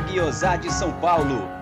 Guiosá de São Paulo.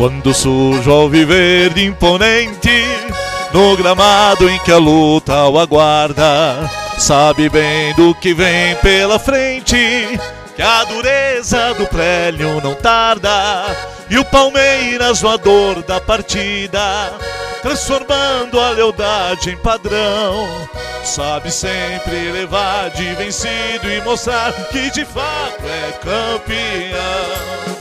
Quando surge ao viver imponente No gramado em que a luta o aguarda Sabe bem do que vem pela frente Que a dureza do prélio não tarda E o Palmeiras voador da partida Transformando a lealdade em padrão Sabe sempre levar de vencido e mostrar que de fato é campeão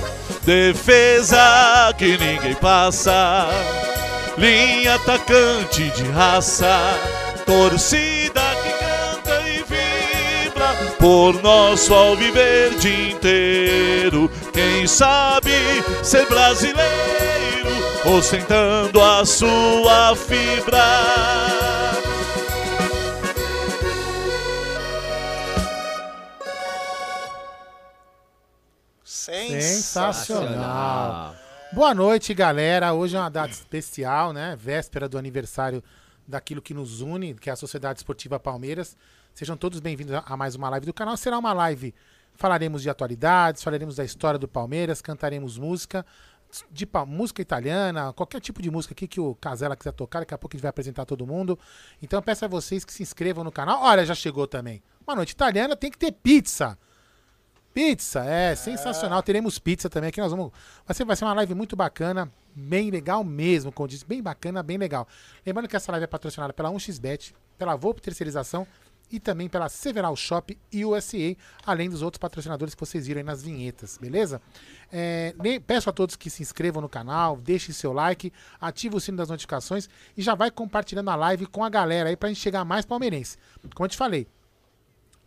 Defesa que ninguém passa. Linha atacante de raça. Torcida que canta e vibra por nosso alviverde inteiro. Quem sabe ser brasileiro, ostentando a sua fibra. Sensacional. Boa noite, galera. Hoje é uma data especial, né? Véspera do aniversário daquilo que nos une, que é a Sociedade Esportiva Palmeiras. Sejam todos bem-vindos a mais uma live do canal. Será uma live. Falaremos de atualidades, falaremos da história do Palmeiras, cantaremos música, de música italiana, qualquer tipo de música aqui que o Casella quiser tocar, daqui a pouco a gente vai apresentar todo mundo. Então eu peço a vocês que se inscrevam no canal. Olha, já chegou também. Uma noite italiana tem que ter pizza. Pizza, é, sensacional. Teremos pizza também aqui. Nós vamos. Vai ser, vai ser uma live muito bacana, bem legal mesmo, como disse, bem bacana, bem legal. Lembrando que essa live é patrocinada pela 1xBet, pela Volpe Terceirização e também pela Several Shop e USA, além dos outros patrocinadores que vocês viram aí nas vinhetas, beleza? É, peço a todos que se inscrevam no canal, deixem seu like, ative o sino das notificações e já vai compartilhando a live com a galera aí pra gente chegar mais palmeirense. Como eu te falei,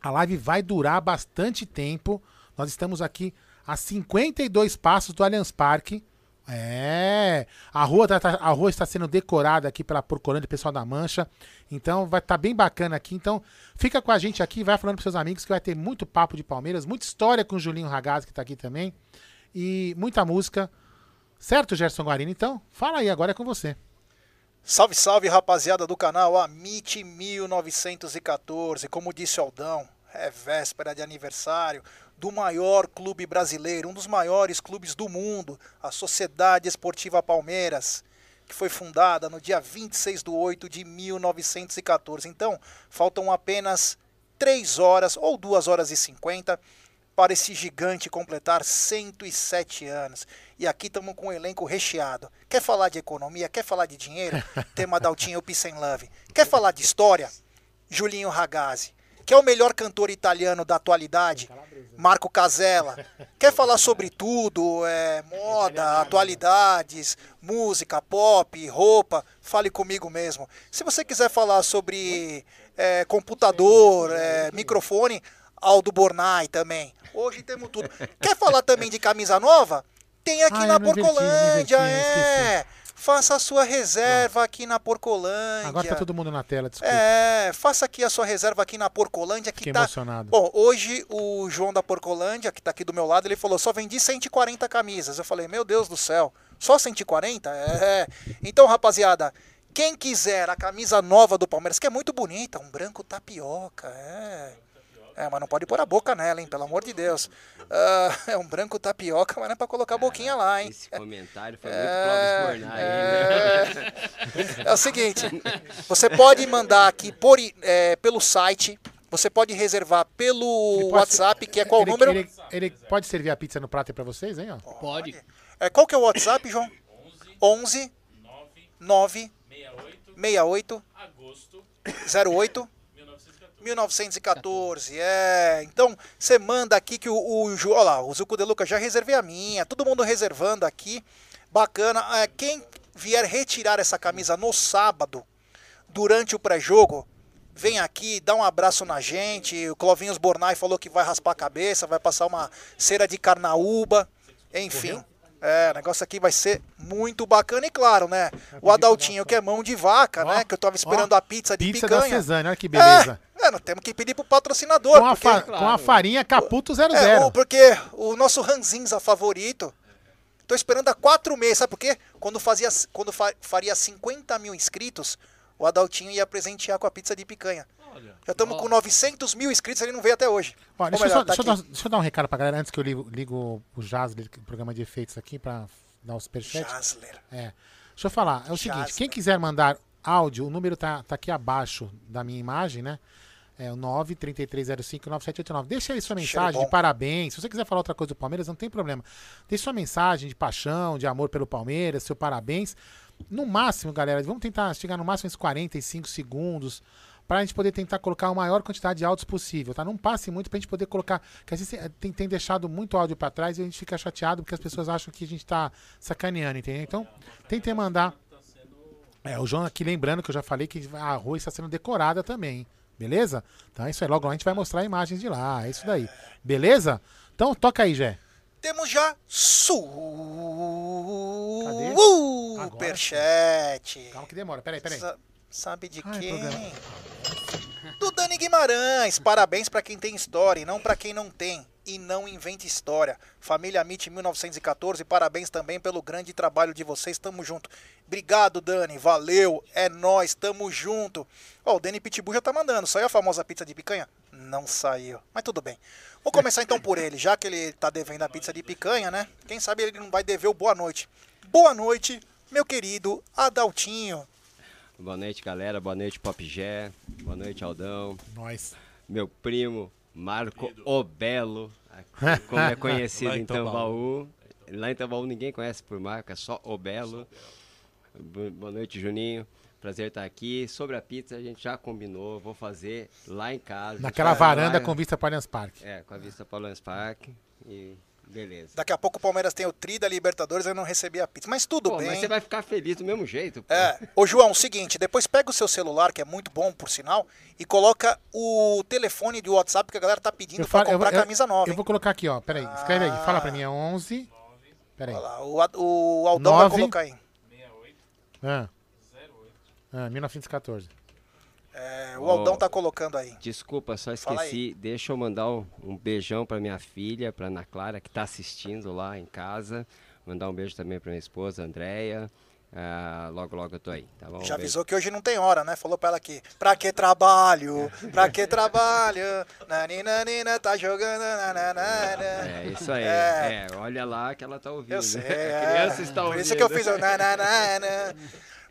a live vai durar bastante tempo. Nós estamos aqui a 52 passos do Allianz Parque. É, a rua, tá- tá- a rua está sendo decorada aqui pela Porcolândia, pessoal da Mancha. Então vai estar bem bacana aqui. Então fica com a gente aqui, vai falando para seus amigos que vai ter muito papo de Palmeiras, muita história com o Julinho Ragazzi que está aqui também e muita música. Certo, Gerson Guarino? Então, fala aí, agora é com você. Salve, salve, rapaziada do canal Amit 1914. Como disse o Aldão, é véspera de aniversário do maior clube brasileiro, um dos maiores clubes do mundo, a Sociedade Esportiva Palmeiras, que foi fundada no dia 26 de 8 de 1914. Então, faltam apenas 3 horas ou 2 horas e 50 para esse gigante completar 107 anos. E aqui estamos com um elenco recheado. Quer falar de economia? Quer falar de dinheiro? Tema Daltinho Peace and Love. Quer falar de história? Julinho Ragazzi. Quer o melhor cantor italiano da atualidade? Marco Casella. Quer falar sobre tudo? É, moda, atualidades, música, pop, roupa? Fale comigo mesmo. Se você quiser falar sobre é, computador, é, microfone, Aldo Bornai também. Hoje temos tudo. Quer falar também de camisa nova? Tem aqui Ah, na Porcolândia, é. Faça a sua reserva aqui na Porcolândia. Agora tá todo mundo na tela, desculpa. É, faça aqui a sua reserva aqui na Porcolândia que Fiquei tá. emocionado. Bom, hoje o João da Porcolândia, que tá aqui do meu lado, ele falou: só vendi 140 camisas. Eu falei: meu Deus do céu, só 140? É. Então, rapaziada, quem quiser a camisa nova do Palmeiras, que é muito bonita, um branco tapioca, é. É, mas não pode pôr a boca nela, hein? Pelo amor de Deus. Ah, é um branco tapioca, mas não é pra colocar a boquinha lá, hein? Esse comentário foi É, muito Clóvis Bornai, né? é, é o seguinte, você pode mandar aqui por, é, pelo site, você pode reservar pelo pode WhatsApp, que é qual o ele, número? Ele, ele pode servir a pizza no prato aí pra vocês, hein? Ó. Pode. É, qual que é o WhatsApp, João? 11 9 68 08 1914, é. Então, você manda aqui que o, o Olha lá, o Zuco de Luca já reservei a minha, todo mundo reservando aqui. Bacana. É, quem vier retirar essa camisa no sábado, durante o pré-jogo, vem aqui, dá um abraço na gente. O Clovinhos Bornai falou que vai raspar a cabeça, vai passar uma cera de carnaúba. Enfim. É, o negócio aqui vai ser muito bacana e claro, né? O Adaltinho, que é mão de vaca, né? Que eu tava esperando ó, a pizza de Pizza da picanha. Cezane, olha que beleza. É, é, nós temos que pedir pro patrocinador. Com a, porque, fa- com a farinha Caputo 00. é, o- porque o nosso Ranzinza favorito, tô esperando há quatro meses, sabe por quê? Quando, fazia, quando fa- faria 50 mil inscritos, o Adaltinho ia presentear com a pizza de picanha. Já estamos com 900 mil inscritos, ele não veio até hoje. Ó, deixa, eu melhor, só- tá deixa eu dar, deixa eu dar um recado pra galera antes que eu ligo, ligo o Jazz, o programa de efeitos aqui, pra dar o superchat. Jazzler. É. Deixa eu falar, é o seguinte, Jazzler. quem quiser mandar áudio, o número tá, tá aqui abaixo da minha imagem, né? É o 933059789. Deixa aí sua mensagem de parabéns. Se você quiser falar outra coisa do Palmeiras, não tem problema. Deixe sua mensagem de paixão, de amor pelo Palmeiras, seu parabéns. No máximo, galera, vamos tentar chegar no máximo uns 45 segundos pra gente poder tentar colocar a maior quantidade de áudios possível, tá? Não passe muito pra gente poder colocar. Que a gente tem, tem deixado muito áudio pra trás e a gente fica chateado porque as pessoas acham que a gente tá sacaneando, entendeu? Então, tentem mandar. É, o João aqui lembrando que eu já falei que a rua está sendo decorada também, hein? beleza? Então é isso aí, logo a gente vai mostrar imagens de lá, é isso daí. Beleza? Então toca aí, Jé. Temos já superchat. Calma que demora, peraí, peraí. Sa- sabe de Ai, quem? programa. Do Dani Guimarães. Parabéns pra quem tem história e não pra quem não tem. E não inventa história. Família MIT 1914, parabéns também pelo grande trabalho de vocês. Tamo junto. Obrigado, Dani. Valeu. É nós. Tamo junto. Ó, o Dani Pitbull já tá mandando. Saiu a famosa pizza de picanha? Não saiu. Mas tudo bem. Vou começar então por ele. Já que ele tá devendo a pizza de picanha, né? Quem sabe ele não vai dever o boa noite. Boa noite, meu querido Adaltinho. Boa noite, galera. Boa noite, Pop Gé. Boa noite, Aldão. Nós. Meu primo, Marco Obelo, como é conhecido em Tambaú. Lá em Tambaú ninguém conhece por Marco, é só Obelo. Bo- Boa noite, Juninho. Prazer estar aqui. Sobre a pizza, a gente já combinou. Vou fazer lá em casa. Naquela varanda lá- com vista para Allianz Parque. É, com a vista para o Park. E beleza. Daqui a pouco o Palmeiras tem o tri da Libertadores, eu não recebi a pizza. Mas tudo Pô, bem. mas você vai ficar feliz do mesmo jeito. pô. É. Ô, João, seguinte, depois pega o seu celular, que é muito bom, por sinal, e coloca o telefone de WhatsApp que a galera tá pedindo pra fa- comprar eu- eu- camisa nova. Eu hein? vou colocar aqui, ó. Peraí, escreve aí. Fala pra mim, é 11. Peraí. Olha lá, o, o Aldão vai Nove. colocar aí. Ah. Ah, 1914. É, o Aldão Ó, tá colocando aí. Desculpa, só esqueci. Deixa eu mandar um, um beijão pra minha filha, pra Ana Clara, que tá assistindo lá em casa. Mandar um beijo também pra minha esposa, Andréia. Ah, logo, logo eu tô aí, tá bom? Já avisou que hoje não tem hora, né? Falou pra ela aqui. Pra que trabalho? Pra que trabalho? Naninanina, tá jogando. nananana. É isso aí. É. É. olha lá que ela tá ouvindo. Eu sei. a é. criança está Por ouvindo. isso que eu fiz o nananana.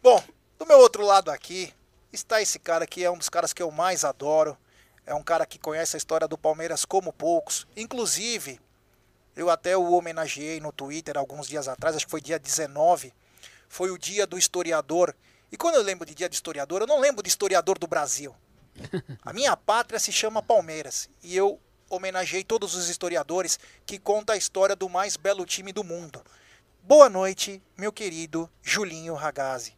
Bom, do meu outro lado aqui está esse cara que é um dos caras que eu mais adoro. É um cara que conhece a história do Palmeiras como poucos. Inclusive, eu até o homenageei no Twitter alguns dias atrás, acho que foi dia 19. Foi o dia do historiador. E quando eu lembro de dia do historiador, eu não lembro de historiador do Brasil. A minha pátria se chama Palmeiras. E eu homenageei todos os historiadores que contam a história do mais belo time do mundo. Boa noite, meu querido Julinho Ragazzi.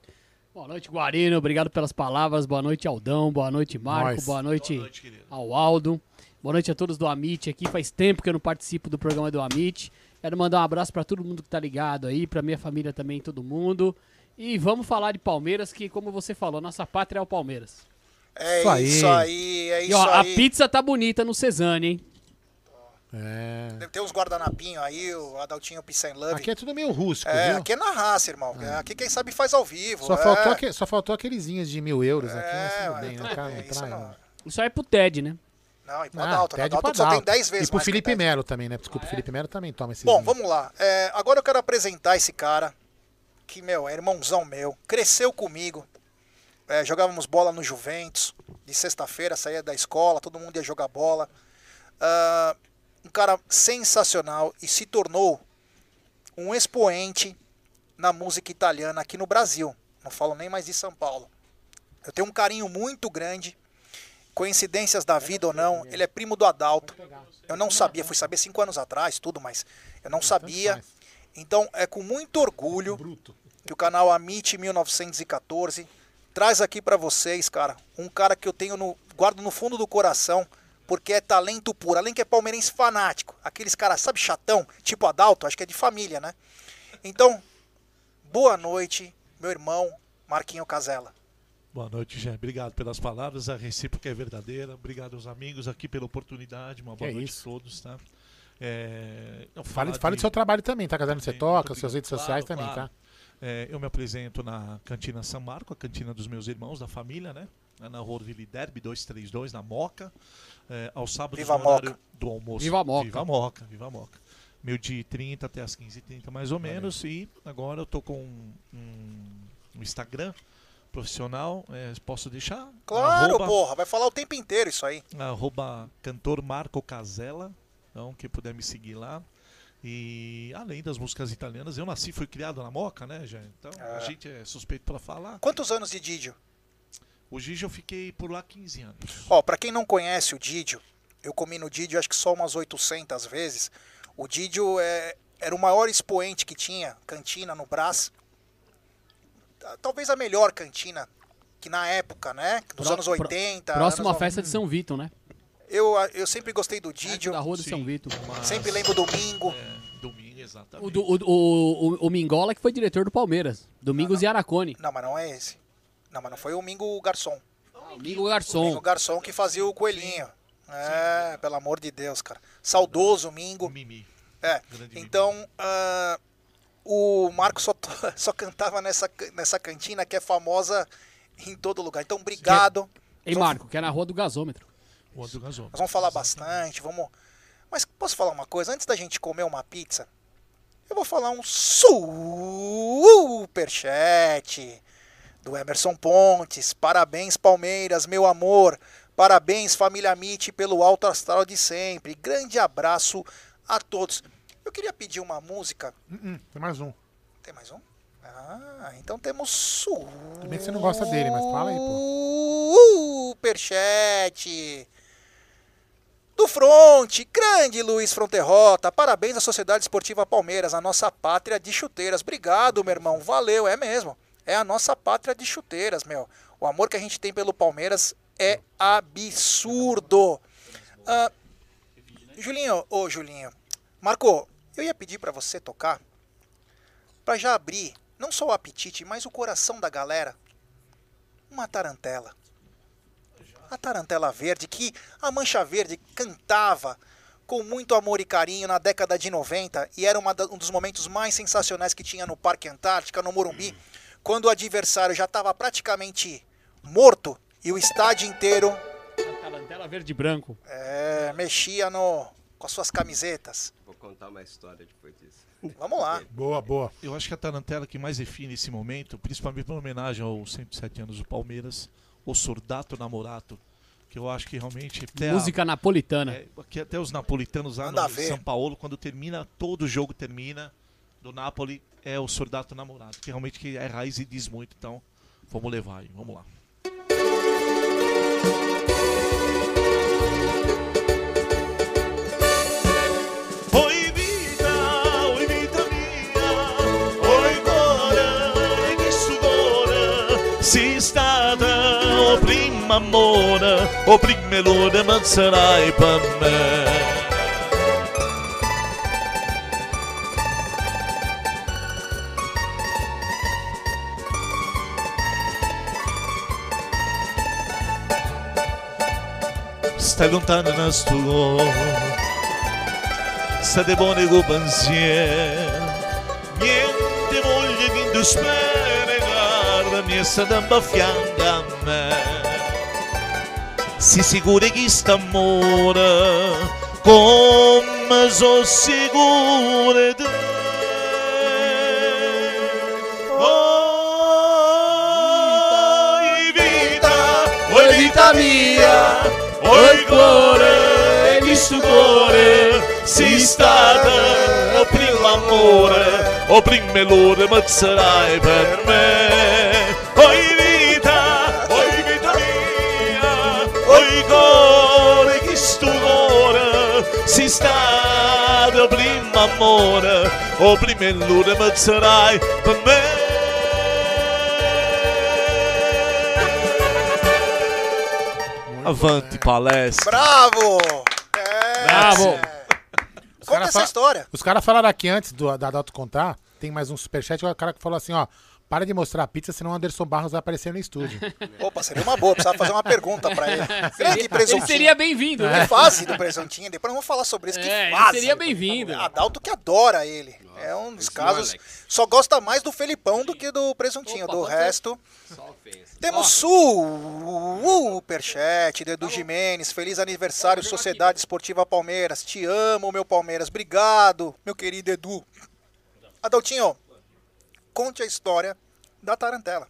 Boa noite, Guarino. Obrigado pelas palavras. Boa noite, Aldão. Boa noite, Marco. Nós. Boa noite, ao Aldo. Boa noite a todos do Amit aqui. Faz tempo que eu não participo do programa do Amit. Quero mandar um abraço pra todo mundo que tá ligado aí, pra minha família também, todo mundo. E vamos falar de Palmeiras, que como você falou, nossa pátria é o Palmeiras. É Isso aí. isso aí, é E isso ó, a aí. pizza tá bonita no Cezane, hein? É. Deve ter uns guardanapinhos aí, o Adaltinho Peace and Love. Aqui é tudo meio rústico, É, viu? aqui é na raça, irmão. Aqui quem sabe faz ao vivo. Só, é. faltou aque- só faltou aquelezinhos de mil euros aqui, É, mas tudo ué, bem, né? cara não isso não- não. Isso aí é pro Ted, né? Não, e pro Ah, Adalto. pede Adalto pro só tem Adalto. 10 vezes E pro Felipe. Melo também, né? Desculpa, o Felipe Melo também toma esse. Bom, vamos lá. É, agora eu quero apresentar esse cara que, meu, é irmãozão meu. Cresceu comigo. É, jogávamos bola no Juventus. De sexta-feira saía da escola, todo mundo ia jogar bola. Ah, um cara sensacional e se tornou um expoente na música italiana aqui no Brasil. Não falo nem mais de São Paulo. Eu tenho um carinho muito grande. Coincidências da vida ou não, ele é primo do Adalto. Eu não sabia, fui saber cinco anos atrás, tudo, mas eu não sabia. Então é com muito orgulho que o canal Amit 1914 traz aqui pra vocês, cara, um cara que eu tenho no guardo no fundo do coração, porque é talento puro, além que é palmeirense fanático. Aqueles caras, sabe, chatão, tipo Adalto, acho que é de família, né? Então, boa noite, meu irmão Marquinho Casella. Boa noite, Jé. Obrigado pelas palavras. A recíproca é verdadeira. Obrigado aos amigos aqui pela oportunidade. Uma boa Que noite isso. a todos, tá? É, não, Fale, falar fale de- do seu trabalho também, tá? Casando você toca, suas redes sociais também, Claro, tá? É, eu me apresento na Cantina São Marco, a cantina dos meus irmãos, da família, né? É Na Rodville Derby 232, na Moca. É, aos sábados, Viva no horário Moca. do almoço. Viva Moca. Viva Moca, viva Moca. Meio de 30 até as 15h30, mais ou menos. E agora eu tô com um, um Instagram profissional. é, posso deixar? Claro, Arroba- porra, vai falar o tempo inteiro isso aí. arroba cantor Marco Casella, então quem puder me seguir lá. E além das músicas italianas, eu nasci, fui criado na Moca, né, já. Então a É. gente é suspeito para falar. Quantos anos de Didio? O Gigi eu fiquei por lá 15 anos. Ó, pra quem não conhece o Didio, eu comi no Didio acho que só umas 800 vezes. O Didio é, era o maior expoente que tinha, cantina no Brás. Talvez a melhor cantina que na época, né? Dos Pró- anos pró- 80. Próxima anos festa de São Vitor, né? Eu, eu sempre gostei do Didio. Da rua de São Vitor. Sempre lembro domingo. É, domingo, exatamente. O, do- o, o, o, o Mingola que foi diretor do Palmeiras. Domingos Iaracone. Não, mas não é esse. Não, mas não foi o Mingo Garçom. O Garçom. Mingo Garçom que fazia o coelhinho. É, pelo amor de Deus, cara. Saudoso Mingo. Mimi. É. Então, ah, o Marco só, só cantava nessa, nessa cantina que é famosa em todo lugar. Então, obrigado. Ei, Marco, que é na rua do gasômetro. O do gasômetro. Nós vamos falar bastante, vamos. Mas posso falar uma coisa? Antes da gente comer uma pizza, eu vou falar um superchat do Emerson Pontes. Parabéns, Palmeiras, meu amor. Parabéns, família Mitty, pelo alto astral de sempre. Grande abraço a todos. Eu queria pedir uma música. Hum, tem mais um. Tem mais um? Ah, então temos su Tudo bem que você não gosta dele, mas fala aí, pô. Superchat. Do Fronte, grande Luiz Fronterrota. Parabéns à Sociedade Esportiva Palmeiras, a nossa pátria de chuteiras. Obrigado, meu irmão. Valeu, é mesmo. É a nossa pátria de chuteiras, meu. O amor que a gente tem pelo Palmeiras é absurdo. Ah, Julinho, ô Julinho. Marco, eu ia pedir pra você tocar pra já abrir não só o apetite, mas o coração da galera. Uma tarantela. A tarantela verde que a Mancha Verde cantava com muito amor e carinho na década de 90 e era da- um dos momentos mais sensacionais que tinha no Parque Antártica, no Morumbi, quando o adversário já estava praticamente morto e o estádio inteiro Tarantela verde e branco. é, mexia no, com as suas camisetas. Vou contar uma história depois disso. Vamos lá. Boa, boa. Eu acho que a tarantela que mais define esse momento, principalmente por homenagem aos 107 anos do Palmeiras, o Sordato Namorato, que eu acho que realmente até a- Música napolitana. é, que até os napolitanos lá Manda no. São Paulo, quando termina, todo jogo termina do Napoli, é o Sordato Namorado, que realmente que é raiz e diz muito, então vamos levar aí, vamos lá. Sei stata o prima amore, o prima luna, ma sarai per me. Stai lontano da sto State buone con pensiero Niente voglia che tu spera Guarda mi è stata a me. Si sicuro che sta amore Come so sicuro di te mia, oi cuore, di sto cuore, sei stata o primo amore, o primo l'ora, ma sarai per me. Oi vita, oi vita mia, oi cuore, di sto cuore, sei stata o primo amore, o primo l'ora, ma sarai per me. Avante palestra. Bravo! É. Bravo! Os Conta essa história. Os caras falaram aqui antes do, da Adalto contar, tem mais um superchat, o cara que falou assim, ó, para de mostrar a pizza, senão o Anderson Barros vai aparecer no estúdio. Opa, seria uma boa. Precisava fazer uma pergunta pra ele. Grande Ele presuntinho. seria bem-vindo, Que né? fase do presuntinho. Depois nós vamos falar sobre isso. Que É, ele fase. seria bem-vindo. Adalto que adora ele. é um dos esse casos. Alex. Só gosta mais do Felipão do que do presuntinho. Opa, do resto. Temos superchat do Edu Jimenez. Feliz aniversário, Sociedade Esportiva Palmeiras. Te amo, meu Palmeiras. Obrigado, meu querido Edu. Adaltinho, conte a história da Tarantela.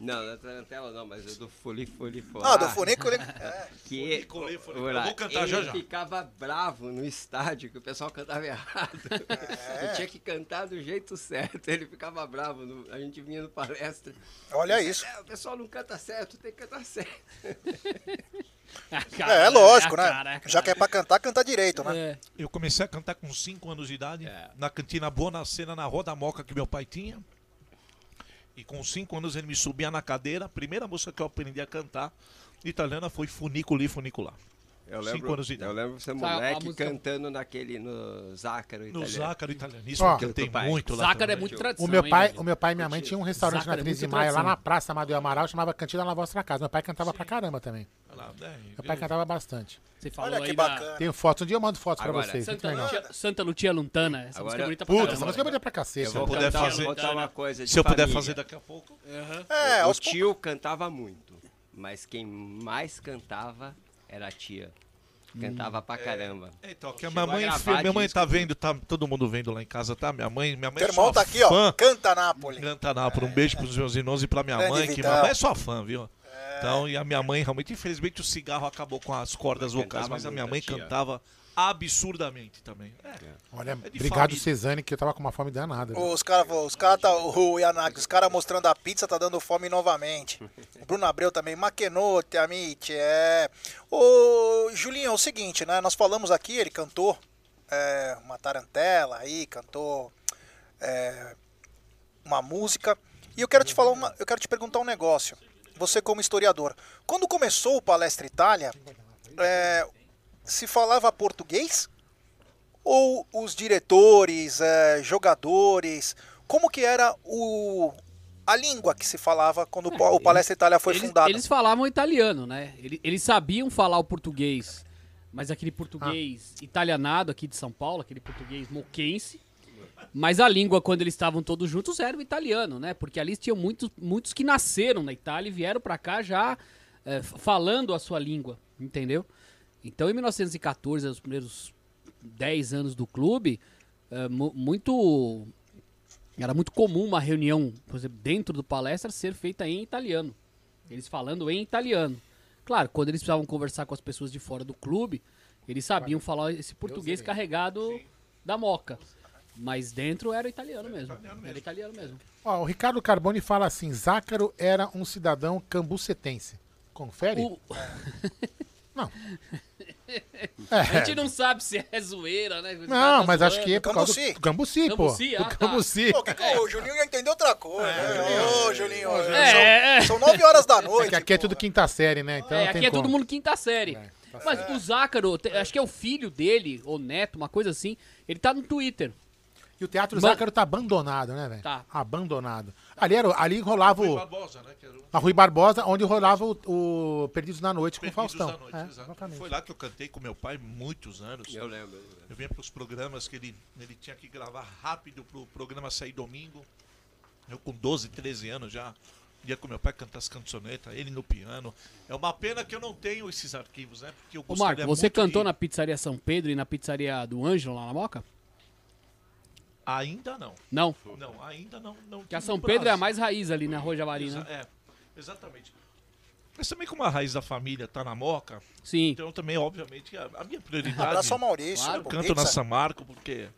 Não, da tarantela não, mas é do Fuli Fuli Fuli. Ah, do Funiculi. É. Que olha, eu vou cantar ele já, já. ficava bravo no estádio que o pessoal cantava errado. É. Eu tinha que cantar do jeito certo. Ele ficava bravo. no- a gente vinha no palestra. Olha isso. É, o pessoal não canta certo, tem que cantar certo. É, é lógico, né? Já que é pra cantar, canta direito, né? É. Eu comecei a cantar com 5 anos de idade, É. na cantina Boa Cena, na Roda Moca que meu pai tinha. E com 5 anos ele me subia na cadeira. A primeira música que eu aprendi a cantar italiana foi Funiculi Funicular. Eu 5 lembro, anos de idade. eu lembro você moleque música- cantando naquele, no Zácaro No italiano. Zácaro italiano. Isso cantei teu pai. muito lá. Zácaro é muito tradição. O meu hein, pai, velho? o meu pai e minha mãe tinham um restaurante Zácaro na é 13 de muito maio, lá tradição. na Praça Amadeu Amaral, chamava Cantina na Vossa Casa. Meu pai cantava pra caramba também. Lá, né, Meu pai cantava bastante. Você falou Olha que aí da bacana. Tenho fotos, um dia eu mando fotos pra Agora, vocês. Muito Santa. Lucia, Santa Lucia Luntana. Essa música Agora- é bonita pra Puta, essa música é bonita pra cacete. Eu vou eu puder fazer- contar uma coisa de Se eu puder fazer daqui a pouco. É, o tio cantava muito, mas quem mais cantava era a tia. Cantava pra caramba. Então, que a minha mãe, a gravar minha mãe tá vendo, tá todo mundo vendo lá em casa, tá? Minha mãe, minha mãe Teu é irmão tá aqui, ó. fã. Canta Nápoles. Canta Nápoles. Um beijo pros meus irmãos e pra minha Grande mãe, que minha mãe é sua fã, viu? Então, e a minha mãe, realmente, infelizmente, o cigarro acabou com as cordas vocais, mas a minha mãe cantava absurdamente também. É. Olha, É obrigado, família. Cezane, que eu tava com uma fome danada. viu? Os caras, os cara tá, o Yanagi, os caras mostrando a pizza tá dando fome novamente. O Bruno Abreu também, Maquenote, Amit, é. Ô, Julinho, é o seguinte, né? Nós falamos aqui, ele cantou é, uma tarantela aí, cantou é, uma música. E eu quero te falar uma, eu quero te perguntar um negócio. Você como historiador, quando começou o Palestra Itália, é, se falava português? Ou os diretores, é, jogadores, como que era o a língua que se falava quando o Pa- o Palestra Itália foi É, eles, fundado? Eles falavam italiano, né? Eles, eles sabiam falar o português, mas aquele português italianado aqui de São Paulo, aquele português moquense. Mas a língua, quando eles estavam todos juntos, era o italiano, né? Porque ali tinham muitos, muitos que nasceram na Itália e vieram pra cá já é, falando a sua língua, entendeu? Então, em 1914, os primeiros 10 anos do clube, é, mu- muito era muito comum uma reunião, por exemplo, dentro do palestra ser feita em italiano. Eles falando em italiano. Claro, quando eles precisavam conversar com as pessoas de fora do clube, eles sabiam falar esse português carregado da moca. Mas dentro era italiano mesmo. Era italiano mesmo. Ó, o Ricardo Carboni fala assim: Zácaro era um cidadão cambucetense. Confere? O- Não. A gente não sabe se é zoeira, né? Não, tá mas acho que é por causa do Cambuci, pô. Cambuci, ah, Do tá. Cambuci. Pô, que que- o Julinho já entendeu outra coisa. né? Ô, Julinho, É, são, são 9 horas da É noite. que aqui é tudo quinta série, né? Então É, aqui é todo mundo quinta série. Mas o Zácaro, acho que é o filho dele, ou neto, uma coisa assim, ele tá no Twitter. E o Teatro Mano- Zácaro tá abandonado, né, velho? Tá. Abandonado. Ali, era, ali rolava o. Barbosa, né? Que era o Na Rui Barbosa, onde rolava o, o Perdidos na Noite com o Perdidos Faustão. Noite, É, exatamente. Foi lá que eu cantei com meu pai muitos anos. Eu lembro, eu lembro. Eu vinha para os programas que ele, ele tinha que gravar rápido para o programa sair domingo. Eu com 12, 13 anos já ia com meu pai cantar as cançonetas, ele no piano. É uma pena que eu não tenho esses arquivos, né? Porque eu Ô Marco, você cantou de- na pizzaria São Pedro e na pizzaria do Ângelo lá na Moca? Ainda não. Não. Não, ainda não. não Que a São Pedro é a mais raiz ali na Rua Javari, Exa- né? É, exatamente. Mas também como a raiz da família tá na Moca, Sim. então também, obviamente, a, a minha prioridade... Abraço ao Maurício, Claro, pro canto Pizza. na São Marco, porque...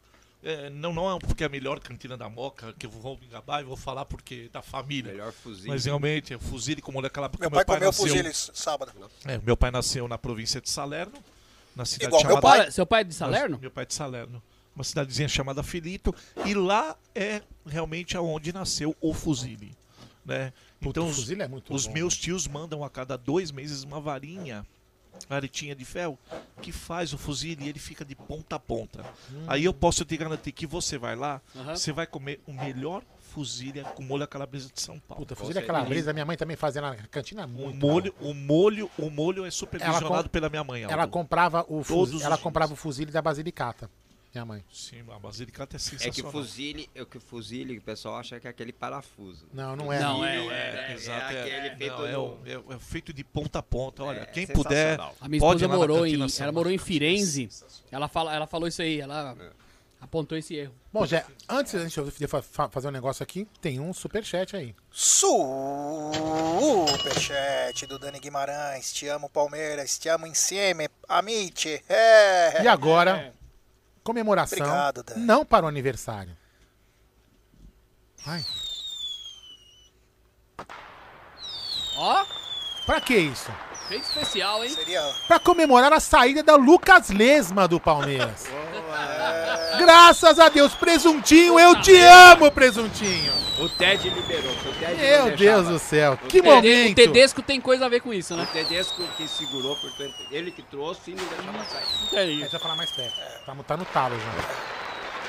é, não, não é porque é a melhor cantina da Moca, que eu vou me gabar e vou falar porque é da família. Melhor fuzil. Mas realmente, o fuzile com molecada... porque Meu pai comeu nasceu- fuziles sábado. É, meu pai nasceu na província de Salerno, na cidade Igual meu chamada... pai. Olha, seu pai é de Salerno? Meu pai é de Salerno. Uma cidadezinha chamada Filito. E lá é realmente aonde nasceu o Fuzile. Né? Então o os, Fuzile é muito os bom. meus tios mandam a cada dois meses uma varinha, varetinha de ferro, que faz o fuzile e ele fica de ponta a ponta. Aí eu posso te garantir que você vai lá, Aham. você vai comer o melhor fuzile com molho à calabresa de São Paulo. Puta, fuzil é calabresa, minha mãe também fazia na cantina O muito. molho, o molho, o molho é supervisionado Ela com- pela minha mãe. Ela Aldo. comprava o fuzil, ela comprava o fuzil da Basilicata, minha mãe. Sim, a basilicata é É sensacional. que fuzile, é que fuzile, o pessoal acha que é aquele parafuso. Não, não é. Não, Fuzile é, é, Exato, é, aquele feito não, é, no- é é feito de ponta a ponta. Olha, É, quem puder. A minha pode esposa morou em, ela morou em. Firenze. Ela, fala, ela falou isso aí. Ela, É. apontou esse erro. Bom, Jé, antes da gente fa- fa- fazer um negócio aqui, tem um superchat aí. Superchat do Dani Guimarães. Te amo, Palmeiras. Te amo, insieme. Amici. É. E agora, comemoração. Obrigado. Não para o aniversário. Vai. Ó, Pra que isso? Feito especial, hein? Seria. Pra comemorar a saída da Lucas Lesma do Palmeiras. Graças a Deus, presuntinho, eu te amo, presuntinho. O Ted liberou. O Ted Meu. Deus do céu, que O Ted- O momento. Tedesco tem coisa a ver com isso, O né? Tedesco que segurou, portanto, ele que trouxe e não deixava sair. É É, isso. eu falar mais perto. Tá, tá no talo já.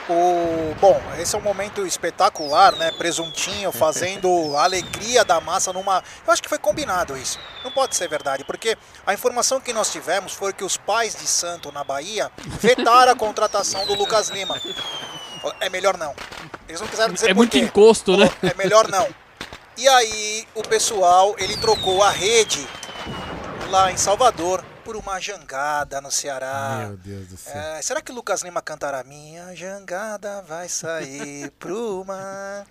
O, bom, esse é um momento espetacular, né? Presuntinho fazendo a alegria da massa numa. Eu acho que foi combinado isso. Não pode ser verdade, porque a informação que nós tivemos foi que os pais de Santo na Bahia vetaram a contratação do Lucas Lima. É melhor não. Eles não quiseram dizer É muito quê. encosto, né? É melhor não. E aí o pessoal, ele trocou a rede lá em Salvador por uma jangada no Ceará. Meu Deus do céu. É, será que o Lucas Lima cantará Minha jangada vai sair pro mar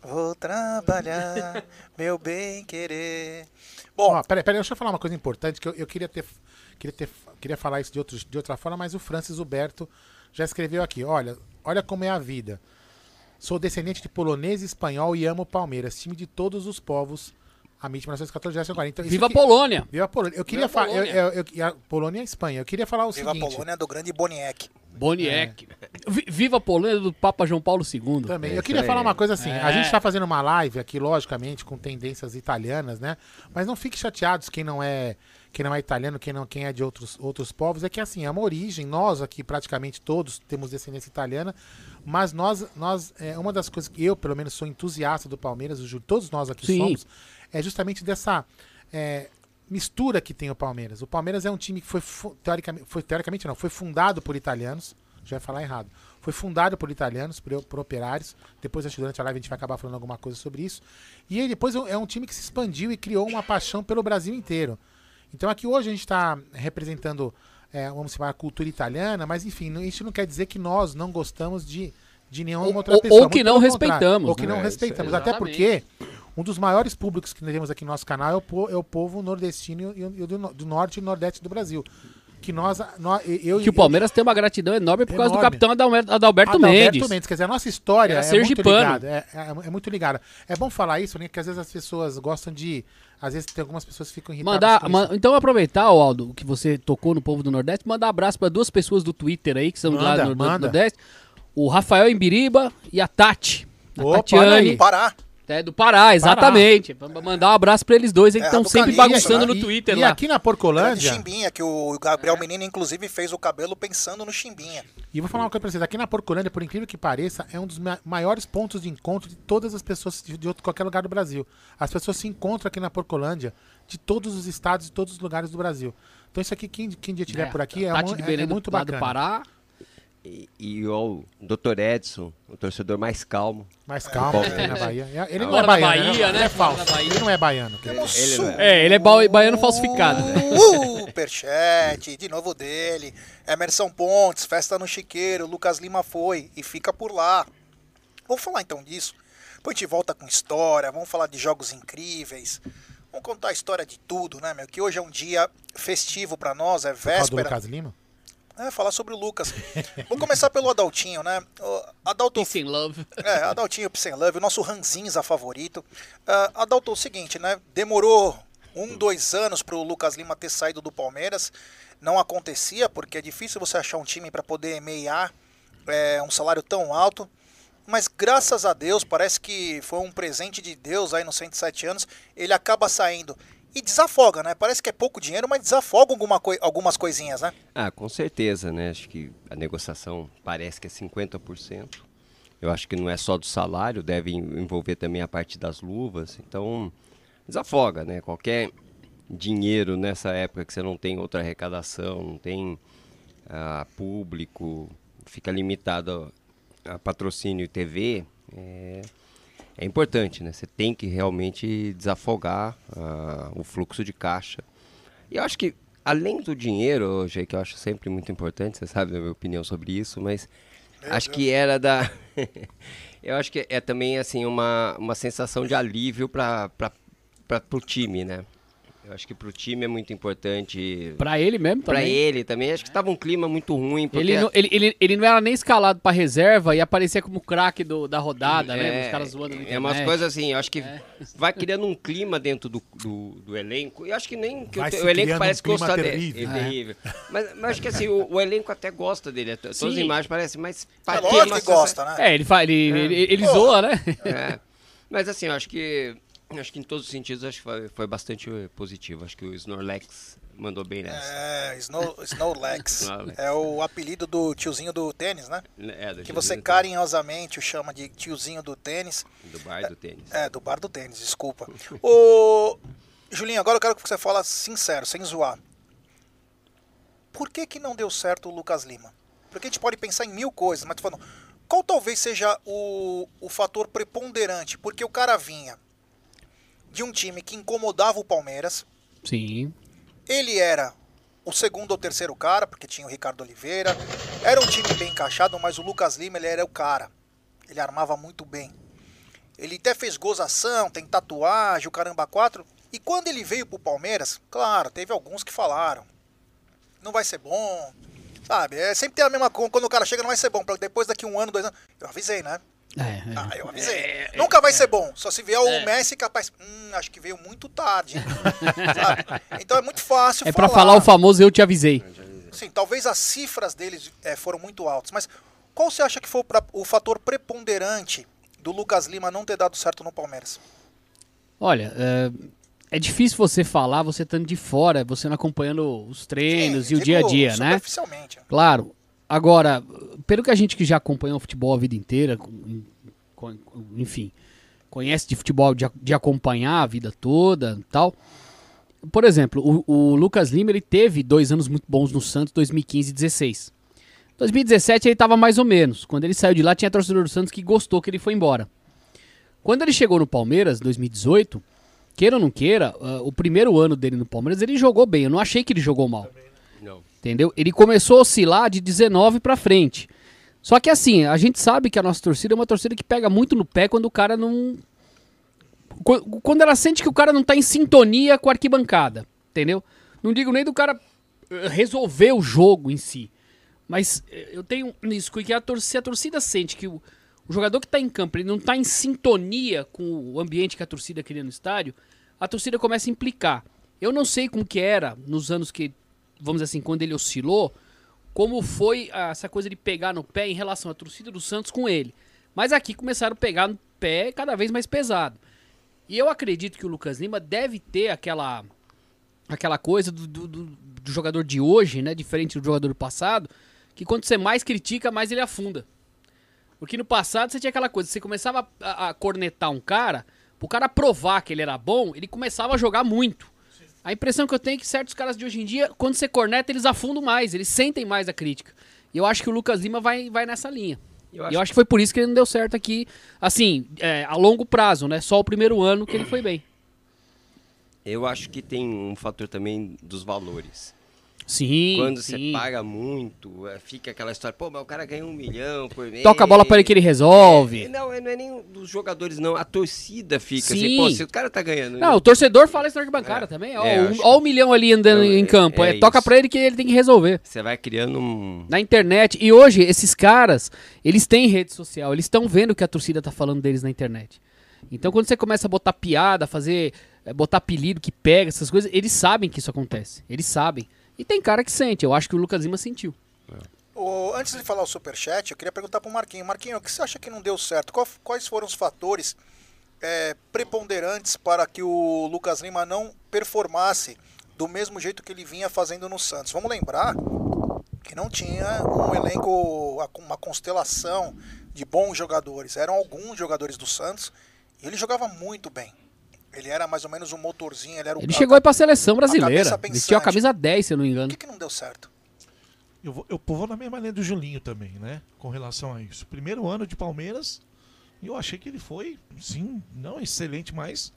Vou trabalhar, meu bem querer Bom, Ó, peraí, peraí, deixa eu falar uma coisa importante que eu, eu queria ter. Queria, ter, queria falar isso de, outros, de outra forma, mas o Francis Huberto já escreveu aqui. Olha, olha como é a vida. Sou descendente de polonês e espanhol e amo Palmeiras, time de todos os povos. A MIT 1914 já agora. Então, Viva a que- Polônia! Viva a Polônia. Eu queria Viva a falar. eu- Polônia. eu- eu- e a Polônia e a Espanha. Eu queria falar o viva a seguinte. Polônia do grande Boniek Boniek. Vi- Viva a Polônia do Papa João Paulo II. Também. É eu queria falar uma coisa assim. A É. gente tá fazendo uma live aqui, logicamente, com tendências italianas, né? Mas não fique chateados quem não é quem não é italiano, quem não quem é de outros, outros povos. É que assim, é uma origem. Nós aqui, praticamente todos, temos descendência italiana. Mas nós, nós é uma das coisas que eu, pelo menos, sou entusiasta do Palmeiras, todos nós aqui Sim. somos, é justamente dessa é, mistura que tem o Palmeiras. O Palmeiras é um time que foi, teoricamente, foi teoricamente não, foi fundado por italianos. Já ia falar errado. Foi fundado por italianos, por, por operários. Depois, acho que durante a live, a gente vai acabar falando alguma coisa sobre isso. E aí, depois é um time que se expandiu e criou uma paixão pelo Brasil inteiro. Então, aqui hoje a gente está representando, é, vamos chamar, a cultura italiana, mas enfim, isso não quer dizer que nós não gostamos de, de nenhuma Ou- outra ou- pessoa. ou que não respeitamos, Ou que né? não É, respeitamos. Até porque um dos maiores públicos que nós temos aqui no nosso canal é o, po- é o povo nordestino e, e do, no- do norte e nordeste do Brasil. Que nós, nós eu, Que o Palmeiras tem uma gratidão enorme por causa do Enorme. capitão Adalberto, Adalberto Adalberto Mendes. Quer dizer, a nossa história Era é muito ligada. É, é- é muito ligada. É bom falar isso, né? Que às vezes as pessoas gostam de. Às vezes tem algumas pessoas que ficam irritadas. Mandar, com ma- isso. então aproveitar, Aldo, que você tocou no povo do Nordeste, mandar abraço para duas pessoas do Twitter aí, que são lá Manda, do, do manda. Nordeste. O Rafael Embiriba e a Tati. A Opa, olha Tatiane. aí. Pará É, do Pará, exatamente. Pra Mandar um abraço pra eles dois que estão do sempre bagunçando né? no E- Twitter e lá. aqui na Porcolândia. Chimbinha, que o Gabriel Menino inclusive fez o cabelo pensando no Chimbinha E vou falar uma coisa pra vocês. Aqui na Porcolândia, por incrível que pareça, é um dos ma- maiores pontos de encontro de todas as pessoas de, de outro- qualquer lugar do Brasil. As pessoas se encontram aqui na Porcolândia de todos os estados e todos os lugares do Brasil. Então isso aqui, quem, quem dia estiver por aqui, é, de é- é muito lá do bacana. Pará. E, e o Dr. Edson, o torcedor mais calmo. Mais calma, É. aqui na Bahia. Ele não é na baiano, Bahia, Ele né? é falso. Agora na Bahia. Ele não é baiano. Temos Ele não É, ele é ba- baiano falsificado. Superchat, de novo dele. Emerson Pontes, festa no Chiqueiro, Lucas Lima foi e fica por lá. Vamos falar então disso. Depois a gente volta com história, vamos falar de jogos incríveis. Vamos contar a história de tudo, né, meu? Que hoje é um dia festivo pra nós, é Por causa do véspera. Lucas Lima? É, falar sobre o Lucas. Vamos começar pelo Adaltinho, né? O Adalto, Peace and love. é, Adaltinho Psen Love, o nosso ranzinza favorito. Uh, Adalto, é o seguinte, né? Demorou um, dois anos para o Lucas Lima ter saído do Palmeiras. Não acontecia, porque é difícil você achar um time para poder meiar é, um salário tão alto. Mas graças a Deus, parece que foi um presente de Deus aí nos 107 anos. Ele acaba saindo. E desafoga, né? Parece que é pouco dinheiro, mas desafoga alguma coi algumas coisinhas, né? Ah, com certeza, né? Acho que a negociação parece que é 50%. Eu acho que não é só do salário, deve en- envolver também a parte das luvas. Então, desafoga, né? Qualquer dinheiro nessa época que você não tem outra arrecadação, não tem ah, público, fica limitado a, a patrocínio e TV, é, é importante, né? Você tem que realmente desafogar ah, o fluxo de caixa. E eu acho que, além do dinheiro, hoje, que eu acho sempre muito importante, você sabe a minha opinião sobre isso, mas acho que era da. Eu acho que é também assim uma, uma sensação de alívio para o time, né? Eu acho que pro time é muito importante. Pra ele mesmo Pra também. ele também. Acho que tava um clima muito ruim. Porque Ele não, ele, ele, ele não era nem escalado pra reserva e aparecia como craque do- da rodada, né? Os caras zoando É umas coisas assim, eu acho que vai criando um clima dentro do, do, do elenco. E eu acho que nem que o, elenco parece um gostar dele. É, É. terrível. Mas, mas acho que assim, o, o elenco até gosta dele. Todas as Sim. imagens parecem, mas É lógico que gosta, né? É, ele, ele, É. ele, ele Pô. zoa, né? É. Mas assim, eu acho que. Acho que em todos os sentidos acho que foi, foi bastante eh, positivo. Acho que o Snorlax mandou bem nessa. É, Snow, Snowlex. É o apelido do tiozinho do tênis, né? É, do Que você carinhosamente o chama de tiozinho do tênis. Do bar do tênis. É, do bar do tênis, desculpa. Ô, Julinho, agora eu quero que você fale sincero, sem zoar. Por que que não deu certo o Lucas Lima? Porque a gente pode pensar em mil coisas, mas tô falando, qual talvez seja o, o fator preponderante? Porque o cara vinha de um time que incomodava o Palmeiras, Sim. ele era o segundo ou terceiro cara, porque tinha o Ricardo Oliveira. Era um time bem encaixado, mas o Lucas Lima ele era o cara. Ele armava muito bem. Ele até fez gozação, tem tatuagem, o caramba 4. E quando ele veio pro Palmeiras, claro, teve alguns que falaram. Não vai ser bom. Sabe? É, sempre tem a mesma coisa. Quando o cara chega, não vai ser bom. Depois, daqui um ano, dois anos. Eu avisei, né? É, Ah, eu avisei. Nunca vai ser bom. Só se vier o É. Messi capaz. Hum, acho que veio muito tarde. Então é muito fácil É pra falar o famoso eu te avisei. Sim, talvez as cifras deles foram muito altas, mas qual você acha que foi o pra- o fator preponderante do Lucas Lima não ter dado certo no Palmeiras? Olha, é, é difícil você falar, você estando de fora, você não acompanhando os treinos e o dia a dia, né? superficialmente. Claro. Agora, pelo que a gente que já acompanhou o futebol a vida inteira, enfim, conhece de futebol, de, de acompanhar a vida toda tal. Por exemplo, o, o Lucas Lima ele teve dois anos muito bons no Santos, 2015 e 16. 2017 ele estava mais ou menos. Quando ele saiu de lá, tinha torcedor do Santos que gostou que ele foi embora. Quando ele chegou no Palmeiras, 2018, queira ou não queira, ah, o primeiro ano dele no Palmeiras ele jogou bem. Eu não achei que ele jogou mal. Não. Entendeu? Ele começou a oscilar de 19 pra frente. Só que assim, a gente sabe que a nossa torcida é uma torcida que pega muito no pé quando o cara não. Qu- Quando ela sente que o cara não tá em sintonia com a arquibancada. Entendeu? Não digo nem do cara eh, resolver o jogo em si. Mas eh, eu tenho isso, que a torcida, a torcida sente que o, jogador que tá em campo ele não tá em sintonia com o ambiente que a torcida cria no estádio, a torcida começa a implicar. Eu não sei como que era nos anos que, vamos dizer assim, quando ele oscilou, como foi essa coisa de pegar no pé em relação à torcida do Santos com ele. Mas aqui começaram a pegar no pé cada vez mais pesado. E eu acredito que o Lucas Lima deve ter aquela aquela coisa do, do, do- do jogador de hoje, né? Diferente do jogador do passado, que quando você mais critica, mais ele afunda. Porque no passado você tinha aquela coisa, você começava a, a cornetar um cara, pro cara provar que ele era bom, ele começava a jogar muito. A impressão que eu tenho é que certos caras de hoje em dia, quando você corneta, eles afundam mais, eles sentem mais a crítica. E eu acho que o Lucas Lima vai, vai nessa linha. Eu E acho eu acho que foi por isso que ele não deu certo aqui, assim, é, a longo prazo, né? Só o primeiro ano que ele foi bem. Eu acho que tem um fator também dos valores. Sim, Quando sim. você paga muito, é, fica aquela história, pô, mas o cara ganha um milhão por mês. Toca a bola para ele que ele resolve. É, não, é- não é nem dos jogadores, não. A torcida fica Sim. assim, pô, se o cara tá ganhando. Não, o torcedor fala isso na arquibancada também. Ó, É, um, acho ó o milhão ali andando Eu- em campo. É, é toca pra ele que ele tem que resolver. Você vai criando um. Na internet. E hoje, esses caras, eles têm rede social. Eles estão vendo o que a torcida tá falando deles na internet. Então, quando você começa a botar piada, fazer. é, botar apelido que pega, essas coisas, eles sabem que isso acontece. Eles sabem. E tem cara que sente. Eu acho que o Lucas Lima sentiu. Ô, antes de falar o superchat, eu queria perguntar pro Marquinho. Marquinho, o que você acha que não deu certo? Qual- quais foram os fatores é, preponderantes para que o Lucas Lima não performasse do mesmo jeito que ele vinha fazendo no Santos? Vamos lembrar que não tinha um elenco, uma constelação de bons jogadores. Eram alguns jogadores do Santos e ele jogava muito bem. Ele era mais ou menos um motorzinho, ele era o Ele a- chegou aí pra seleção a brasileira. pensante. Vestiu a camisa 10, se eu não me engano. Por que, que não deu certo? Eu vou, eu vou na mesma linha do Julinho também, né? Com relação a isso. Primeiro ano de Palmeiras, e eu achei que ele foi, sim, não excelente, mas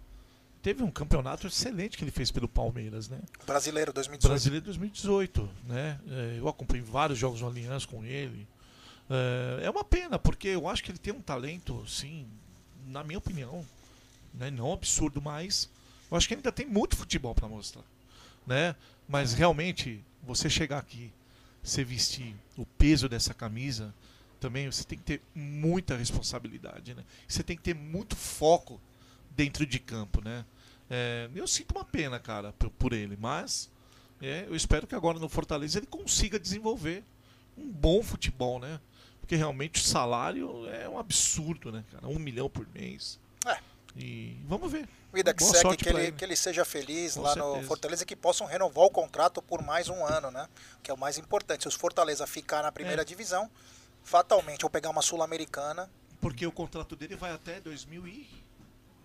teve um campeonato excelente que ele fez pelo Palmeiras, né? Brasileiro 2018. Brasileiro 2018, né? É, Eu acompanhei vários jogos no Aliança com ele. É, é uma pena, porque eu acho que ele tem um talento, sim, na minha opinião, né, não absurdo, mas eu acho que ainda tem muito futebol para mostrar, né? Mas realmente, você chegar aqui, você vestir o peso dessa camisa, também você tem que ter muita responsabilidade, né? Você tem que ter muito foco dentro de campo, né? É, eu sinto uma pena, cara, por, por ele, mas é, eu espero que agora no Fortaleza ele consiga desenvolver um bom futebol, né? Porque realmente o salário é um absurdo, né, cara? Um milhão por mês. E vamos ver. Vida que Boa segue, sorte que ele, ele. que ele seja feliz Com lá no certeza. Fortaleza e que possam renovar o contrato por mais um ano, né? Que é o mais importante. Se os Fortaleza ficar na primeira É. divisão, fatalmente, ou pegar uma Sul-Americana, Porque o contrato dele vai até 2000 e...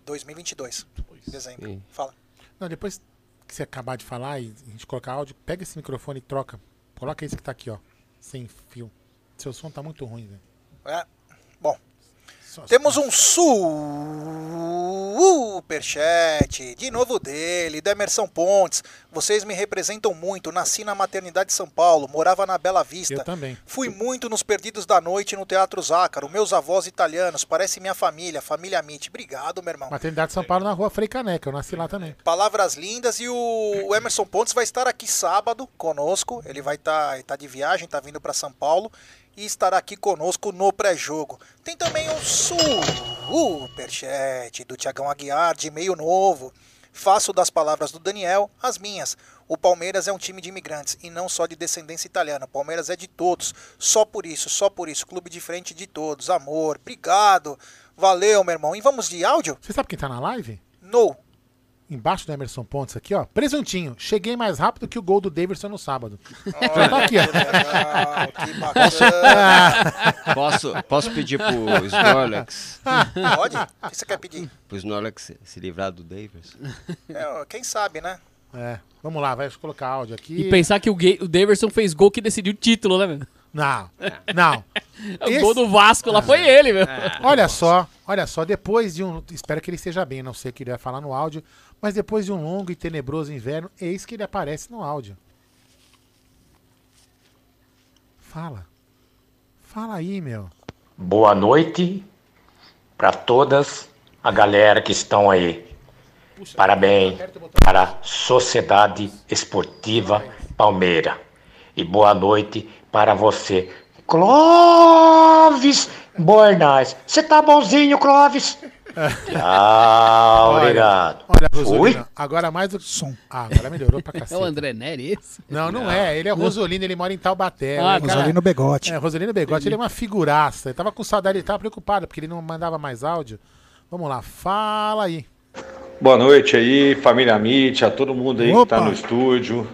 2022, dezembro. Sim. Fala. Não, depois que você acabar de falar e a gente colocar áudio, pega esse microfone e troca. Coloca esse que tá aqui, ó. Sem fio. Seu som tá muito ruim, velho. É. Bom, temos um superchat, de novo dele, do Emerson Pontes. Vocês me representam muito, nasci na maternidade de São Paulo, morava na Bela Vista. Eu também. Fui muito nos Perdidos da Noite no Teatro Zácaro. Meus avós italianos, parece minha família, família Mitty. Obrigado, meu irmão. Maternidade de São Paulo na rua Frei Caneca. Eu nasci lá também. Palavras lindas e o, Emerson Pontes vai estar aqui sábado conosco. Ele vai estar tá, tá de viagem, tá vindo para São Paulo e estará aqui conosco no pré-jogo. Tem também um superchat do Tiagão Aguiar, de meio novo. Faço das palavras do Daniel as minhas. O Palmeiras é um time de imigrantes e não só de descendência italiana. O Palmeiras é de todos. Só por isso, só por isso. Clube de frente de todos. Amor. Obrigado. Valeu, meu irmão. E vamos de áudio? Você sabe quem tá na live? No. Embaixo do Emerson Pontes aqui, ó. Presuntinho. Cheguei mais rápido que o gol do Davidson no sábado. Já tá aqui, ó. que bacana. Posso, posso pedir pro Snorlax? Pode? O que você quer pedir? Pro Snorlax se- livrar do Davis? É, quem sabe, né? É. Vamos lá, vai colocar áudio aqui. E pensar que o, o Daverson fez gol que decidiu o título, né, velho? Não, não. O gol do Vasco lá foi ele, meu. Olha só, olha só, depois de um. Espero que ele esteja bem, não sei o que ele vai falar no áudio, mas depois de um longo e tenebroso inverno, eis que ele aparece no áudio. Fala. Fala aí, meu. Boa noite para todas a galera que estão aí. Parabéns para a Sociedade Esportiva Palmeira. E boa noite para você, Clóvis Bornaz. Você tá bonzinho, Clóvis? Tchau, obrigado. Olha, Fui. Rosolino, agora mais do som. Ah, agora melhorou pra É cacete. o André Neri esse? Não, não, é. Ele é Rosolino, ele mora em Taubaté. Ah, Ele é Rosolino Begote. É, Rosolino Begote, ele é uma figuraça. Ele tava com saudade, ele tava preocupado porque ele não mandava mais áudio. Vamos lá, fala aí. Boa noite aí, família Amit, a todo mundo aí Opa. que está no estúdio.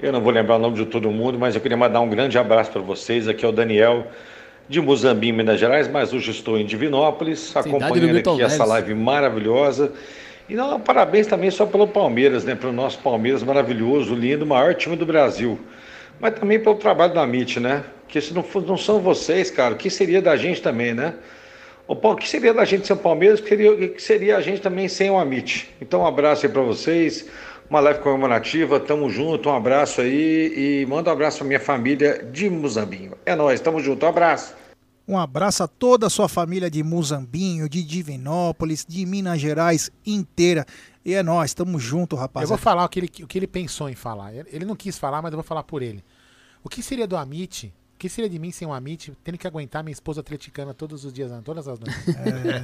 Eu não vou lembrar o nome de todo mundo, mas eu queria mandar um grande abraço para vocês. Aqui é o Daniel de Muzambique, Minas Gerais, mas hoje estou em Divinópolis, Cidade do acompanhando aqui essa Neves. live maravilhosa. E não, parabéns também só pelo Palmeiras, né? Pelo nosso Palmeiras maravilhoso, lindo, maior time do Brasil. Mas também pelo trabalho da Amit, né? Que se não, for- não são vocês, cara, o que seria da gente também, né? O Paulo, que seria da gente sem o Palmeiras? O que seria, que seria a gente também sem o Amit? Então, um abraço aí pra vocês, uma live comemorativa, tamo junto, um abraço aí e manda um abraço pra minha família de Muzambinho. É nóis, tamo junto, um abraço. Um abraço a toda a sua família de Muzambinho, de Divinópolis, de Minas Gerais inteira. E é nós, tamo junto, Eu vou falar o que, ele, o que ele pensou em falar. Ele não quis falar, mas eu vou falar por ele. O que seria do Amit? O que seria de mim sem o Amit, tendo que aguentar minha esposa atleticana todos os dias, todas as noites?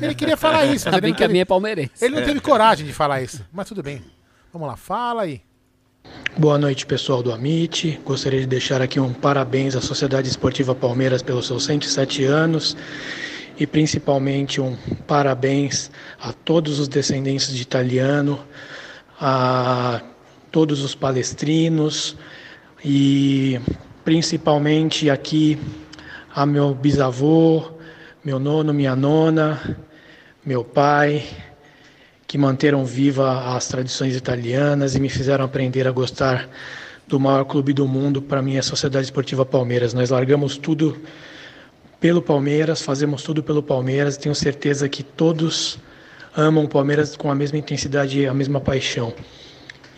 Ele queria falar isso, mas Ainda ele que a teve- minha é palmeirense. Ele não teve coragem de falar isso, mas tudo bem. Vamos lá, fala aí. Boa noite, pessoal do Amit. Gostaria de deixar aqui um parabéns à Sociedade Esportiva Palmeiras pelos seus 107 anos e principalmente um parabéns a todos os descendentes de italiano, a todos os palestrinos e principalmente aqui a meu bisavô, meu nono, minha nona, meu pai, que manteram viva as tradições italianas e me fizeram aprender a gostar do maior clube do mundo, para mim é a Sociedade Esportiva Palmeiras. Nós largamos tudo pelo Palmeiras, fazemos tudo pelo Palmeiras, tenho certeza que todos amam o Palmeiras com a mesma intensidade e a mesma paixão.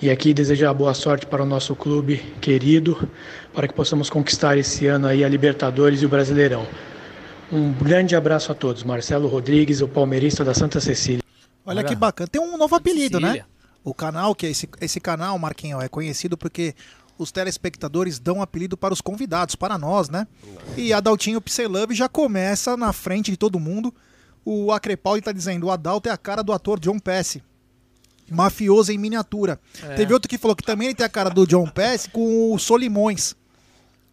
E aqui desejar boa sorte para o nosso clube querido, para que possamos conquistar esse ano aí a Libertadores e o Brasileirão. Um grande abraço a todos. Marcelo Rodrigues, o palmeirista da Santa Cecília. Olha que bacana. Tem um novo apelido, né? O canal, que é esse, esse canal, Marquinho, é conhecido porque os telespectadores dão um apelido para os convidados, para nós, né? E Adaltinho Pixelove já começa na frente de todo mundo. O Acrepaldi está dizendo: o Adalto é a cara do ator John Pesci. Mafioso em miniatura. É. Teve outro que falou que também ele tem a cara do John Pesci com o Solimões.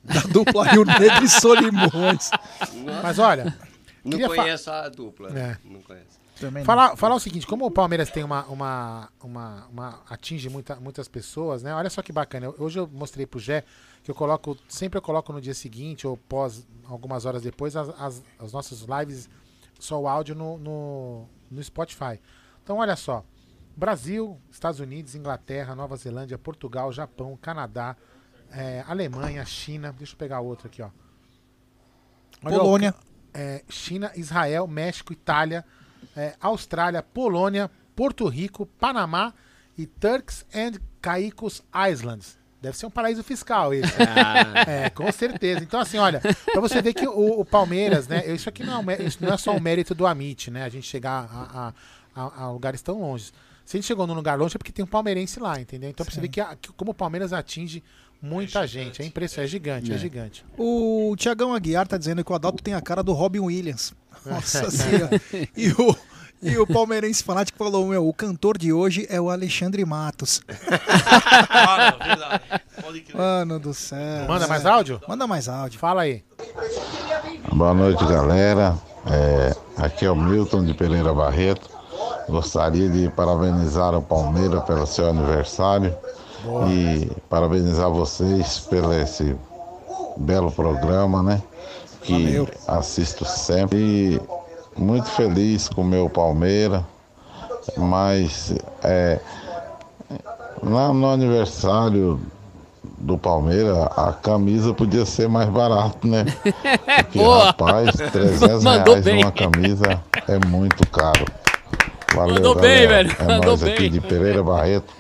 Da dupla Rio Negro e Solimões. Mas olha. Não fa- conheço a dupla. É. Não conheço. Também Falar, falar o seguinte, como o Palmeiras tem uma. uma, uma, uma- atinge muita, muitas pessoas, né? Olha só que bacana. Eu- Hoje eu mostrei pro Gé que eu coloco. Sempre eu coloco no dia seguinte ou pós, algumas horas depois, as, as, as nossas lives, só o áudio no, no, no Spotify. Então, olha só. Brasil, Estados Unidos, Inglaterra, Nova Zelândia, Portugal, Japão, Canadá, eh, Alemanha, China. Deixa eu pegar outro aqui, ó. Olha Polônia. é, China, Israel, México, Itália, é, Austrália, Polônia, Porto Rico, Panamá e Turks and Caicos Islands. Deve ser um paraíso fiscal esse. Ah. É, com certeza. Então, assim, olha, pra você ver que o, o Palmeiras, né? Isso aqui não é, um isso não é só um mérito do Amit, né? A gente chegar a, a- a- a lugares tão longe. Se a gente chegou num lugar longe é porque tem um palmeirense lá, entendeu? Então, pra você ver que, a- que como o Palmeiras atinge muita gente. É impressionante, é gigante, é, É. gigante. O Tiagão Aguiar tá dizendo que o Adalto tem a cara do Robin Williams. Nossa senhora. E o, e o palmeirense fanático falou: meu, o cantor de hoje é o Alexandre Matos. Não, verdade. Pode crer. Mano do céu. Manda mais áudio? Manda mais áudio. Fala aí. Boa noite, galera. É, aqui é o Milton de Pereira Barreto. Gostaria de parabenizar o Palmeiras pelo seu aniversário e parabenizar vocês pelo esse belo programa, né? Que assisto sempre. E muito feliz com o meu Palmeiras, mas é, lá no aniversário do Palmeiras, a camisa podia ser mais barata, né? Porque, Boa. rapaz, 300 Mandou reais bem. uma camisa é muito caro. Valeu, Mandou bem, galera. velho. É Mandou nós aqui bem. de Pereira Barreto.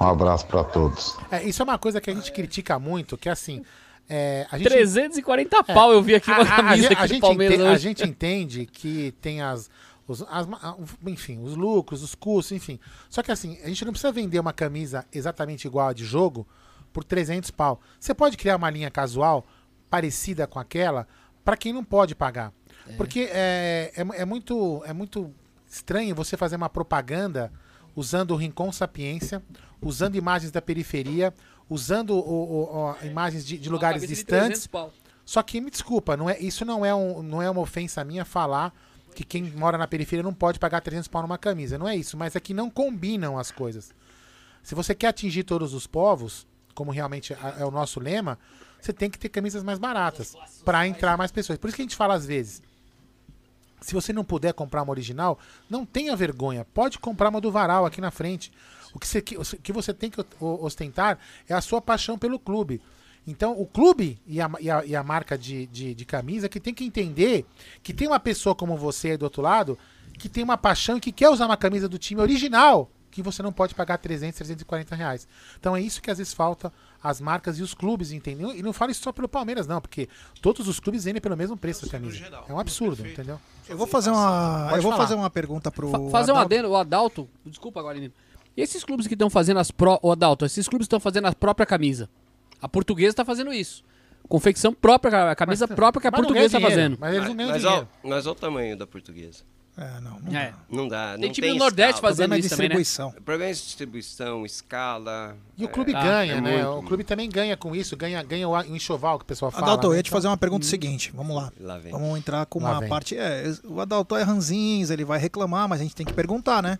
Um abraço para todos. É, isso é uma coisa que a gente critica muito, que é assim. É, a gente, 340 pau eu vi aqui uma a- a- a camisa a do gente Palmeiras ente- A gente entende que tem as, os, as ma- a- enfim, os lucros, os custos, enfim. Só que assim, a gente não precisa vender uma camisa exatamente igual a de jogo por 300 pau. Você pode criar uma linha casual parecida com aquela para quem não pode pagar. Porque é, é, é muito, é muito estranho você fazer uma propaganda usando o Rincon Sapiência, usando imagens da periferia, usando o- o- o- imagens de, de lugares de distantes. 300 pau. Só que me desculpa, não é, isso não é, um, não é uma ofensa minha falar que quem mora na periferia não pode pagar 300 pau numa camisa. Não é isso, mas é que não combinam as coisas. Se você quer atingir todos os povos, como realmente é o nosso lema, você tem que ter camisas mais baratas para entrar mais pessoas. Por isso que a gente fala às vezes, se você não puder comprar uma original, não tenha vergonha. Pode comprar uma do varal aqui na frente. O que você, que- o que você tem que ostentar é a sua paixão pelo clube. Então, o clube e a, e a- e a marca de, de, de camisa que tem que entender que tem uma pessoa como você aí do outro lado que tem uma paixão e que quer usar uma camisa do time original que você não pode pagar 300, 340 reais. Então é isso que às vezes falta as marcas e os clubes, entendeu? E não falo isso só pelo Palmeiras, não, porque todos os clubes vendem pelo mesmo preço da camisa. É um absurdo, entendeu? Eu vou fazer uma, Pode eu vou falar. fazer uma pergunta pro Fa- fazer um adendo, o Adalto. Desculpa agora, menino. E esses clubes que estão fazendo as pró. O Adalto, esses clubes estão fazendo a própria camisa. A portuguesa está fazendo isso. Confecção própria, a camisa própria que a mas portuguesa está fazendo. mas eles não ganham Mas dinheiro. ó, mas olha o tamanho da portuguesa. É, não. Não É. Não dá. Tem não time tem do Nordeste escala. fazendo isso também, né? O problema é distribuição, escala. E o clube é- ganha, é né? muito. O clube também ganha com isso, ganha, ganha o enxoval que o pessoal fala. Adalto, eu né? ia te fazer uma pergunta seguinte. Vamos lá. Lá vem. Vamos entrar com Lá uma vem. parte. É, o Adalto é ranzinhos, ele vai reclamar, mas a gente tem que perguntar, né?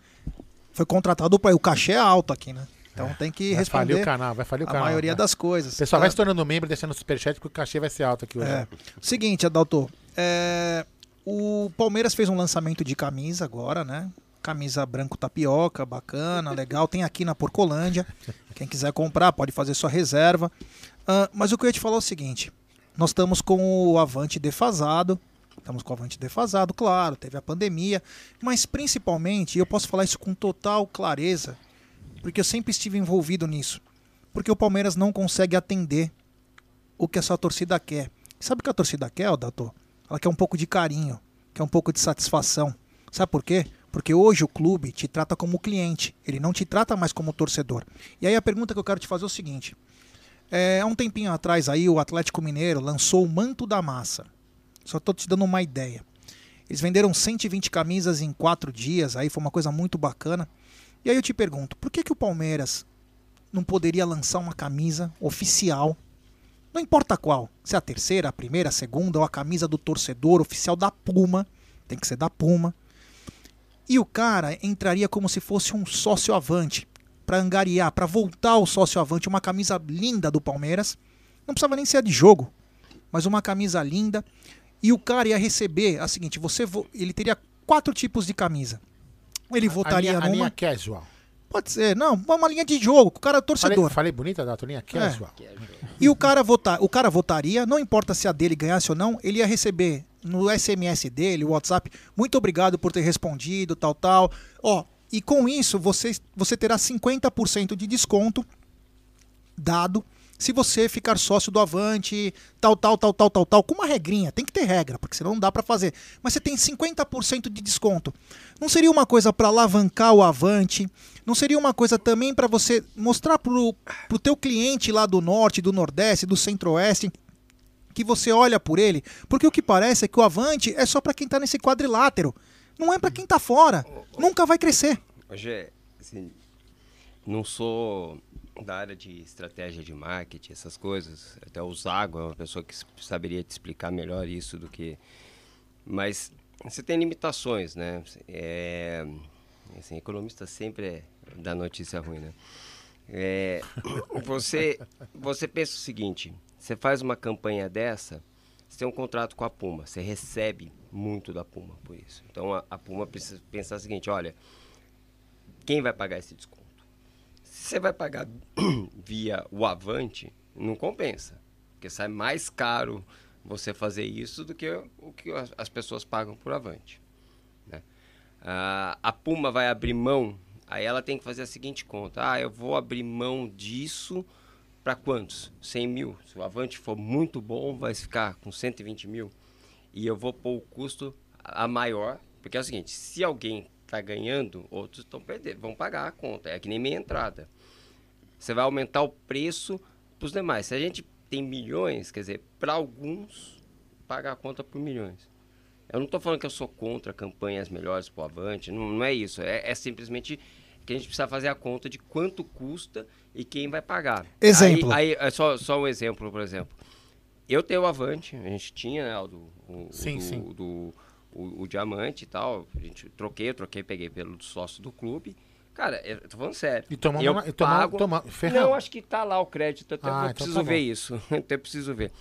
Foi contratado para o cachê é alto aqui, né? Então tem que Vai responder. falir o canal, vai falir o a canal. maioria vai. das coisas. O pessoal tá? vai se tornando membro, deixando superchat, porque o cachê vai ser alto aqui hoje. É. Seguinte, Adalto. é, o Palmeiras fez um lançamento de camisa agora, né? Camisa branco tapioca, bacana, legal. Tem aqui na Porcolândia. Quem quiser comprar, pode fazer sua reserva. Ah, mas o que eu ia te falar é o seguinte: nós estamos com o Avante defasado. Estamos com o Avante defasado, claro, teve a pandemia. Mas principalmente, e eu posso falar isso com total clareza, porque eu sempre estive envolvido nisso. Porque o Palmeiras não consegue atender o que essa torcida quer. Sabe o que a torcida quer, Dato? ela quer um pouco de carinho, quer um pouco de satisfação. Sabe por quê? Porque hoje o clube te trata como cliente, ele não te trata mais como torcedor. E aí a pergunta que eu quero te fazer é o seguinte: é, há um tempinho atrás aí o Atlético Mineiro lançou o Manto da Massa. Só estou te dando uma ideia. Eles venderam 120 camisas em quatro dias, aí foi uma coisa muito bacana. E aí eu te pergunto, por que, que o Palmeiras não poderia lançar uma camisa oficial? Não importa qual, se é a terceira, a primeira, a segunda, ou a camisa do torcedor oficial da Puma, tem que ser da Puma. E o cara entraria como se fosse um sócio avante, para angariar, para voltar ao sócio avante, uma camisa linda do Palmeiras. Não precisava nem ser de jogo, mas uma camisa linda. E o cara ia receber a seguinte: você vo- ele teria quatro tipos de camisa. Ele votaria a linha, a numa. linha casual. Pode ser, não, uma linha de jogo, o cara é torcedor. Falei, falei bonita, Dato? Linha casual. E o cara, vota, o cara votaria, não importa se a dele ganhasse ou não, ele ia receber no SMS dele, o WhatsApp, muito obrigado por ter respondido, tal, tal. Ó, e com isso você, você terá 50% de desconto dado se você ficar sócio do Avante, tal, tal, tal, tal, tal, tal, com uma regrinha. Tem que ter regra, porque senão não dá pra fazer. Mas você tem 50% de desconto. Não seria uma coisa pra alavancar o Avante? Não seria uma coisa também pra você mostrar pro, pro teu cliente lá do norte, do nordeste, do centro-oeste, que você olha por ele? Porque o que parece é que o Avante é só pra quem tá nesse quadrilátero. Não é pra quem tá fora. Nunca vai crescer. Hoje, assim, não sou da área de estratégia de marketing, essas coisas. Até o Zago é uma pessoa que saberia te explicar melhor isso do que. Mas você tem limitações, né? É, assim, economista sempre é dá notícia ruim, né? É, você, você pensa o seguinte: você faz uma campanha dessa, você tem um contrato com a Puma, você recebe muito da Puma por isso. Então a, a Puma precisa pensar o seguinte: olha, quem vai pagar esse desconto? Você vai pagar via o Avante, não compensa. Porque sai mais caro você fazer isso do que o que as as pessoas pagam por Avante. né? Ah, a Puma vai abrir mão, aí ela tem que fazer a seguinte conta. Ah, eu vou abrir mão disso para quantos? 100 mil. Se o Avante for muito bom, vai ficar com 120 mil. E eu vou pôr o custo a maior, porque é o seguinte, se alguém está ganhando, outros estão perdendo, vão pagar a conta. É que nem meia entrada. Você vai aumentar o preço para os demais. Se a gente tem milhões, quer dizer, para alguns, paga a conta por milhões. Eu não estou falando que eu sou contra campanhas melhores para o Avante, não, não é isso. É, é simplesmente que a gente precisa fazer a conta de quanto custa e quem vai pagar. Exemplo. Aí, aí, é só, só um exemplo, por exemplo. Eu tenho o Avante, a gente tinha né, o do, o, Sim, sim. do- o, o diamante e tal. A gente troquei, eu troquei, peguei pelo sócio do clube. Cara, eu tô falando sério. E tomamos eu uma- e tomamos- pago... toma- ferramos. Não, acho que tá lá o crédito, até Ah, eu então preciso tá ver isso. Até preciso ver.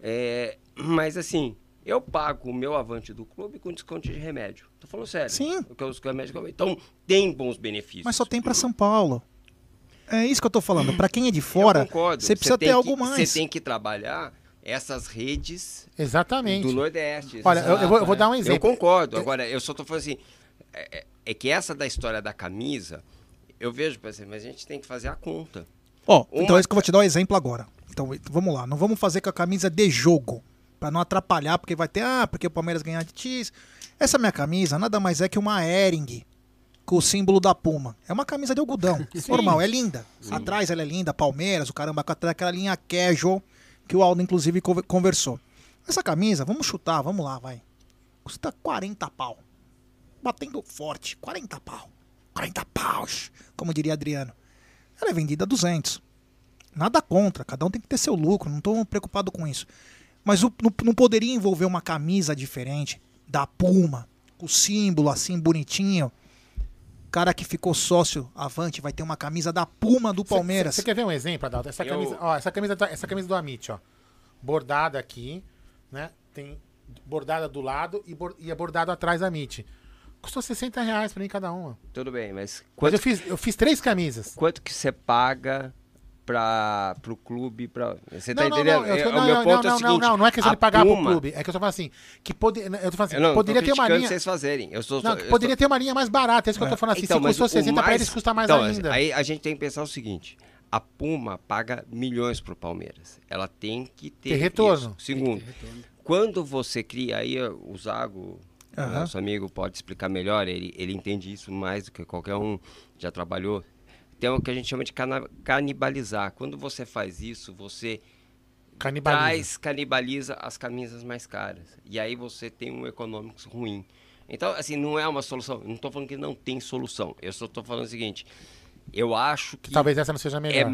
É, mas assim, eu pago o meu avante do clube com desconto de remédio. Tô falando sério. Sim. Porque os remédios Então, tem bons benefícios. Mas só tem pra São Paulo. É isso que eu tô falando. Pra quem é de fora, você precisa ter que- algo mais. Você tem que trabalhar essas redes Exatamente. do Nordeste. Olha, eu- eu vou- eu vou dar um Eu exemplo. concordo. Agora, eu só tô falando assim, é, é- é que essa da história da camisa, eu vejo, por exemplo, mas a gente tem que fazer a conta. Ó, Uma- então é isso que eu vou te dar um exemplo agora. Então vamos lá, não vamos fazer com a camisa de jogo, Pra não atrapalhar, porque vai ter, ah, porque o Palmeiras ganhar de X. Essa minha camisa nada mais é que uma Ering com o símbolo da Puma. É uma camisa de algodão, Sim. normal, é linda. Sim. Atrás ela é linda, Palmeiras, o caramba, com aquela linha casual que o Aldo inclusive conver- conversou. Essa camisa, vamos chutar, vamos lá, vai. Custa 40 pau. Batendo forte, 40 pau. 40 paus, como diria Adriano. Ela é vendida a 200. Nada contra, cada um tem que ter seu lucro, não estou preocupado com isso. Mas o- não, não poderia envolver uma camisa diferente da Puma, com o símbolo assim bonitinho. Cara que ficou sócio avante vai ter uma camisa da Puma do Palmeiras. Você quer ver um exemplo, Adalto? Essa Eu- camisa, ó, essa camisa, da- essa camisa do Amit, ó. Bordada aqui, né? Tem bordada do lado e, bor- e é bordado atrás da Amit. Custou 60 reais pra mim cada uma. Tudo bem, mas Mas eu fiz, eu fiz três camisas. Quanto que você paga para pro clube para Você tá não, não, entendendo? não, eu É, tô- o não, meu não, ponto não, é o não, seguinte, não, não é questão a de pagar Puma- pro clube. É que eu tô falando assim, que pode, eu tô falando assim, Eu não, poderia tô ter uma linha... vocês fazerem. Eu sou, Não, eu poderia tô- ter uma linha mais barata, é isso que eu tô falando assim. Então, se custou o 60 pra mais- eles, custa mais então, ainda. Aí a gente tem que pensar o seguinte: a Puma paga milhões pro Palmeiras. Ela tem que ter, Ter retorno. isso. Segundo, quando você cria, aí o Zago, Aham. nosso amigo, pode explicar melhor, ele, ele entende isso mais do que qualquer um, já trabalhou. Tem o que a gente chama de canibalizar. Quando você faz isso, você Canibaliza. traz, canibaliza as camisas mais caras. E aí você tem um econômico ruim. Então, assim, não é uma solução. Não estou falando que não tem solução. Eu só estou falando o seguinte. Eu acho que. Talvez essa não seja a melhor.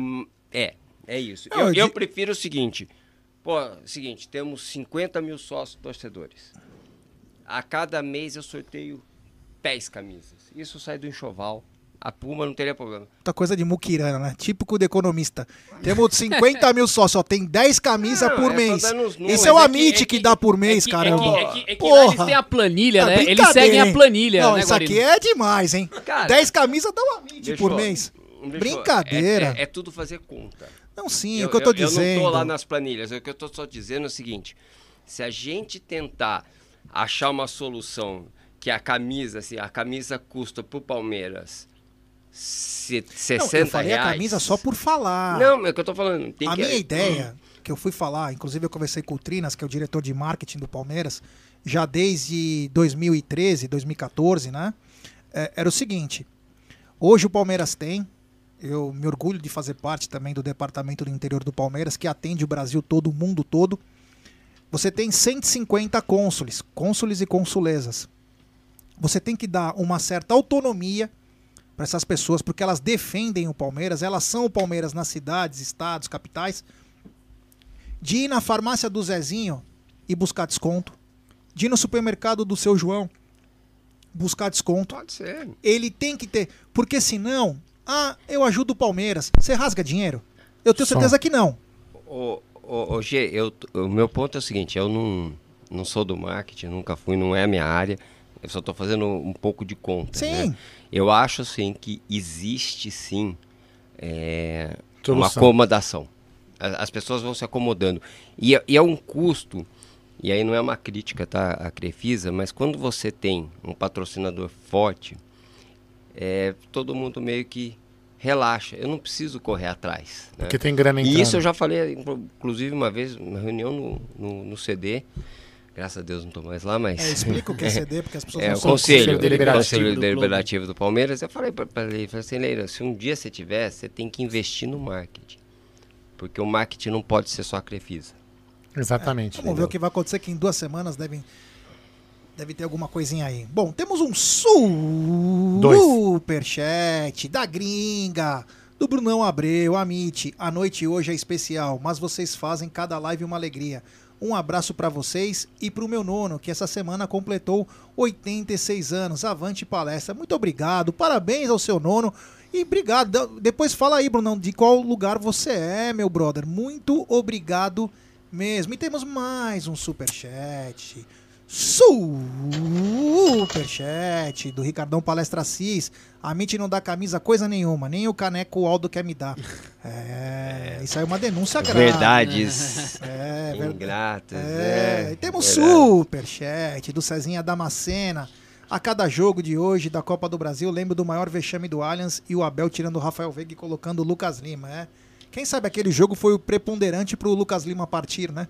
É, é, é isso. Não, eu, eu prefiro o seguinte. Pô, seguinte, temos 50 mil sócios torcedores. A cada mês eu sorteio 10 camisas. Isso sai do enxoval. A Puma não teria problema. Muita coisa de muquirana, né? Típico do economista. Temos 50 mil sócios, ó, tem 10 camisas Não, por é, mês. Esse é o É que- Amit que, dá por mês, caramba. É que, é que lá eles têm a planilha, né? Eles seguem a planilha, Não, né, isso aqui é demais, hein? Cara, 10 camisas dá o Amit por eu- mês. eu- Brincadeira. É, é- é tudo fazer conta. Não, sim, eu, é o que eu tô Eu não dizendo. tô lá nas planilhas. O que eu tô só dizendo é o seguinte: se a gente tentar achar uma solução que a camisa, assim, a camisa custa pro Palmeiras 60 Não, eu falei reais. a camisa só por falar. Não, é o que eu tô falando. A que... minha ideia, que eu fui falar, inclusive eu conversei com o Trinas, que é o diretor de marketing do Palmeiras, já desde 2013, 2014, né? É, era o seguinte: hoje o Palmeiras tem, eu me orgulho de fazer parte também do departamento do interior do Palmeiras, que atende o Brasil todo, o mundo todo. Você tem 150 cônsules, cônsules e consulesas. Você tem que dar uma certa autonomia para essas pessoas, porque elas defendem o Palmeiras, elas são o Palmeiras nas cidades, estados, capitais, de ir na farmácia do Zezinho e buscar desconto, de ir no supermercado do seu João buscar desconto. Pode ser. Ele tem que ter, porque senão, ah, eu ajudo o Palmeiras, você rasga dinheiro? Eu tenho Som. certeza que não. Ô, ô, ô, Gê, eu, o meu ponto é o seguinte, eu não, não sou do marketing, nunca fui, não é a minha área. Eu só estou fazendo um pouco de conta. Sim. né? Eu acho, assim, que existe, sim, é, uma acomodação. As pessoas vão se acomodando. E é, e é um custo, e aí não é uma crítica, tá, a Crefisa, mas quando você tem um patrocinador forte, é, todo mundo meio que relaxa. Eu não preciso correr atrás. né? Porque tem grana E entrando. isso eu já falei, inclusive, uma vez, na reunião no, no, no CD. Graças a Deus não estou mais lá, mas. É, explica o que é CD, porque as pessoas é, não o sabem. conselho, Conselho Deliberativo Conselho do Deliberativo do Palmeiras. Eu falei para ele, falei assim, Leira, se um dia você tiver, você tem que investir no marketing. Porque o marketing não pode ser só a Crefisa. Exatamente. Vamos ver o que vai acontecer, que em duas semanas devem, deve ter alguma coisinha aí. Bom, temos um superchat da gringa, do Brunão Abreu, Amit. A noite hoje é especial, mas vocês fazem cada live uma alegria. Um abraço pra vocês e pro meu nono, que essa semana completou 86 anos. Avante palestra. Muito obrigado, parabéns ao seu nono. E obrigado. De- Depois fala aí, Brunão, de qual lugar você é, meu brother. Muito obrigado mesmo. E temos mais um superchat. Superchat do Ricardão Palestra Assis. A Mitty não dá camisa coisa nenhuma, nem o caneco o Aldo quer me dar. É, isso aí é uma denúncia grave. Verdades É, ver- ingratas. é, né? e temos Verdade. superchat do Cezinha Damascena. A cada jogo de hoje da Copa do Brasil, lembro do maior vexame do Allianz e o Abel tirando o Rafael Veiga e colocando o Lucas Lima, é. Quem sabe aquele jogo foi o preponderante pro Lucas Lima partir, né?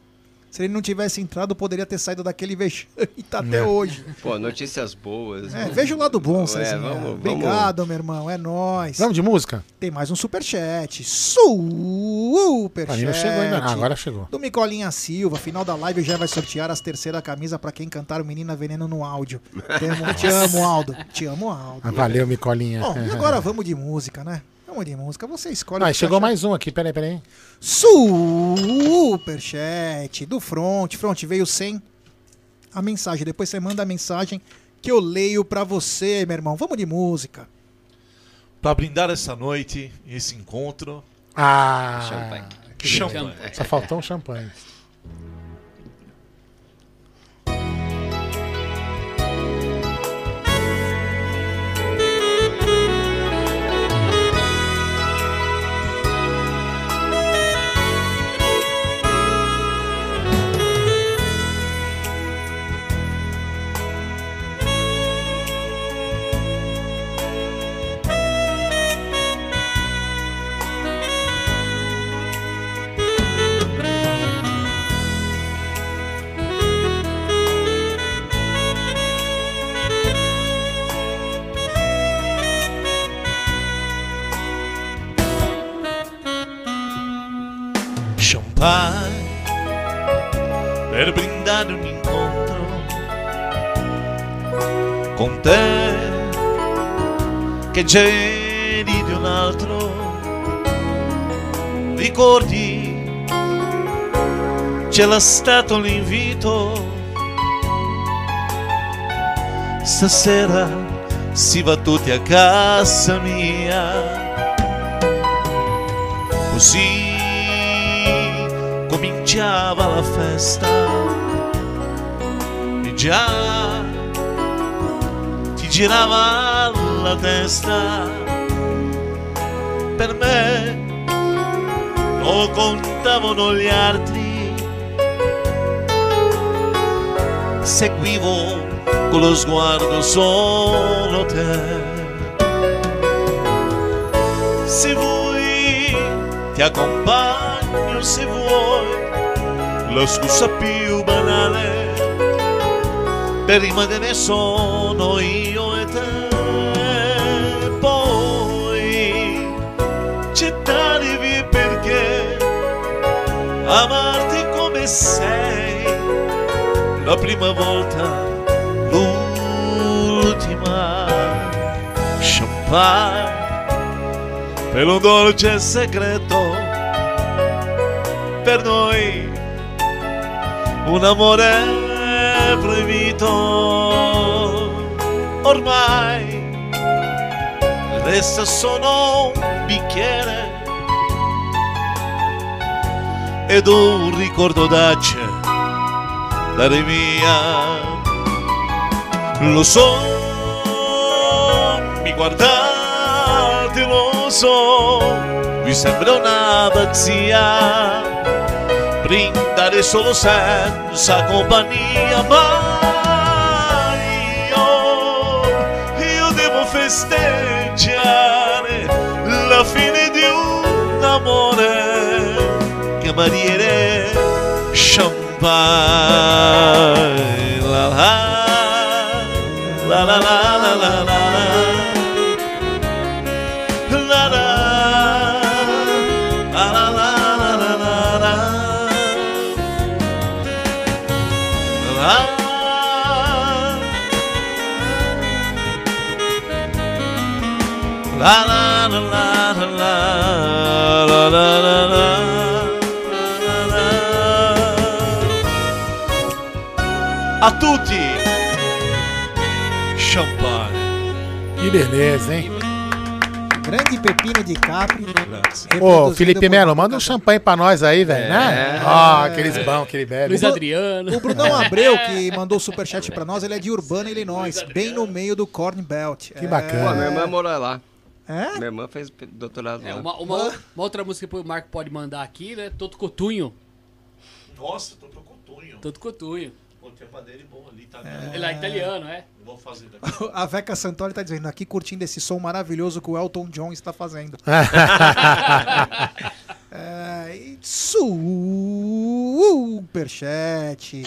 Se ele não tivesse entrado, poderia ter saído daquele vexame e tá até hoje. Pô, notícias boas. É, veja o lado bom, É, Cezinha. vamos- vamos- Obrigado, meu irmão. É nóis. Vamos de música? Tem mais um superchat. Superchat. Não chegou ainda. Ah, agora chegou. Do Micolinha Silva. Final da live já vai sortear as terceira camisa pra quem cantar o Menina Veneno no áudio. Te amo, te amo, Aldo. Te amo, Aldo. Ah, valeu, Micolinha. Bom, e agora vamos de música, né? Vamos de música. Você escolhe. Ah, chegou mais um aqui, peraí, peraí. Superchat do Front. Front veio sem a mensagem. Depois você manda a mensagem que eu leio pra você, meu irmão. Vamos de música. Pra brindar essa noite, esse encontro. Ah, Champanhe. que Champanhe. Só faltou um champanhe. Champagne per brindare un incontro con te che c'eri di un altro. Ricordi, c'era stato l'invito. Stasera si va tutti a casa mia. Così cominciava la festa. E già ti girava la testa. Per me lo contavano gli altri. Seguivo con lo sguardo solo te. Se vuoi ti accompagno se vuoi la scusa più banale per rimanere sono io e te. Poi gettatevi perché amarti come sei la prima volta l'ultima. Champagne per un dolce segreto per noi un amore proibito. Ormai resta solo un bicchiere ed un ricordo d'ace dare via lo so mi guardate lo so vi sembra una pazzia brindare solo senza companhia, Mario eu devo festejar la fine de um amor que marierei champagne. La la la la la la. A tutti Champagne Que beleza, hein? Grande Pepino de Capri. Ô, Felipe Melo, manda um champanhe pra nós aí, velho, né? É. Ó, aqueles bons que ele bebe. Luiz Adriano. O Brunão Abreu, que mandou o superchat pra nós, ele é de Urbana, Illinois, bem no meio do Corn Belt. Que É. bacana. Pô, minha irmã mora lá. É? Minha irmã fez doutorado É, lá. uma, uma, uma outra música que o Marco pode mandar aqui, né? Toto Cotunho. Nossa, tô cotunho Toto Cotunho. Pô, tem padeiro bom ali, tá Ele é italiano, é? Vou fazer daqui A Veca Santoli tá dizendo aqui, curtindo esse som maravilhoso que o Elton John está fazendo. é, e superchat.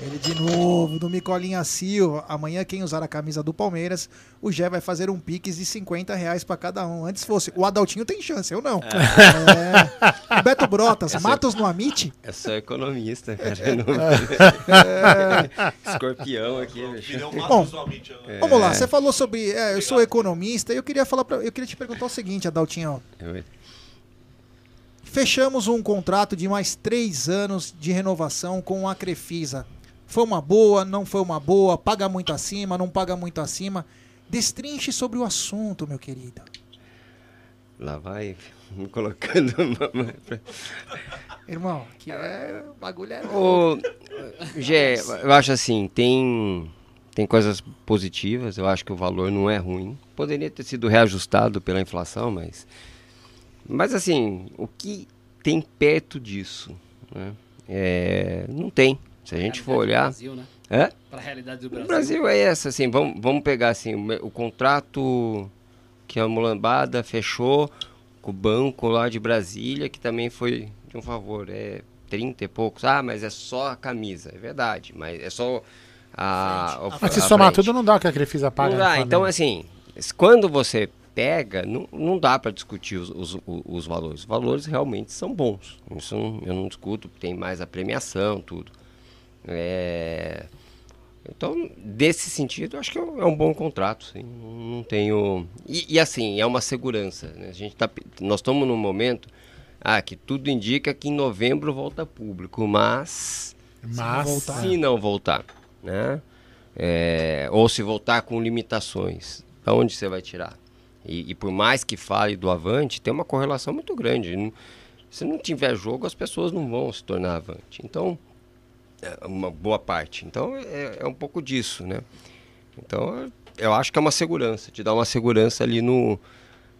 Ele de novo, do Micolinha Silva. Amanhã, quem usar a camisa do Palmeiras, o Gé vai fazer um pix de 50 reais pra cada um. Antes fosse, o Adaltinho tem chance, eu não. É. Beto Brotas, Essa- Matos no Amit? Eu sou economista, cara. eu não- Escorpião aqui, bicho. Bom, É. vamos lá. Você falou sobre. é, eu sou economista e eu queria falar pra, Eu queria te perguntar o seguinte, Adaltinho. Eu- Fechamos um contrato de mais três anos de renovação com a Crefisa. Foi uma boa, não foi uma boa, paga muito acima, não paga muito acima. Destrinche sobre o assunto, meu querido. Lá vai me colocando. Irmão, que é. O bagulho é. Ô, Gé, eu acho assim, tem, tem coisas positivas, eu acho que o valor não é ruim. Poderia ter sido reajustado pela inflação, mas. Mas assim, o que tem perto disso? né? É, não tem. Se a gente for olhar. Brasil, né? É? Pra realidade do O Brasil. Brasil é essa, assim, vamos, vamos pegar assim, o, o contrato que a Mulambada fechou com o banco lá de Brasília, que também foi de um favor, é 30 e poucos. Ah, mas é só a camisa, é verdade, mas é só a... o- Mas se a somar frente. tudo, não dá o que a Crefisa paga. Não dá, então assim, quando você pega, não, não dá para discutir os, os, os, valores. Os valores realmente são bons. Isso não, eu não discuto, tem mais a premiação, tudo. É... Então, desse sentido, acho que é um, é um bom contrato. Sim. Não tenho. E, e, assim, é uma segurança. Né? A gente tá, nós estamos num momento ah, que tudo indica que em novembro volta público, mas. Mas. Se não voltar, se não voltar né? É, ou se voltar com limitações, da onde você vai tirar? E, e, por mais que fale do avante, tem uma correlação muito grande. Se não tiver jogo, as pessoas não vão se tornar avante. Então, é uma boa parte. Então, é, é um pouco disso, né? Então, eu acho que é uma segurança, te dá uma segurança ali no,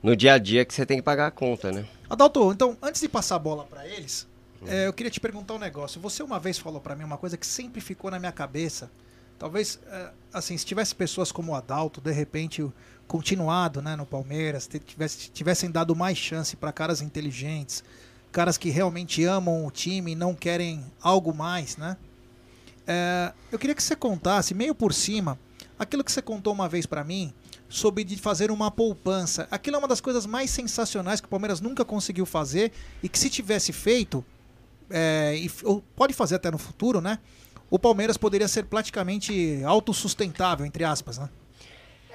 no dia a dia que você tem que pagar a conta, né? Adalto, então, antes de passar a bola para eles, é, eu queria te perguntar um negócio. Você uma vez falou para mim uma coisa que sempre ficou na minha cabeça. Talvez, é, assim, se tivesse pessoas como o Adalto, de repente, continuado né, no Palmeiras, tivesse, tivessem dado mais chance para caras inteligentes, caras que realmente amam o time e não querem algo mais, né? É, eu queria que você contasse, meio por cima, aquilo que você contou uma vez para mim sobre de fazer uma poupança. Aquilo é uma das coisas mais sensacionais que o Palmeiras nunca conseguiu fazer e que se tivesse feito, é, e, pode fazer até no futuro, né? O Palmeiras poderia ser praticamente autossustentável, entre aspas, né?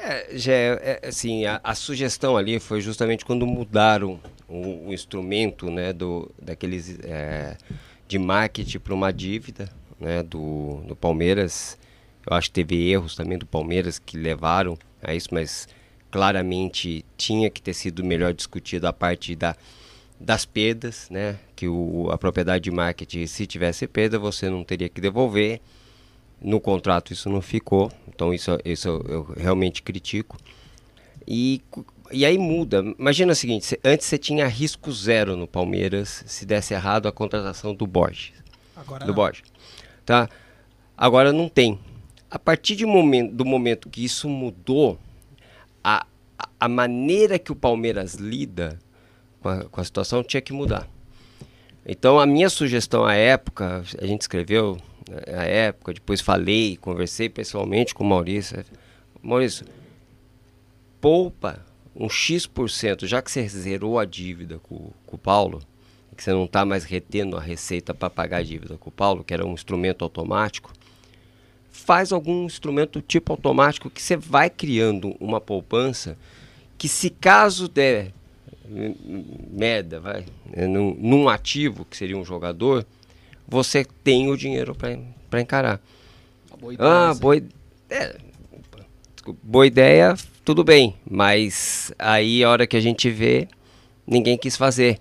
É, já é, é, assim, a, a, sugestão ali foi justamente quando mudaram o, o instrumento, né, do, daqueles é, de marketing para uma dívida, né, do, do Palmeiras. Eu acho que teve erros também do Palmeiras que levaram a isso, mas claramente tinha que ter sido melhor discutido a parte da das perdas, né? Que o, a propriedade de marketing, se tivesse perda, você não teria que devolver. No contrato isso não ficou, então isso, isso eu, eu realmente critico. E, e aí muda. Imagina o seguinte: antes você tinha risco zero no Palmeiras se desse errado a contratação do Borges. Agora do não. Borges. Tá? Agora não tem. A partir de momento, do momento que isso mudou, a, a maneira que o Palmeiras lida com a, com a situação tinha que mudar. Então a minha sugestão à época, a gente escreveu né, à época, depois falei, conversei pessoalmente com o Maurício. Maurício, poupa um X%, já que você zerou a dívida com, com o Paulo, que você não está mais retendo a receita para pagar a dívida com o Paulo, que era um instrumento automático, faz algum instrumento tipo automático que você vai criando uma poupança que se caso der merda, vai, é, num, num, ativo, que seria um jogador, você tem o dinheiro para encarar. Boa ideia, ah, boa, é, boa ideia, tudo bem, mas aí a hora que a gente vê, ninguém quis fazer.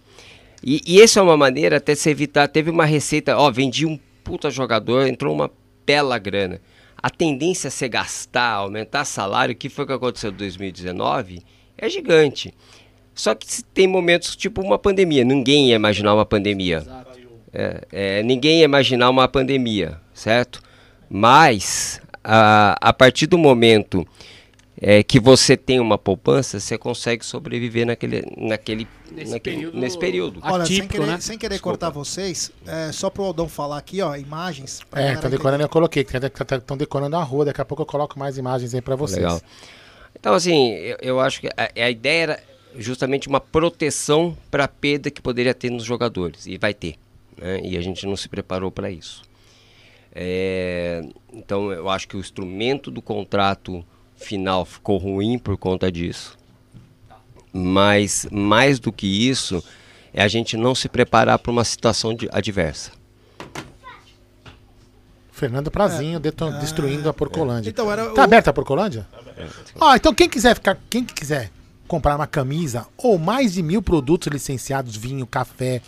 E, e essa é uma maneira até se evitar. Teve uma receita, ó, vendi um puta jogador, entrou uma bela grana. A tendência a se gastar, aumentar salário, que foi o que aconteceu em 2019, é gigante. Só que tem momentos tipo uma pandemia. Ninguém ia imaginar uma pandemia. É, é, ninguém ia imaginar uma pandemia, certo? Mas a, a partir do momento é, que você tem uma poupança, você consegue sobreviver naquele, naquele, nesse, naquele, período nesse período. Olha, sem querer, né? sem querer cortar vocês, é, só pro Aldão falar aqui, ó, imagens. É, tá decorando, eu coloquei, estão decorando a rua, daqui a pouco eu coloco mais imagens aí para vocês. Legal. Então, assim, eu, eu acho que a, a ideia era justamente uma proteção para a perda que poderia ter nos jogadores, e vai ter. Né? E a gente não se preparou para isso. É, então eu acho que o instrumento do contrato final ficou ruim por conta disso. Mas mais do que isso, é a gente não se preparar para uma situação de, adversa. Fernando Prazinho é, destruindo a Porcolândia. Então, era tá o... aberta a Porcolândia? Ah, então quem quiser ficar, quem quiser comprar uma camisa ou mais de mil produtos licenciados, vinho, café,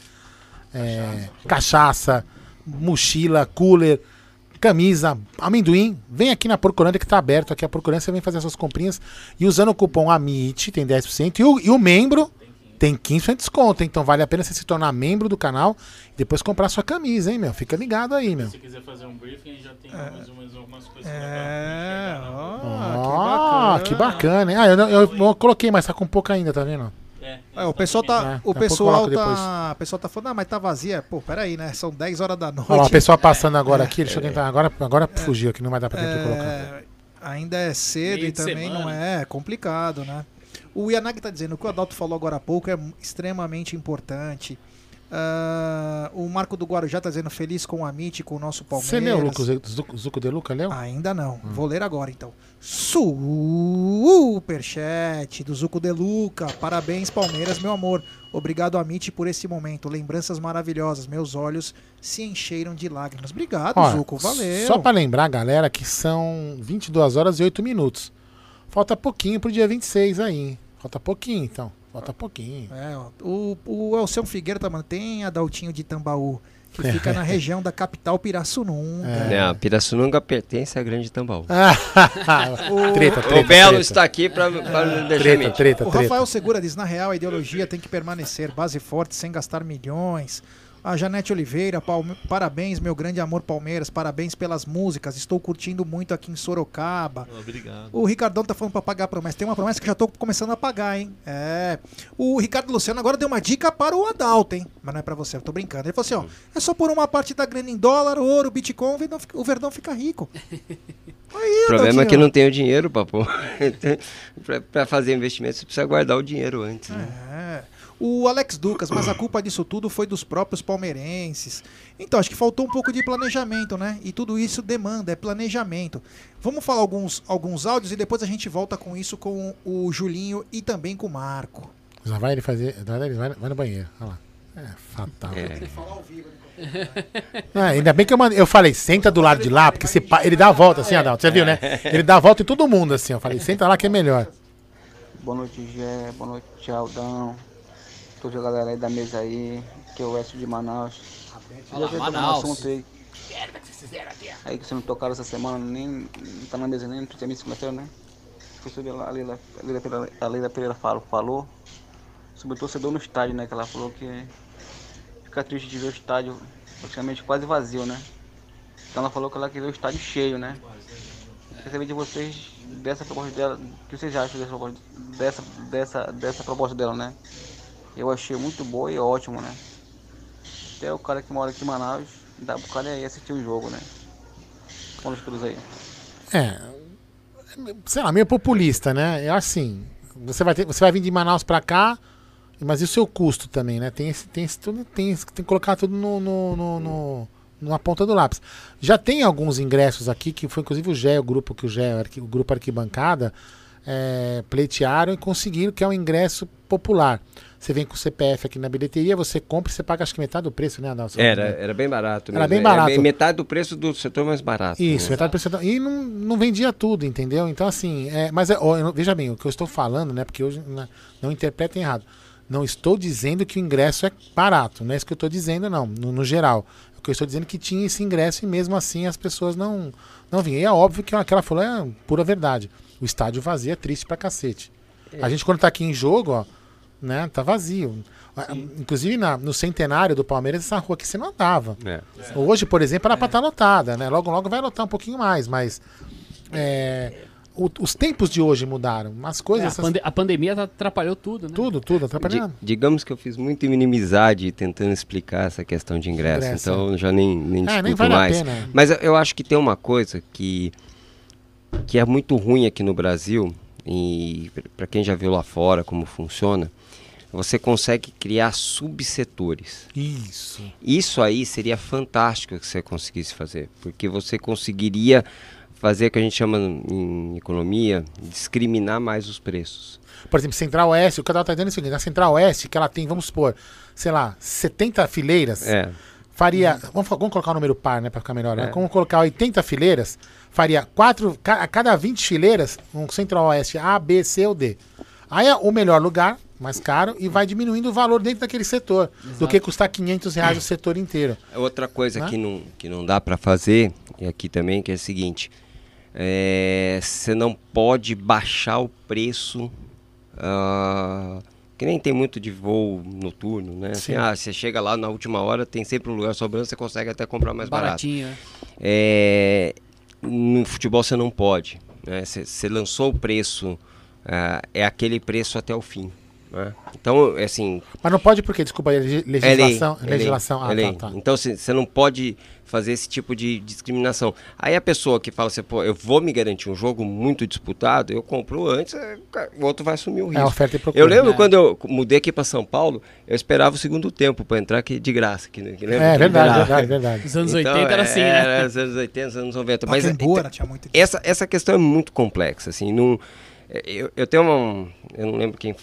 é, cachaça, mochila, cooler, camisa, amendoim, vem aqui na Porcolândia que está aberto aqui a Porcolândia, você vem fazer suas comprinhas e usando o cupom AMIT tem 10% e o, e o membro tem 15% de desconto, então vale a pena você se tornar membro do canal e depois comprar sua camisa, hein, meu? Fica ligado aí, meu. Se quiser fazer um briefing, já tem É. mais ou menos algumas coisas É, Ah, que bacana, hein? Ah, eu, não- eu, eu coloquei, mas tá com pouco ainda, tá vendo? É, o pessoal tá, É, o pessoal tá, o pessoal tá falando, ah, mas tá vazia. Pô, peraí, né? São 10 horas da noite. Olha lá, a pessoa passando agora aqui, deixa eu tentar. Agora, agora fugiu aqui, não vai dar pra de colocar. É, ainda é cedo Meio e também semana. não é, é complicado, né? O Yanagi está dizendo o que o Adalto falou agora há pouco é extremamente importante. Ah, o Marco do Guarujá está dizendo feliz com o Amit, com o nosso Palmeiras. Você leu o Zuco, de Luca, leu? Ainda não. Vou ler agora então. Superchat do Zuco de Luca. Parabéns, Palmeiras, meu amor. Obrigado, Amit, por esse momento. Lembranças maravilhosas. Meus olhos se encheram de lágrimas. Obrigado, Ó, Zuco. Valeu. Só pra lembrar, galera, que são 22 horas e 8 minutos. Falta pouquinho pro dia 26 aí, hein? Falta pouquinho, então. Falta pouquinho. É, o, o Elcião Figueira tá mandando. Tem Adaltinho de Tambaú, que fica na região da capital Pirassununga. É. a Pirassununga pertence à Grande Tambaú. Treta, o treta, Belo treta. está aqui para deixar o Rafael Segura diz: na real, a ideologia tem que permanecer, base forte, sem gastar milhões. A Janete Oliveira, Palme- parabéns, meu grande amor Palmeiras, parabéns pelas músicas, estou curtindo muito aqui em Sorocaba. Obrigado. O Ricardão tá falando pra pagar a promessa. Tem uma promessa que eu já tô começando a pagar, hein? É. O Ricardo Luciano agora deu uma dica para o Adalto, hein? Mas não é pra você, eu tô brincando. Ele falou assim: ó, é só por uma parte da grana em dólar, ouro, Bitcoin, o Verdão fica, o Verdão fica rico. O problema é que não tem o dinheiro para pôr. para fazer investimento, você precisa guardar o dinheiro antes. né? É. O Alex Ducas, mas a culpa disso tudo foi dos próprios palmeirenses. Então, acho que faltou um pouco de planejamento, né? E tudo isso demanda, é planejamento. Vamos falar alguns, alguns áudios e depois a gente volta com isso com o Julinho e também com o Marco. Já vai ele fazer. Vai, vai, vai no banheiro. Olha lá. É fatal. Ah, ainda bem que eu, mandei, eu falei, senta do lado de lá, porque se ele dá a volta assim, Adalto. Você viu, né? Ele dá a volta em todo mundo, assim. Eu falei, senta lá que é melhor. Boa noite, Gé. Boa noite, Aldão. Toda a galera aí da mesa aí, que é o Oeste de Manaus. Fala, Já queria tocar um Manaus. assunto aí. Aí que vocês não tocaram essa semana, nem não tá na mesa nem no tinha segunda-feira, né? Foi sobre a Leila, a Leila Pereira, a Leila Pereira falou, falou sobre o torcedor no estádio, né? Que ela falou que fica triste de ver o estádio praticamente quase vazio, né? Então ela falou que ela queria o estádio cheio, né? Queria saber de vocês dessa proposta dela, o que vocês acham dessa proposta, dessa, dessa, dessa proposta dela, né? Eu achei muito boa e ótimo, né? Até o cara que mora aqui em Manaus, dá pro cara ir assistir o jogo, né? Vamos todos aí. É. Sei lá, meio populista, né? É assim. Você vai, ter, você vai vir de Manaus pra cá, mas e o seu custo também, né? Tem esse, tem esse, tudo, tem, tem que colocar tudo no, no, no- no- na ponta do lápis. Já tem alguns ingressos aqui, que foi inclusive o Gé, o grupo que o arqui- o grupo Arquibancada, é, pleitearam e conseguiram, que é um ingresso popular. Você vem com o CPF aqui na bilheteria, você compra e você paga acho que metade do preço, né, Adalto? Era, era bem barato. Era mesmo. bem barato. metade do preço do setor mais barato. Isso, metade do preço. E não, não vendia tudo, entendeu? Então, assim, é, mas é, ó, eu não- veja bem, o que eu estou falando, né? Porque hoje né, não interpretem errado. Não estou dizendo que o ingresso é barato, não é isso que eu estou dizendo, não, no, no geral. O que eu estou dizendo é que tinha esse ingresso e mesmo assim as pessoas não, não vinham. E é óbvio que aquela falou é pura verdade. O estádio vazio é triste pra cacete. A gente, quando tá aqui em jogo, ó, né, tá vazio. Ah, Inclusive na- no centenário do Palmeiras, essa rua aqui você não andava. É. Hoje, por exemplo, era pra estar lotada, né? Logo, logo vai lotar um pouquinho mais, mas é, o- os tempos de hoje mudaram. As É, coisas. a, essas- pande- a pandemia atrapalhou tudo, né? Tudo, tudo, atrapalhando. Di- digamos que eu fiz muita inimizade tentando explicar essa questão de ingresso, Ingresso, então eu já nem, nem É, discuto nem vale a mais. pena. Mas eu, eu acho que tem uma coisa que, que é muito ruim aqui no Brasil, e para quem já viu lá fora como funciona, você consegue criar subsetores. Isso. Isso aí seria fantástico que você conseguisse fazer, porque você conseguiria fazer o que a gente chama em economia, discriminar mais os preços. Por exemplo, Central Oeste, o canal tá dizendo o seguinte: a Central Oeste, que ela tem, vamos supor, sei lá, 70 fileiras, É. faria. Vamos, vamos colocar o número par, né, pra ficar melhor. Né? É. Vamos colocar 80 fileiras, faria quatro, a cada 20 fileiras, um Central Oeste A, B, C ou D. Aí o melhor lugar, mais caro, e vai diminuindo o valor dentro daquele setor, do que custar 500 reais o setor inteiro. Outra coisa Né? que, não, que não dá para fazer, e aqui também, que é o seguinte: é, você não pode baixar o preço. ah, que nem tem muito de voo noturno, né? Assim, Sim. ah, você chega lá na última hora, tem sempre um lugar sobrando, você consegue até comprar mais Baratinho, barato. É, no futebol você não pode. né? Você, você lançou o preço, ah, é aquele preço até o fim. Né? Então, assim. Mas não pode porque, desculpa, é legi- legislação. É lei, é legislação. lei, ah, é tá, tá. Então você não pode fazer esse tipo de discriminação. Aí a pessoa que fala assim, pô, eu vou me garantir um jogo muito disputado, eu compro antes, é, o outro vai assumir o risco. oferta e procura. Eu lembro É. quando eu mudei aqui para São Paulo, eu esperava o segundo tempo para entrar aqui de graça. Que, que É, que verdade, verdade, verdade. Os anos 80 era assim, né? Era os anos 80, os anos 90. Mas é, era- tinha muito essa, essa questão é muito complexa, assim, não, eu, eu tenho uma, eu não lembro quem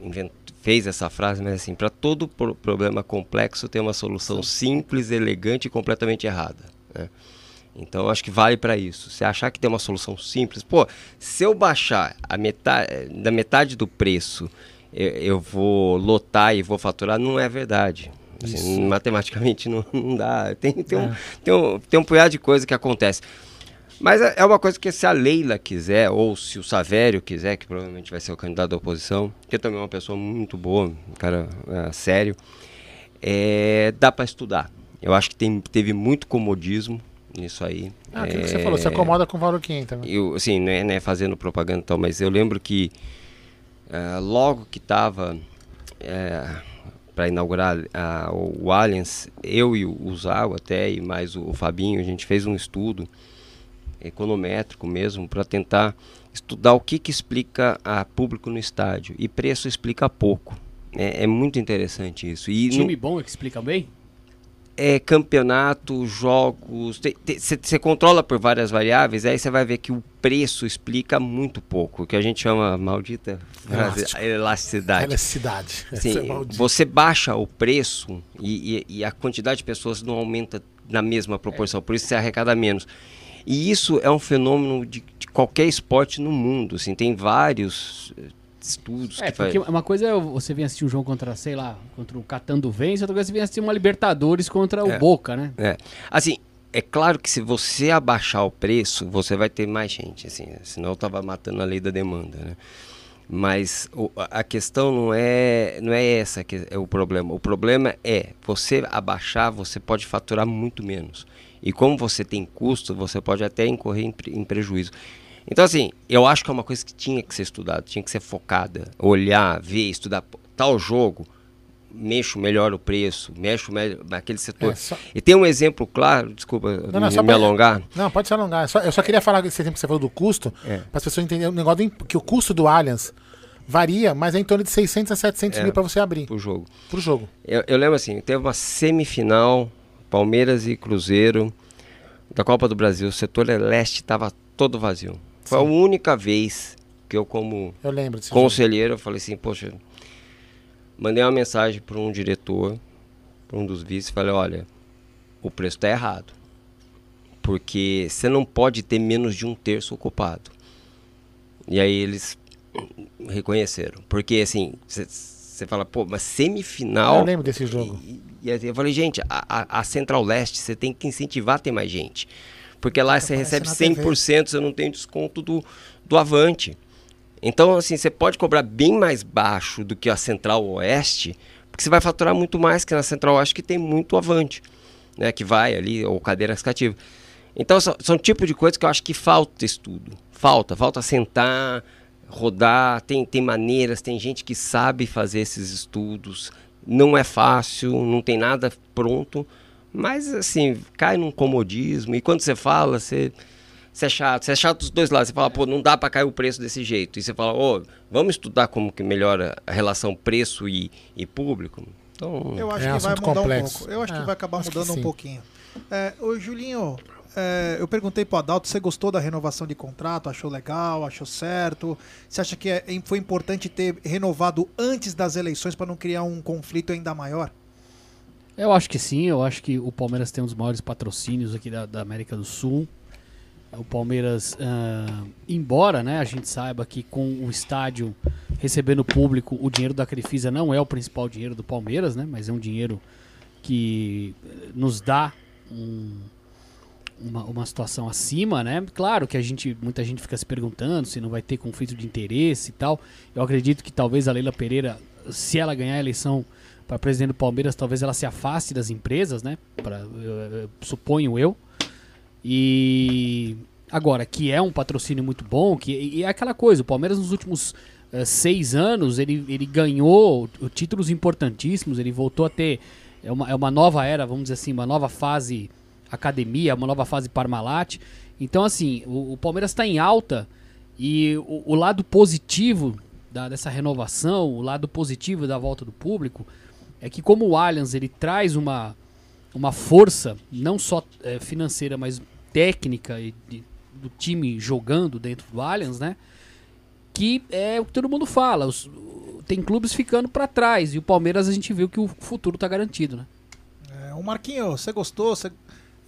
invent- fez essa frase, mas assim, para todo pro- problema complexo tem uma solução simples, elegante e completamente errada, né? Então acho que vale para isso. Se achar que tem uma solução simples, pô, se eu baixar a metade, da metade do preço, eu, eu vou lotar e vou faturar, não é verdade. Assim, matematicamente não, não dá. Tem, tem, um, É. tem, um, tem um punhado de coisa que acontece. Mas é é uma coisa que se a Leila quiser, ou se o Savério quiser, que provavelmente vai ser o candidato da oposição, que também é uma pessoa muito boa, um cara é, sério, é, dá para estudar. Eu acho que tem, teve muito comodismo nisso aí. Ah, aquilo que você É, falou, se acomoda com o entra. Né? eu, assim, não é, não é fazendo propaganda e tal, mas eu lembro que eh, logo que estava para inaugurar ah, o, Allianz, eu e o, o Zago até, e mais o, o Fabinho, a gente fez um estudo econométrico mesmo para tentar estudar o que, que explica a público no estádio. E preço explica pouco. É, é muito interessante isso. E no- Time bom é que explica bem? é campeonato, jogos. Você controla por várias variáveis, aí você vai ver que o preço explica muito pouco, o que a gente chama maldita frase, elasticidade. Elasticidade. Sim, é você baixa o preço e, e- e a quantidade de pessoas não aumenta na mesma proporção, por isso você arrecada menos. E isso é um fenômeno de, de qualquer esporte no mundo. Assim, tem vários eh, estudos É, que faz- porque uma coisa é você vir assistir um jogo contra, sei lá, contra o Catando Vence, outra coisa é você vir assistir uma Libertadores contra o É. Boca, né? É. Assim, é claro que se você abaixar o preço, você vai ter mais gente, assim, senão eu tava matando a lei da demanda, né? Mas o- a a questão não é, não é essa que é o problema. O problema é você abaixar, você pode faturar muito menos. E como você tem custo, você pode até incorrer em, em prejuízo. Então, assim, eu acho que é uma coisa que tinha que ser estudada, tinha que ser focada, olhar, ver, estudar tal jogo, mexo melhor o preço, mexo melhor naquele setor. É, só- E tem um exemplo claro, desculpa Não, não, me, alongar. Não, pode se alongar. É só- eu só queria falar desse exemplo que você falou do custo, É. para as pessoas entenderem o negócio do, que o custo do Allianz varia, mas é em torno de 600 a 700 É, mil para você abrir. Pro jogo. Pro jogo. Eu, eu lembro assim, teve uma semifinal, Palmeiras e Cruzeiro, da Copa do Brasil, o setor leste estava todo vazio. Foi a única vez que eu, como Eu conselheiro, eu falei assim, poxa, mandei uma mensagem para um diretor, para um dos vices, falei, olha, o preço está errado. Porque você não pode ter menos de um terço ocupado. E aí eles reconheceram. Porque assim, você fala, pô, mas semifinal. Eu lembro desse jogo. E assim, eu falei, gente, a, a- Central Leste você tem que incentivar a ter mais gente. Porque lá você recebe na TV. 100%, você não tem desconto do, do Avante. Então, assim, você pode cobrar bem mais baixo do que a Central Oeste, porque você vai faturar muito mais que na Central Oeste, que tem muito Avante, né? Que vai ali, ou cadeiras cativas. Então, são, são tipo de coisas que eu acho que falta estudo. Falta, falta sentar, rodar, tem, tem maneiras, tem gente que sabe fazer esses estudos. Não é fácil, não tem nada pronto, mas assim, cai num comodismo. E quando você fala, você, você é chato. Você é chato dos dois lados. Você fala, pô, não dá para cair o preço desse jeito. E você fala, ô, vamos estudar como que melhora a relação preço e, e público. Então, Eu acho É que vai mudar complexo. um pouco. Eu acho É, que vai acabar mudando um pouquinho. É, ô, Julinho, é, eu perguntei pro Adalto, você gostou da renovação de contrato? Achou legal? Achou certo? Você acha que é- foi importante ter renovado antes das eleições para não criar um conflito ainda maior? Eu acho que sim, eu acho que o Palmeiras tem um dos maiores patrocínios aqui da, da América do Sul. O Palmeiras, ah, embora né, a gente saiba que com o estádio recebendo público, o dinheiro da Crefisa não é o principal dinheiro do Palmeiras, né, mas é um dinheiro que eh, nos dá um- uma, uma situação acima, né? Claro que a gente, muita gente fica se perguntando se não vai ter conflito de interesse e tal. Eu acredito que talvez a Leila Pereira, se ela ganhar a eleição para presidente do Palmeiras, talvez ela se afaste das empresas, né? Pra, eu- eu- suponho eu. E agora que é um patrocínio muito bom, que e é aquela coisa. O Palmeiras nos últimos eh, seis anos, ele, ele ganhou títulos importantíssimos, ele voltou a ter é uma, é uma nova era, vamos dizer assim, uma nova fase academia, uma nova fase Parmalat. Então, assim, o, o Palmeiras está em alta e o, o lado positivo da- dessa renovação, o lado positivo da volta do público, é que como o Allianz ele traz uma, uma força, não só eh, financeira, mas técnica e de- do time jogando dentro do Allianz, né? Que é o que todo mundo fala. os- tem clubes ficando para trás e o Palmeiras a gente viu que o futuro tá garantido, né? É, o Marquinho, você gostou? Você-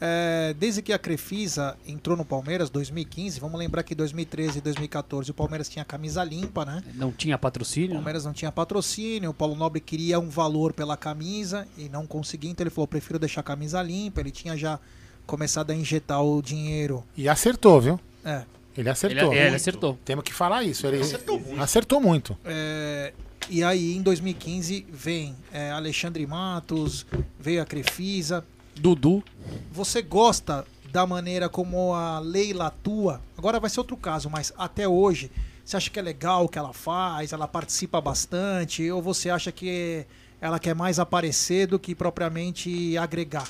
é, desde que a Crefisa entrou no Palmeiras, 2015, vamos lembrar que 2013 e 2014 o Palmeiras tinha camisa limpa, né? Não tinha patrocínio. O Palmeiras não tinha patrocínio, o Paulo Nobre queria um valor pela camisa e não conseguia, então ele falou: prefiro deixar a camisa limpa. Ele tinha já começado a injetar o dinheiro. E acertou, viu? É. Ele acertou. Ele- é, ele acertou. Temos que falar isso. Ele acertou muito. É, e aí, em 2015, vem é, Alexandre Matos, veio a Crefisa. Dudu. Você gosta da maneira como a Leila atua? Agora vai ser outro caso, mas até hoje, você acha que é legal o que ela faz? Ela participa bastante? Ou você acha que ela quer mais aparecer do que propriamente agregar?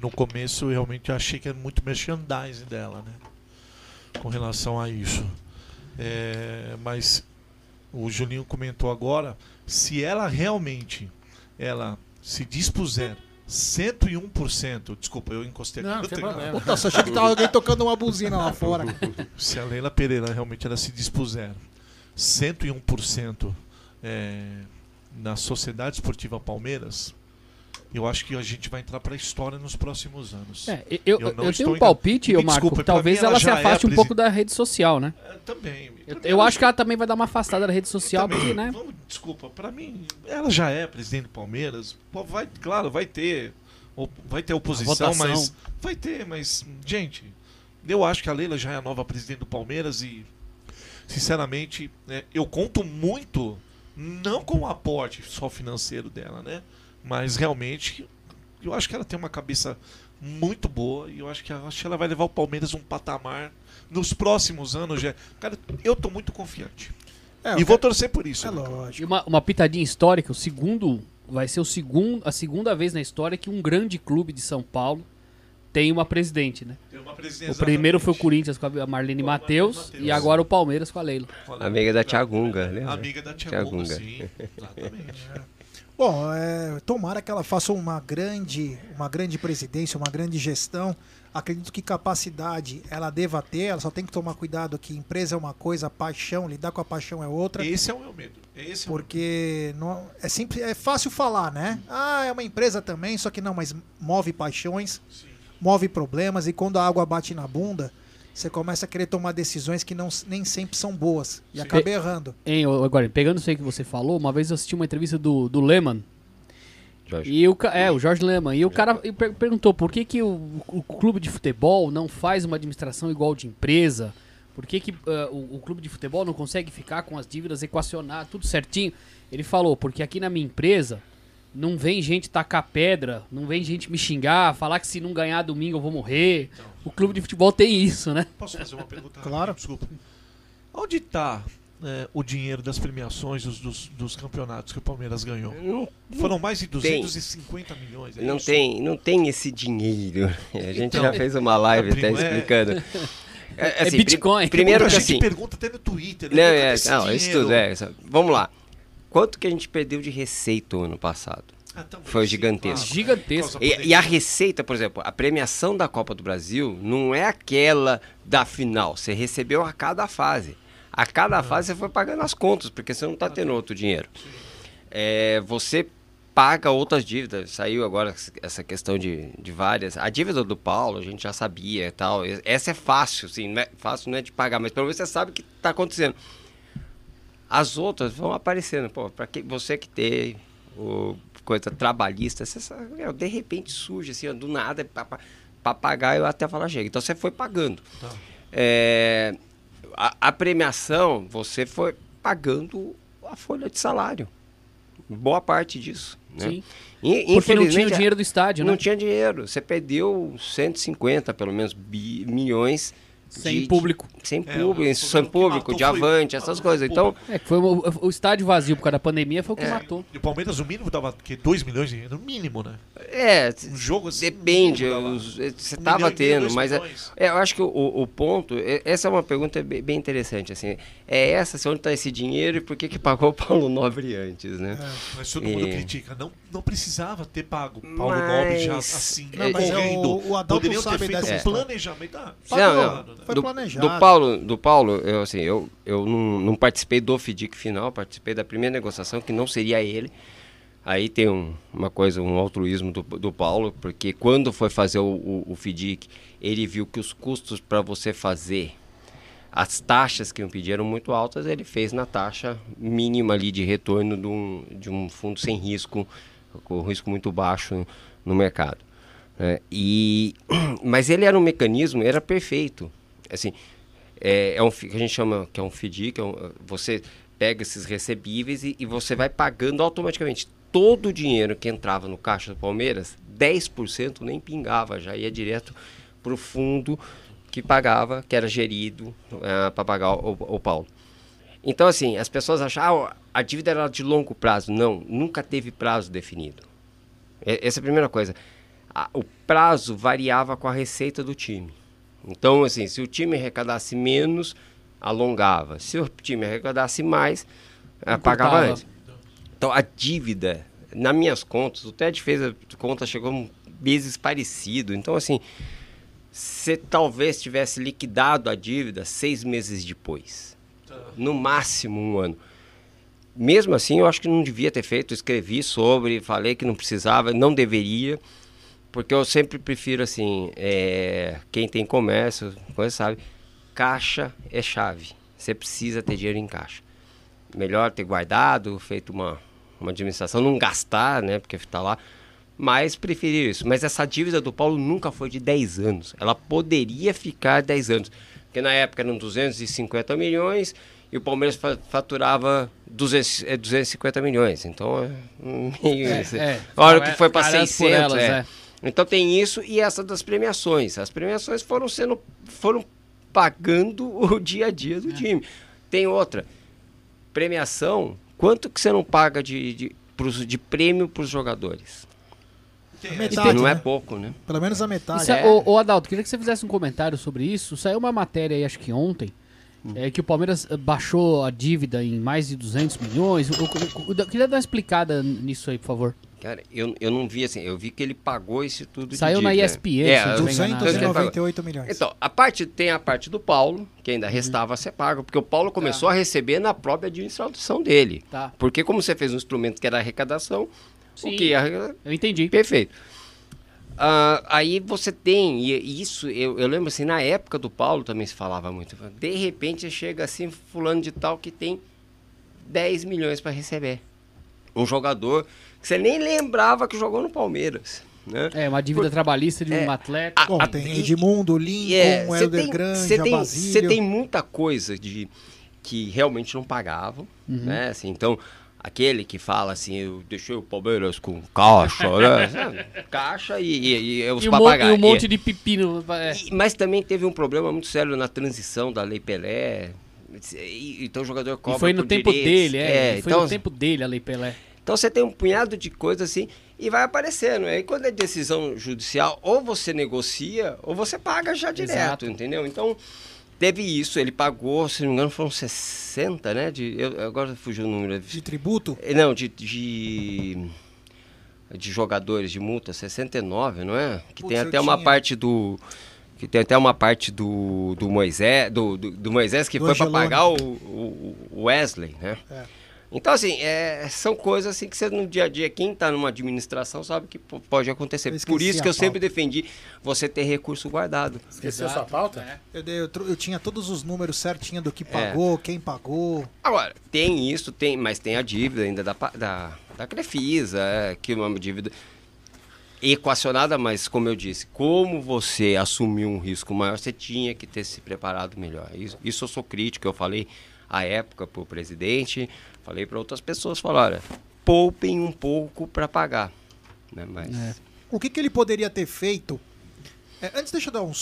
No começo, eu realmente achei que era muito merchandising dela, né? Com relação a isso. É, mas o Julinho comentou agora, se ela realmente ela se dispuser 101%, desculpa, eu encostei aqui. Não, eu não tem problema. Puta, só achei que tava alguém tocando uma buzina lá fora. Se a Leila Pereira realmente ela se dispuser 101% é, na Sociedade Esportiva Palmeiras, eu acho que a gente vai entrar para a história nos próximos anos. É, eu, eu, eu tenho um palpite, ô Marco, desculpa, talvez mim ela, se é afaste um presi- pouco da rede social, né? Também. Eu, eu acho que ela também vai dar uma afastada da rede social, Também, porque, né? vamos- desculpa, para mim, ela já é presidente do Palmeiras. Vai, claro, vai ter, vai ter oposição, mas vai ter, mas gente, eu acho que a Leila já é a nova presidente do Palmeiras e, sinceramente, né, eu conto muito, não com o aporte só financeiro dela, né, mas realmente, eu acho que ela tem uma cabeça muito boa e eu acho que, ela- acho que ela vai levar o Palmeiras um patamar nos próximos anos. Já, cara, eu tô muito confiante. É, e vou quero- torcer por isso. É né? lógico. E uma, uma pitadinha histórica, o segundo. Vai ser o segundo, a segunda vez na história que um grande clube de São Paulo tem uma presidente, né? Tem uma presidente, O primeiro foi o Corinthians com a Marlene Matheus e agora o Palmeiras com a Leila. Amiga da Tiagunga, né? Amiga da Tiagunga, sim. Exatamente. Bom, é, tomara que ela faça uma grande, uma grande presidência, uma grande gestão. Acredito que capacidade ela deva ter, ela só tem que tomar cuidado que empresa é uma coisa, paixão, lidar com a paixão é outra. Esse é o meu medo. Esse é Porque não, é sempre é fácil falar, né? Ah, é uma empresa também, só que não, mas move paixões, move problemas e quando a água bate na bunda, você começa a querer tomar decisões que não, nem sempre são boas e acaba Pe- errando. Hein, agora, pegando isso aí que você falou, uma vez eu assisti uma entrevista do, do Lehmann. E o, é, o Jorge Lehmann. E o cara e per- perguntou por que, que o, o clube de futebol não faz uma administração igual de empresa? Por que, que ah, o, o clube de futebol não consegue ficar com as dívidas equacionadas, tudo certinho? Ele falou, porque aqui na minha empresa não vem gente tacar pedra, não vem gente me xingar, falar que se não ganhar domingo eu vou morrer. O clube de futebol tem isso, né? Posso fazer uma pergunta? Claro. Desculpa. Onde está o dinheiro das premiações dos, dos, dos campeonatos que o Palmeiras ganhou? Não- Foram mais de tem. 250 milhões. é Não isso? tem, não tem esse dinheiro. A gente Então, já fez uma live até primo, é- explicando. É assim, Bitcoin. pri- Primeiro Muita que gente assim. pergunta até no Twitter. né? Não, é, esse não isso tudo é. isso- Vamos lá. Quanto que a gente perdeu de receita o ano passado? Ah, também, Foi gigantesco. claro. Gigantesco. E, e a receita, por exemplo, a premiação da Copa do Brasil não é aquela da final. Você recebeu a cada fase. A cada fase você foi pagando as contas, porque você não está tendo outro dinheiro. É, você paga outras dívidas. Saiu agora essa questão de, de várias. A dívida do Paulo, a gente já sabia e tal. Essa é fácil, sim. Não é, fácil não é de pagar, mas pelo menos você sabe o que está acontecendo. As outras vão aparecendo. Pô, para que você que tem o, coisa trabalhista, meu, de repente surge assim, do nada, para pagar eu até falar chega. Então você foi pagando. Tá. É, a, a premiação, você foi pagando a folha de salário. Boa parte disso. Né? Sim. In- Porque não tinha o dinheiro do estádio, Não né? tinha dinheiro. Você perdeu 150, pelo menos, bi- milhões Sem de- público. Sem É, público, o sem público, de avante, essas coisas. Então, É, que foi o, o estádio vazio por causa da pandemia foi o que É. matou. E o Palmeiras, o mínimo, dava que 2 milhões de no mínimo, né? É, um jogo assim, depende. Você Um tava e tendo, mas é, é, eu acho que o, o ponto. é- Essa é uma pergunta bem, bem interessante. Assim, é essa, assim, onde está esse dinheiro e por que, que pagou o Paulo Nobre antes, né? Mas todo mundo E- critica. Não, não precisava ter pago Paulo Nobre já Mas- assim, Não, mas é o- o Adalto Poderiam ter sabe feito dessa um história. planejamento. Ah, Não, pagou, não. né? Foi do, planejado. do Paulo, do Paulo, eu assim, eu, eu não, não participei do FDIC final, participei da primeira negociação, que não seria ele. Aí tem um- uma coisa, um altruísmo do, do Paulo, porque quando foi fazer o, o, o FDIC, ele viu que os custos para você fazer as taxas que iam pedir eram muito altas, ele fez na taxa mínima ali de retorno de um, de um fundo sem risco, com risco muito baixo no mercado. né? e, mas ele era um mecanismo, era perfeito. Assim, é, é um que a gente chama que é um FDIC, que é um- você pega esses recebíveis e, e você vai pagando automaticamente todo o dinheiro que entrava no caixa do Palmeiras, 10% nem pingava, já ia direto para o fundo que pagava, que era gerido para pagar o, o Paulo. Então, assim, as pessoas achavam ah, a dívida era de longo prazo. Não, nunca teve prazo definido. E- Essa é a primeira coisa. A- o prazo variava com a receita do time. Então, assim, se o time arrecadasse menos, alongava. Se o time arrecadasse mais, eh, pagava Encurtava. antes. Então, a dívida, nas minhas contas, o TED fez a conta, chegou um meses parecido. Então, assim, você talvez tivesse liquidado a dívida seis meses depois. No máximo um ano. Mesmo assim, eu acho que não devia ter feito. Escrevi sobre, falei que não precisava, não deveria. Porque eu sempre prefiro, assim, é, quem tem comércio, coisa sabe, caixa é chave. Você precisa ter dinheiro em caixa. Melhor ter guardado, feito uma, uma administração, não gastar, né? Porque está lá. Mas preferir isso. Mas essa dívida do Paulo nunca foi de 10 anos. Ela poderia ficar 10 anos. Porque na época eram 250 milhões e o Palmeiras fa- faturava 200, é, 250 milhões. Então é meio É, isso. é. A hora É, que foi para carado por 600, elas, é. é. Então tem isso e essa das premiações. As premiações foram sendo foram pagando o dia a dia É. do time. Tem outra. Premiação, quanto que você não paga de, de, pros- de prêmio para os jogadores? Metade, não é né? pouco, né? Pelo menos a metade. Isso é- ô, ô, Adalto, queria que você fizesse um comentário sobre isso. Saiu uma matéria aí, acho que ontem, Hum. é, que o Palmeiras eh, baixou a dívida em mais de 200 milhões. Eu, eu- eu- eu queria dar uma explicada nisso aí, por favor. Cara, eu, eu não vi assim, eu vi que ele pagou isso tudo de Saiu na. ESPN, É, se não eu- me engano. eu- eu- 298 milhões. Então, a parte, tem a parte do Paulo, que ainda restava a ser pago, porque o Paulo começou a receber na própria administração dele. Tá. Porque como você fez um instrumento que era arrecadação, Sim, o que ia- Eu entendi. Perfeito. Ah, aí você tem, e isso, eu, eu lembro assim, na época do Paulo também se falava muito. De repente chega assim, fulano de tal que tem 10 milhões para receber. Um jogador que você nem lembrava que jogou no Palmeiras. Né? É, uma dívida Por- trabalhista de um É, atleta. Bom, tem Edmundo, Lincoln, É, Helder tem- Grande, cê tem, tem muita coisa de que realmente não pagavam, Uhum. né? Assim, então, aquele que fala assim, eu deixei o Palmeiras com caixa, né? Caixa e, e, e os E um, papagaios. e um monte de pepino. é. E- Mas também teve um problema muito sério na transição da Lei Pelé. E- Então o jogador E cobra foi no tempo direitos. dele, é. e foi então, no tempo dele a Lei Pelé. então você tem um punhado de coisas assim e vai aparecendo. Aí quando é decisão judicial, ou você negocia ou você paga já direto, Exato. entendeu? Então teve isso, ele pagou, se não me engano, foram 60, né? De, eu, agora fugiu o número. De tributo? Eh, Não, de, de, de jogadores de multa, 69, não é? Que Putz, tem até uma tinha. parte do. Que tem até uma parte do, do Moisés, do, do, do Moisés que Do foi para pagar o, o o Wesley, né? É. Então, assim, é, são coisas assim que você no dia a dia, quem está numa administração sabe que pode acontecer. Eu Por isso que eu pauta. sempre defendi você ter recurso guardado. Esqueceu sua pauta? Eu, dei- eu tro- eu tinha todos os números certinho do que É. pagou, quem pagou. Agora, tem isso, tem, mas tem a dívida ainda da, da, da Crefisa, é, que é uma dívida equacionada, mas como eu disse, como você assumiu um risco maior, você tinha que ter se preparado melhor. Isso, isso eu sou crítico, eu falei à época para o presidente, falei para outras pessoas, falaram, olha, poupem um pouco para pagar. Né? Mas O que, que ele poderia ter feito É, antes, deixa eu dar um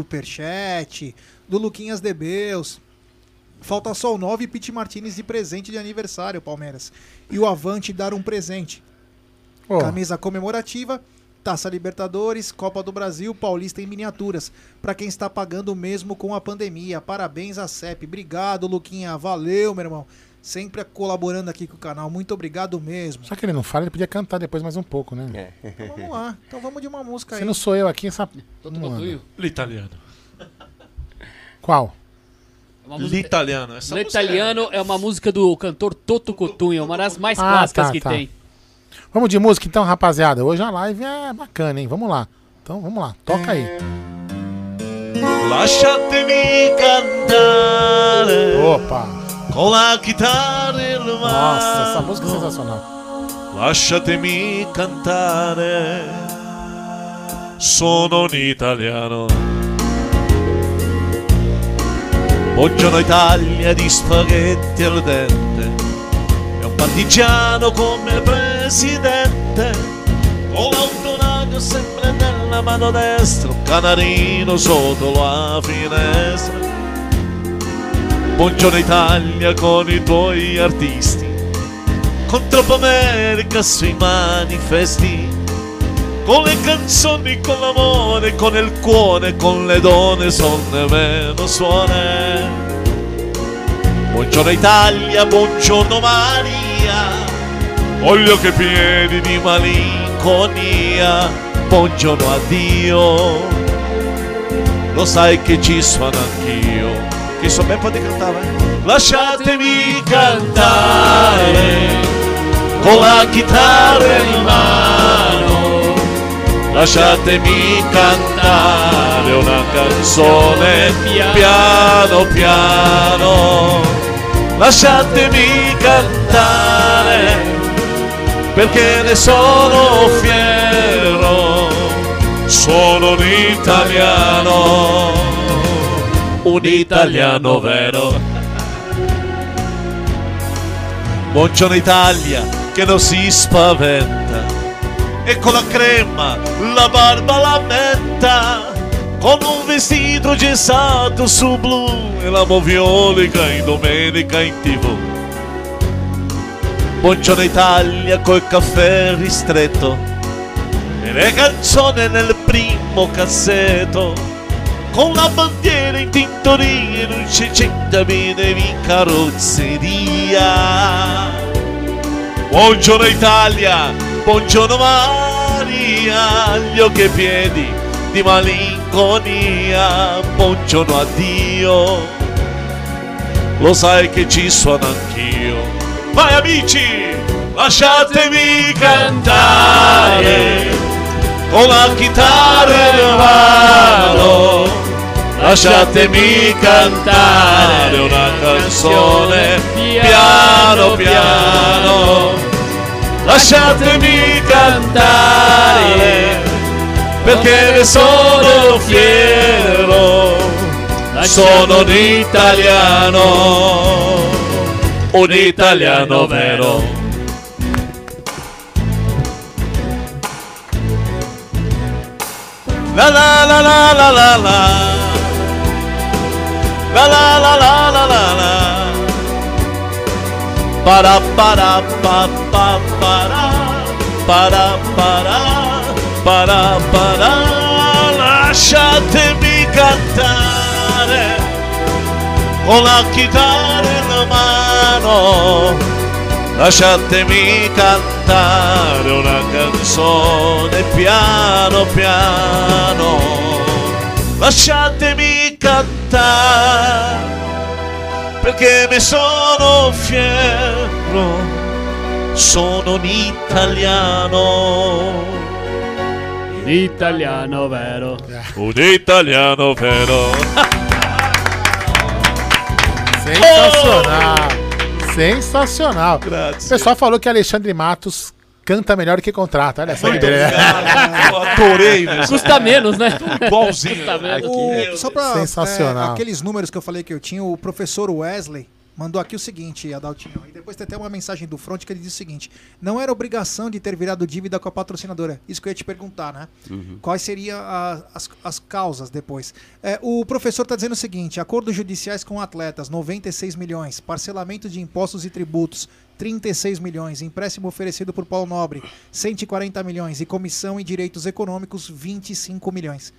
superchat do Luquinhas Debeus. Falta só o 9 e Pete Martinez de presente de aniversário, Palmeiras. E o Avante dar um presente. Oh. Camisa comemorativa, Taça Libertadores, Copa do Brasil, Paulista em miniaturas. Pra quem está pagando mesmo com a pandemia. Parabéns à CEP. Obrigado, Luquinha. Valeu, meu irmão. Sempre colaborando aqui com o canal. Muito obrigado mesmo. Só que ele não fala, ele podia cantar depois mais um pouco, né? Então vamos lá. Então vamos de uma música Se aí. não sou eu aqui, essa. L'italiano. Qual? Uma música- L'italiano. Essa No música italiano é uma música do cantor Toto Cotugno, uma das mais Ah, clássicas tá, que tá. tem. Vamos de música então, rapaziada. Hoje a live é bacana, hein? Vamos lá. Então vamos lá, toca aí. Lasciatemi cantare. Opa! Con la chitarra e il Nossa, essa música é sensacional. Lasciatemi cantare. Sono un italiano. Buongiorno Italia di spaghetti al dente. E un partigiano come presidente. Con l'autoradio sempre nella mano destra. Un canarino sotto la finestra. Buongiorno Italia con i tuoi artisti. Con troppa America sui manifesti. Con le canzoni, con l'amore, con il cuore, con le donne sonne meno suone. Buongiorno Italia, buongiorno Maria. Voglio che piedi di malinconia. Buongiorno addio. Lo sai che ci suono anch'io. Che so ben di cantare. Lasciatemi cantare con la chitarra in mano. Lasciatemi cantare una canzone piano piano. Lasciatemi cantare perché ne sono fiero. Sono un italiano, un italiano vero. Buongiorno Italia che non si spaventa e con la crema la barba la metta con un vestito gessato su blu e la moviolica in domenica in tv. Buongiorno Italia col caffè ristretto e le canzoni nel primo cassetto. Con la bandiera in tintoria non c'è centamine in carrozzeria. Buongiorno Italia, buongiorno Maria, gli occhi e piedi di malinconia, buongiorno addio, lo sai che ci sono anch'io. Vai amici, lasciatemi cantare con la chitarra in mano, lasciatemi cantare una canzone piano piano. Lasciatemi cantare perché ne sono fiero. Sono un italiano, un italiano vero. La la la la la la la La la la la Para para pa pa para para para para para lasciatemi cantare con la chitarra in mano. Lasciatemi cantare una canzone piano piano. Lasciatemi cantare perché ne sono fiero sono un italiano Italiano vero. un italiano vero Sensacional! Sensacional! O pessoal falou que Alexandre Matos canta melhor que contrata. Olha só que Muito beleza. obrigado. Eu adorei, né? Custa menos, né? Igualzinho. Custa menos. O- só pra Sensacional. é, aqueles números que eu falei que eu tinha, o professor Wesley, mandou aqui o seguinte, Adaltinho. E depois tem até uma mensagem do Front que ele diz o seguinte: não era obrigação de ter virado dívida com a patrocinadora. Isso que eu ia te perguntar, né? Uhum. Quais seriam a- as, as causas depois? É, o professor está dizendo o seguinte: acordos judiciais com atletas, 96 milhões. Parcelamento de impostos e tributos, 36 milhões. Empréstimo oferecido por Paulo Nobre, 140 milhões. E comissão em direitos econômicos, 25 milhões.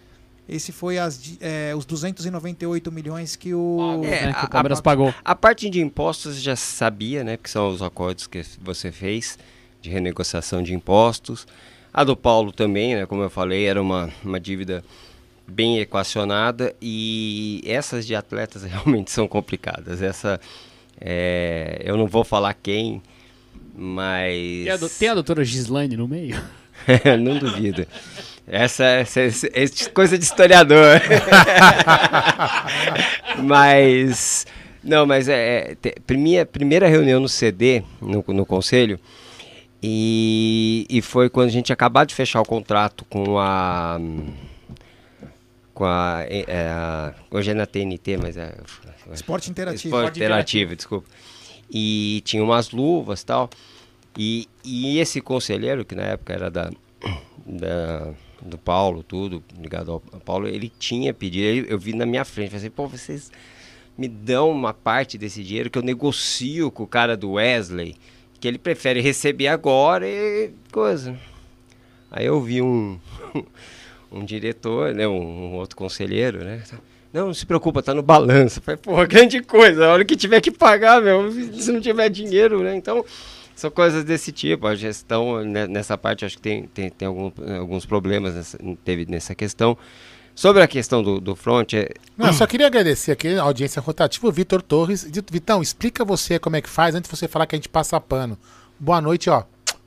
Esse foi as, é, os 298 milhões que o. É, né, que o Palmeiras a, pagou. A parte de impostos já sabia, né? Que são os acordos que você fez de renegociação de impostos. A do Paulo também, né? Como eu falei, era uma, uma dívida bem equacionada e essas de atletas realmente são complicadas. Essa, é, eu não vou falar quem, mas... Tem a, tem a doutora Gislaine no meio? não duvido. Essa, essa, essa- essa coisa de historiador. mas. Não, mas é. é primeira, primeira reunião no CD, no, no conselho, e, e foi quando a gente acabado de fechar o contrato com a. Com a. é, é, a hoje é na TNT, mas é. Esporte Interativo. Esporte Interativo, desculpa. E tinha umas luvas e tal. E, e esse conselheiro, que na época era da, da- do Paulo, tudo, ligado ao, ao Paulo, ele tinha pedido, ele- eu vi na minha frente, falei assim, pô, vocês me dão uma parte desse dinheiro que eu negocio com o cara do Wesley, que ele prefere receber agora e coisa. Aí eu vi um, um diretor, né, um, um outro conselheiro, né? Não, não se preocupa, tá no balanço. Falei, porra, grande coisa, a hora que tiver que pagar, meu, se não tiver dinheiro, né? Então, são coisas desse tipo. A gestão, né, nessa parte, acho que tem, tem, tem algum- alguns problemas, nessa, teve nessa questão. Sobre a questão do, do front, é, Não, eu só queria agradecer aqui a audiência rotativa, o Vitor Torres. Vitão, explica você como é que faz antes de você falar que a gente passa pano. Boa noite, ó.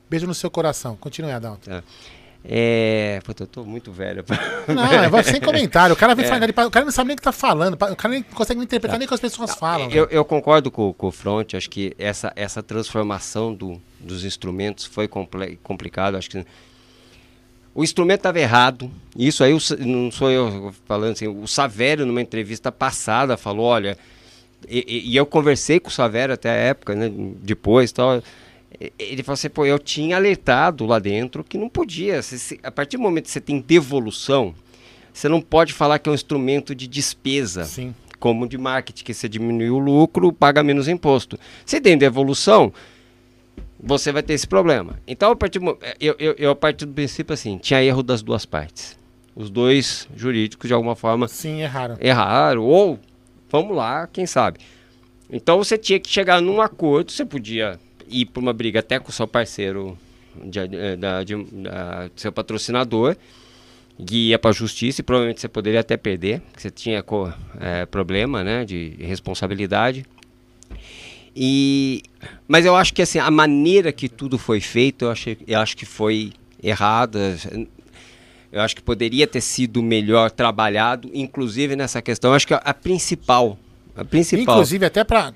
Beijo no seu coração. Continue, Adalto. Tá. É. Puta, eu tô muito velho. Não, é, vai sem comentário. O cara vem É. falar, o cara não sabe nem o que tá falando. O cara nem consegue interpretar Tá. nem o que as pessoas falam. Eu, eu concordo com, com o Front, acho que essa, essa transformação do, dos instrumentos foi comple- complicado. Acho que o instrumento estava errado. Isso aí não sou eu falando assim. O Savério, numa entrevista passada, falou: olha. E, e- e eu conversei com o Savério até a época, né, depois tal. Ele falou assim: pô, eu tinha alertado lá dentro que não podia. Se- a partir do momento que você tem devolução, você não pode falar que é um instrumento de despesa. Sim. Como de marketing, que você diminui o lucro, paga menos imposto. Se tem devolução, você vai ter esse problema. Então, a partir do, mo- eu, eu, eu a partir do princípio assim, tinha erro das duas partes. Os dois jurídicos, de alguma forma, Sim, erraram. erraram. Ou, vamos lá, quem sabe. Então, você tinha que chegar num acordo, você podia ir para uma briga até com o seu parceiro, de, eh, da, de, seu patrocinador, que ia para a justiça e provavelmente você poderia até perder, porque você tinha co- eh, problema né, de responsabilidade. E, mas eu acho que assim, a maneira que tudo foi feito, eu, achei, eu acho que foi errada. Eu acho que poderia ter sido melhor trabalhado, inclusive nessa questão. Eu acho que a, a principal, a principal. Inclusive, até pra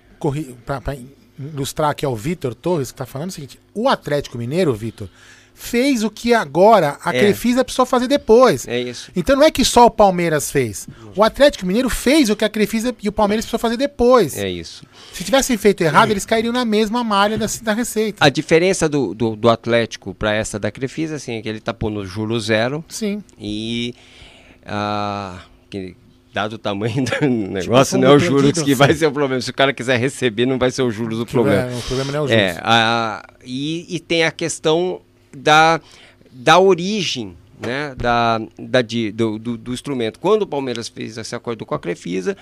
ilustrar aqui ao Vitor Torres, que tá falando o seguinte: o Atlético Mineiro, Vitor, fez o que agora a É. Crefisa precisou fazer depois. É isso. Então não é que só o Palmeiras fez. O Atlético Mineiro fez o que a Crefisa e o Palmeiras precisou fazer depois. É isso. Se tivessem feito errado, eles cairiam na mesma malha da, da Receita. A diferença do, do, do Atlético para essa da Crefisa, assim, é que ele tá pondo juro zero. Sim. E ah, que, dado o tamanho do negócio, fundo não é o juros que sim. vai ser o problema. Se o cara quiser receber, não vai ser o juros o Que problema. vai- o problema não é o É, juros. a- e, e tem a questão da, da origem né, da, da, do, do, do instrumento. Quando o Palmeiras fez esse acordo com a Crefisa,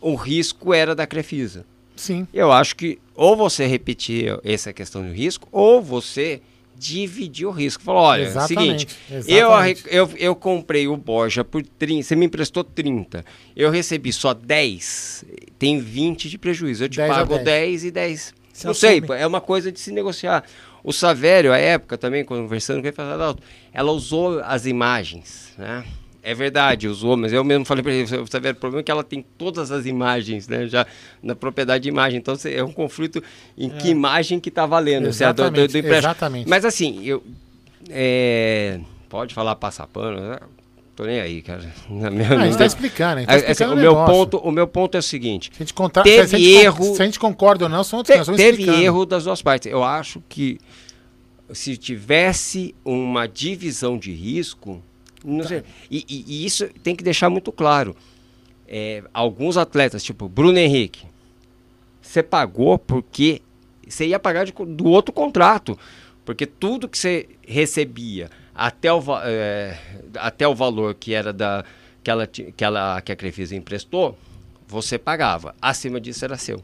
o risco era da Crefisa. Sim. Eu acho que ou você repetir essa questão do risco, ou você dividir o risco. Falou, olha, é o Exatamente, seguinte, eu, exatamente. arre- eu, eu comprei o Borja por 30, você me emprestou 30, eu recebi só 10, tem 20 de prejuízo, eu te 10 a pago 10. 10 e 10. Você Não sei, assume. é uma coisa de se negociar. O Savério, à época também, conversando com ele, falou, ela usou as imagens, né? É verdade, usou, mas eu mesmo falei para ele, o Savério, o problema é que ela tem todas as imagens, né? Já na propriedade de imagem. Então é um conflito em que É. imagem que está valendo. se é do- do- do Exatamente, exatamente. Mas assim, eu. é, pode falar passar pano, né? Tô nem aí, cara. Na Ah, a gente tá tá É, explicando o o meu negócio. ponto, o meu ponto é o seguinte. Se a gente contar- teve se a gente erro. se a gente concorda ou não, são outros- Te- Teve explicando. erro das duas partes. Eu acho que se tivesse uma divisão de risco, não Tá. sei, e, e- e isso tem que deixar muito claro. É, alguns atletas, tipo Bruno Henrique, você pagou porque você ia pagar de do outro contrato. Porque tudo que você recebia até o, é, até o valor que era da que ela, que ela que a Crefisa emprestou, você pagava. Acima disso era seu.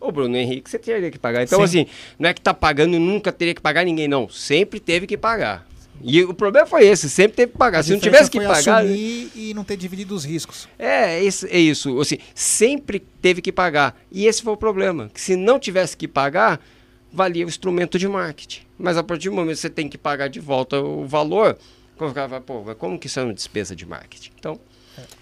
O Bruno Henrique você teria que pagar. Então, Sim. assim, não é que tá pagando e nunca teria que pagar ninguém, não. Sempre teve que pagar. E o problema foi esse, sempre teve que pagar. A Se não tivesse que pagar. e não ter dividido os riscos. É, isso, é isso. Assim, sempre teve que pagar. E esse foi o problema. Que se não tivesse que pagar, valia o instrumento de marketing. Mas a partir do momento que você tem que pagar de volta o valor, como que isso é uma despesa de marketing? Então.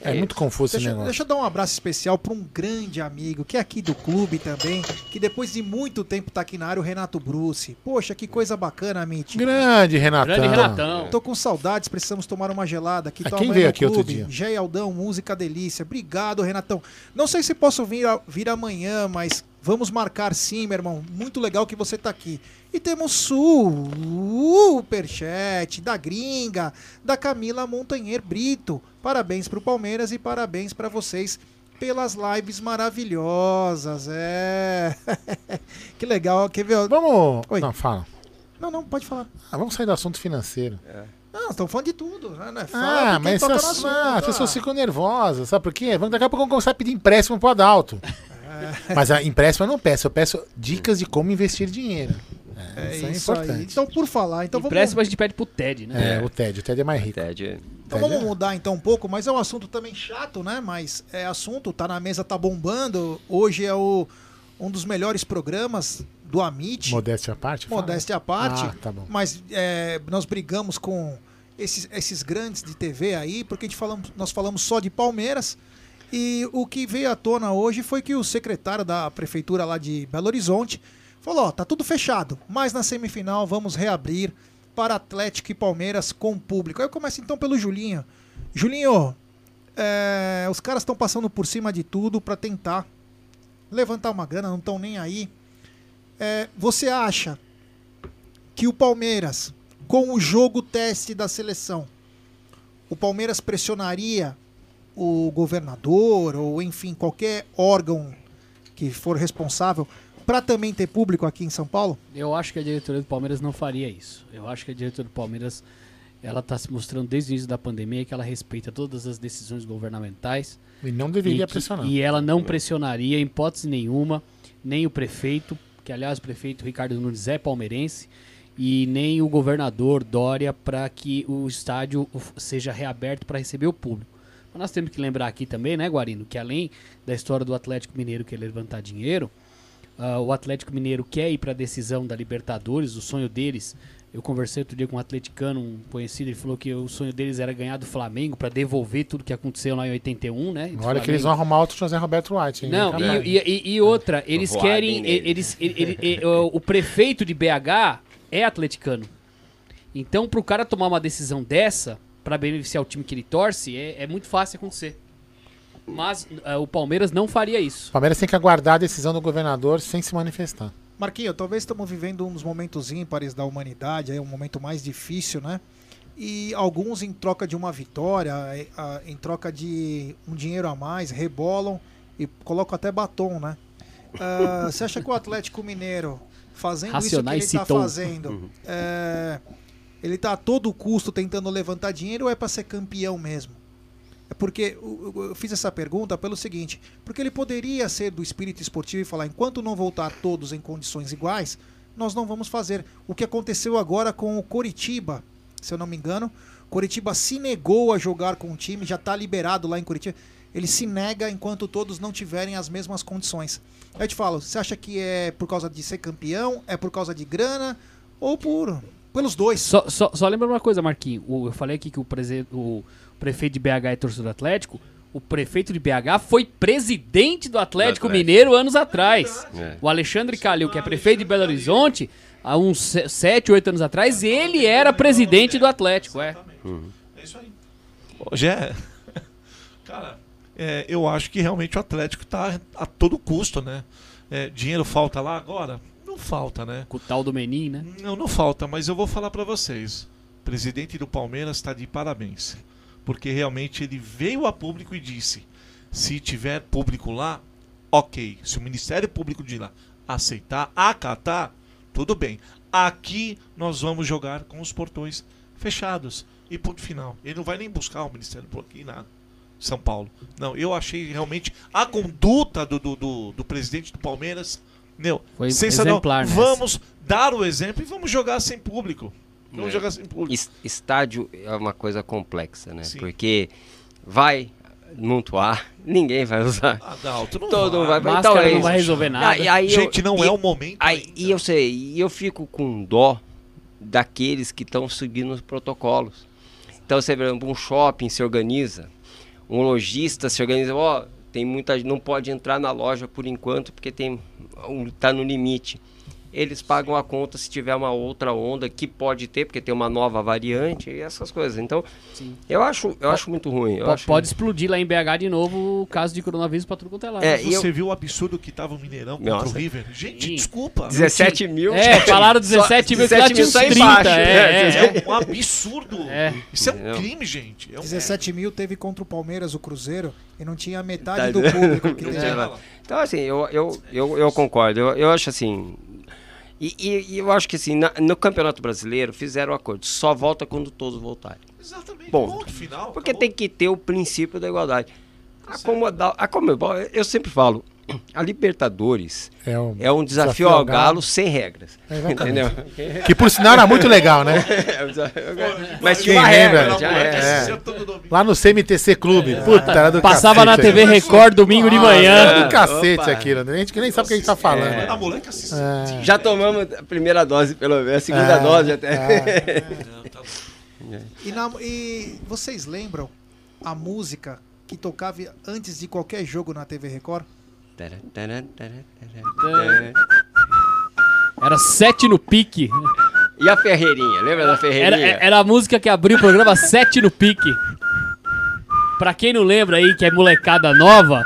É muito confuso esse Deixa, negócio. deixa eu dar um abraço especial para um grande amigo, que é aqui do clube também, que depois de muito tempo tá aqui na área, o Renato Bruce. Poxa, que coisa bacana, Mitch. Grande Renatão. Grande Renatão. Tô com saudades, precisamos tomar uma gelada aqui. Ah, quem veio no aqui outro clube. dia? Gé Aldão, música delícia. Obrigado, Renatão. Não sei se posso vir, vir amanhã, mas vamos marcar sim, meu irmão. Muito legal que você tá aqui. E temos superchat da gringa, da Camila Montanher Brito. Parabéns pro Palmeiras e parabéns para vocês pelas lives maravilhosas. É. que legal. Quer ver? Vamos. Oi. Não, fala. Não, não, pode falar. Ah, vamos sair do assunto financeiro. Não, estão falando de tudo. Né? Fala Ah, porque mas toca no essas, assunto, ah, as tá? pessoas ficam nervosas, sabe por quê? Vamos- Daqui a pouco vamos começar a pedir empréstimo pro Adalto. Mas a empréstimo eu não peço, eu peço dicas de como investir dinheiro. É, isso é isso aí. importante. Então, por falar, então Empréstimo vamos, a gente pede pro TED, né? É, o TED, o TED é mais rico. TED, então vamos mudar então um pouco, mas é um assunto também chato, né? Mas é assunto, tá na mesa, tá bombando. Hoje é o, um dos melhores programas do Amit. Modéstia à parte? fala. Modéstia à parte. Ah, tá bom. Mas é, nós brigamos com esses, esses grandes de TV aí, porque a gente falamos, nós falamos só de Palmeiras. E o que veio à tona hoje foi que o secretário da prefeitura lá de Belo Horizonte falou: ó, tá tudo fechado, mas na semifinal vamos reabrir para Atlético e Palmeiras com público. Aí eu começo então pelo Julinho. Julinho, é, os caras estão passando por cima de tudo para tentar levantar uma grana, não estão nem aí. É, você acha que o Palmeiras, com o jogo teste da seleção, o Palmeiras pressionaria o governador ou enfim qualquer órgão que for responsável para também ter público aqui em São Paulo? Eu acho que a diretoria do Palmeiras não faria isso. Eu acho que a diretoria do Palmeiras ela está se mostrando desde o início da pandemia que ela respeita todas as decisões governamentais. E não deveria que- pressionar. E ela não pressionaria, em hipótese nenhuma, nem o prefeito, que aliás o prefeito Ricardo Nunes é palmeirense, e nem o governador Dória para que o estádio seja reaberto para receber o público. Mas nós temos que lembrar aqui também, né, Guarino, que além da história do Atlético Mineiro querer levantar dinheiro, ah, o Atlético Mineiro quer ir para a decisão da Libertadores, o sonho deles. Eu conversei outro dia com um atleticano, um conhecido, ele falou que o sonho deles era ganhar do Flamengo para devolver tudo que aconteceu lá em 81, né? Olha que eles vão arrumar outro José Roberto White. hein? Não, e, e- e- e outra, eles querem. Eles, ele- ele- ele- o, o prefeito de BH é atleticano. Então, pro cara tomar uma decisão dessa, para beneficiar o time que ele torce, é, é muito fácil acontecer. Mas ah, o Palmeiras não faria isso. O Palmeiras tem que aguardar a decisão do governador sem se manifestar. Marquinho, talvez estamos vivendo dos momentos ímpares da humanidade, é um momento mais difícil, né? E alguns, em troca de uma vitória, ah, em troca de um dinheiro a mais, rebolam e colocam até batom, né? Ah, você acha que o Atlético Mineiro, fazendo Racionais isso que ele está fazendo, Uhum. eh, ele está a todo custo tentando levantar dinheiro ou é para ser campeão mesmo? É porque eu- fiz essa pergunta pelo seguinte, porque ele poderia ser do espírito esportivo e falar, enquanto não voltar todos em condições iguais, nós não vamos fazer. O que aconteceu agora com o Coritiba, se eu não me engano, Coritiba se negou a jogar com o time, já está liberado lá em Curitiba. Ele se nega enquanto todos não tiverem as mesmas condições. Eu te falo, você acha que é por causa de ser campeão, é por causa de grana ou por pelos dois? Só, só, só lembra uma coisa, Marquinhos. Eu falei aqui que o, prese- o prefeito de BH é torcedor do Atlético. O prefeito de BH foi presidente do Atlético, Atlético. Mineiro anos atrás. É. O Alexandre Calil, que é prefeito de Belo Horizonte, há uns 7, 8 anos atrás, ele era presidente do Atlético, é. É isso aí. Hoje é. Cara, é, eu acho que realmente o Atlético tá a todo custo, né? É, dinheiro falta lá agora? Não falta, né? Com o tal do Menin, né? Não, não falta, mas eu vou falar para vocês. O presidente do Palmeiras está de parabéns. Porque realmente ele veio a público e disse: se tiver público lá, ok. Se o Ministério Público de lá aceitar, acatar, tudo bem. Aqui nós vamos jogar com os portões fechados. E ponto final. Ele não vai nem buscar o Ministério Público aqui, nada. São Paulo. Não, eu achei realmente a conduta do, do, do, do presidente do Palmeiras. Meu, Foi sensacional. exemplar nessa. Vamos dar o exemplo e vamos jogar sem público. Vamos É. jogar sem público. Es- Estádio é uma coisa complexa, né? Sim. Porque vai montuar, ninguém vai usar. Adalto, não Todo mundo vai. vai. Então é não vai resolver nada. E aí eu- Gente, não e- é o momento. Aí, e eu sei, e eu fico com dó daqueles que estão seguindo os protocolos. Então, você vê, um shopping se organiza, um lojista se organiza, ó, tem muita não pode entrar na loja por enquanto porque tem um, tá no limite. Eles pagam a conta se tiver uma outra onda que pode ter, porque tem uma nova variante e essas coisas. Então, eu acho, eu acho muito ruim. Eu Po- acho- Pode explodir lá em BH de novo o caso de coronavírus pra tudo quanto é lado. É, Você viu o absurdo que tava o Mineirão contra Nossa. o River? Gente, Sim. desculpa. 17 mil. É, falaram 17 mil, que lá tinha uns 30. É, é, É um absurdo. É. Isso é um Entendeu? crime, gente. É um... 17 mil teve contra o Palmeiras, o Cruzeiro, e não tinha metade Tá do público que Não teve. Então, assim, eu, eu, eu, eu concordo. Eu, eu acho assim. E, e- e eu acho que assim, na- no Campeonato Brasileiro fizeram o acordo. Só volta quando todos voltarem. Exatamente. Bom, ponto final. Porque tem que ter o princípio da igualdade. Acomodar, a Comebol, eu sempre falo, a Libertadores É um, é um desafio ao Galo sem regras. É, entendeu? Que por sinal era muito legal, né? É um desafio Galo. Mas Quem tinha uma regra, regra. É. Lá no CMTC Clube. Puta, era do Passava na TV né? Record domingo de manhã. Era do cacete Opa. aquilo. né? A gente que nem sabe o que a gente tá falando. É. É. Já tomamos a primeira dose, pelo menos, a segunda É, dose até. é. E, na- e vocês lembram a música que tocava antes de qualquer jogo na TV Record? Era 7 no pique. E a Ferreirinha, lembra da Era, Ferreirinha? era a música que abriu o programa 7 no pique. Pra quem não lembra aí, que é molecada nova,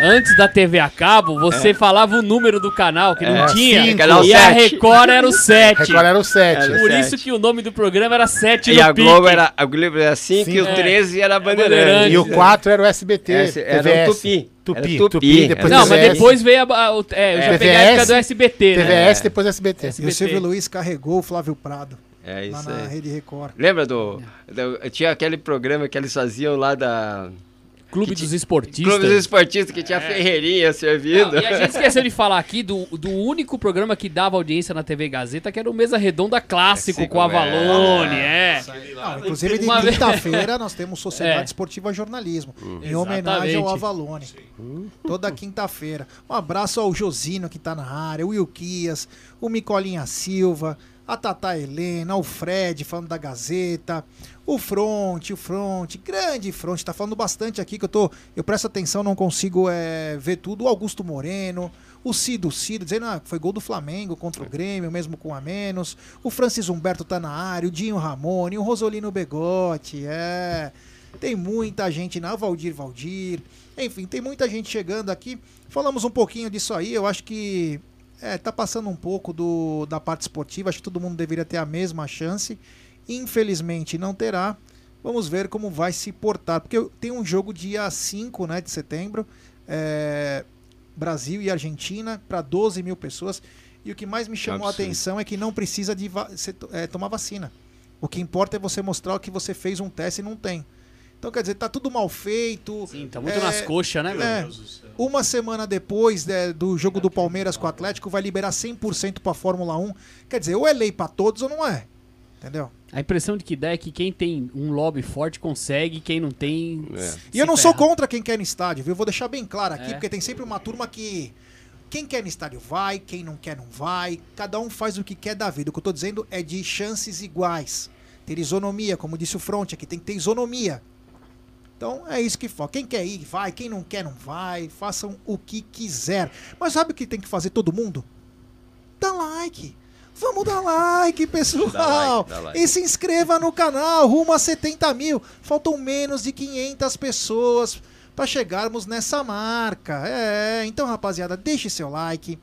antes da TV a cabo, você falava o número do canal, que não É, tinha. cinco. E a. Record era o 7. Record era o 7. Era Por sete. isso que o nome do programa era 7 E no a pique. Globo era, a Globo era 5 e o É. 13 era a Bandeirantes. Bandeirante. E o 4 era o SBT. Esse era o TVS. Tupi. Tupi, Era Tupi, Tupi. depois Não, mas TVS. depois veio a, a- o- é, eu já peguei a época do SBT, né? TVS, depois SBT. E o Silvio Luiz carregou o Flávio Prado É lá isso na aí. Rede Record. Lembra do, do- Tinha aquele programa que eles faziam lá da. Clube dos Esportistas. Clube dos Esportistas, que tinha a Ferreirinha servindo. Não, e a gente esqueceu de falar aqui do, do único programa que dava audiência na TV Gazeta, que era o Mesa Redonda Clássico Clássico, com a Valone, é. Não, inclusive, de quinta-feira nós temos Sociedade É. Esportiva Jornalismo, Hum. em homenagem ao Exatamente. Avalone. Toda quinta-feira. Um abraço ao Josino que tá na área, o Wilquias, o Micolinha Silva, a Tata Helena, o Fred falando da Gazeta, o Fronte, o Fronte, grande Fronte, tá falando bastante aqui que eu tô, eu presto atenção, não consigo é, ver tudo. O Augusto Moreno, o Cido Cido, dizendo ah, foi gol do Flamengo contra o Grêmio, mesmo com a menos. O Francis Humberto tá na área, o Dinho Ramone, o Rosolino Begotti, é. Tem muita gente na Valdir Valdir. Enfim, tem muita gente chegando aqui. Falamos um pouquinho disso aí. Eu acho que é, tá passando um pouco do, da parte esportiva. Acho que todo mundo deveria ter a mesma chance. Infelizmente não terá. Vamos ver como vai se portar. Porque tem um jogo dia 5 né, de setembro. é, Brasil e Argentina para 12 mil pessoas. E o que mais me chamou a absurdo. atenção é que não precisa de va- se- é, tomar vacina. O que importa é você mostrar que você fez um teste e não tem. Então, quer dizer, tá tudo mal feito. Sim, tá muito nas coxas, né, meu? é. Uma semana depois né, do jogo do Palmeiras com o Atlético, vai liberar 100% pra Fórmula 1. Quer dizer, ou é lei pra todos ou não é. Entendeu? A impressão de que dá é que quem tem um lobby forte consegue, quem não tem. E eu não sou contra quem quer no estádio, viu? Eu vou deixar bem claro aqui, É. porque tem sempre uma turma que. Quem quer no estádio vai, quem não quer não vai. Cada um faz o que quer da vida. O que eu tô dizendo é de chances iguais. Ter isonomia, como disse o Front aqui, tem que ter isonomia. Então é isso que fala. Quem quer ir, vai. Quem não quer, não vai. Façam o que quiser. Mas sabe o que tem que fazer todo mundo? Dá like. Vamos dar like, pessoal! Dá like, dá like. E se inscreva no canal, rumo a 70 mil. Faltam menos de 500 pessoas para chegarmos nessa marca. É, então, rapaziada, deixe seu like.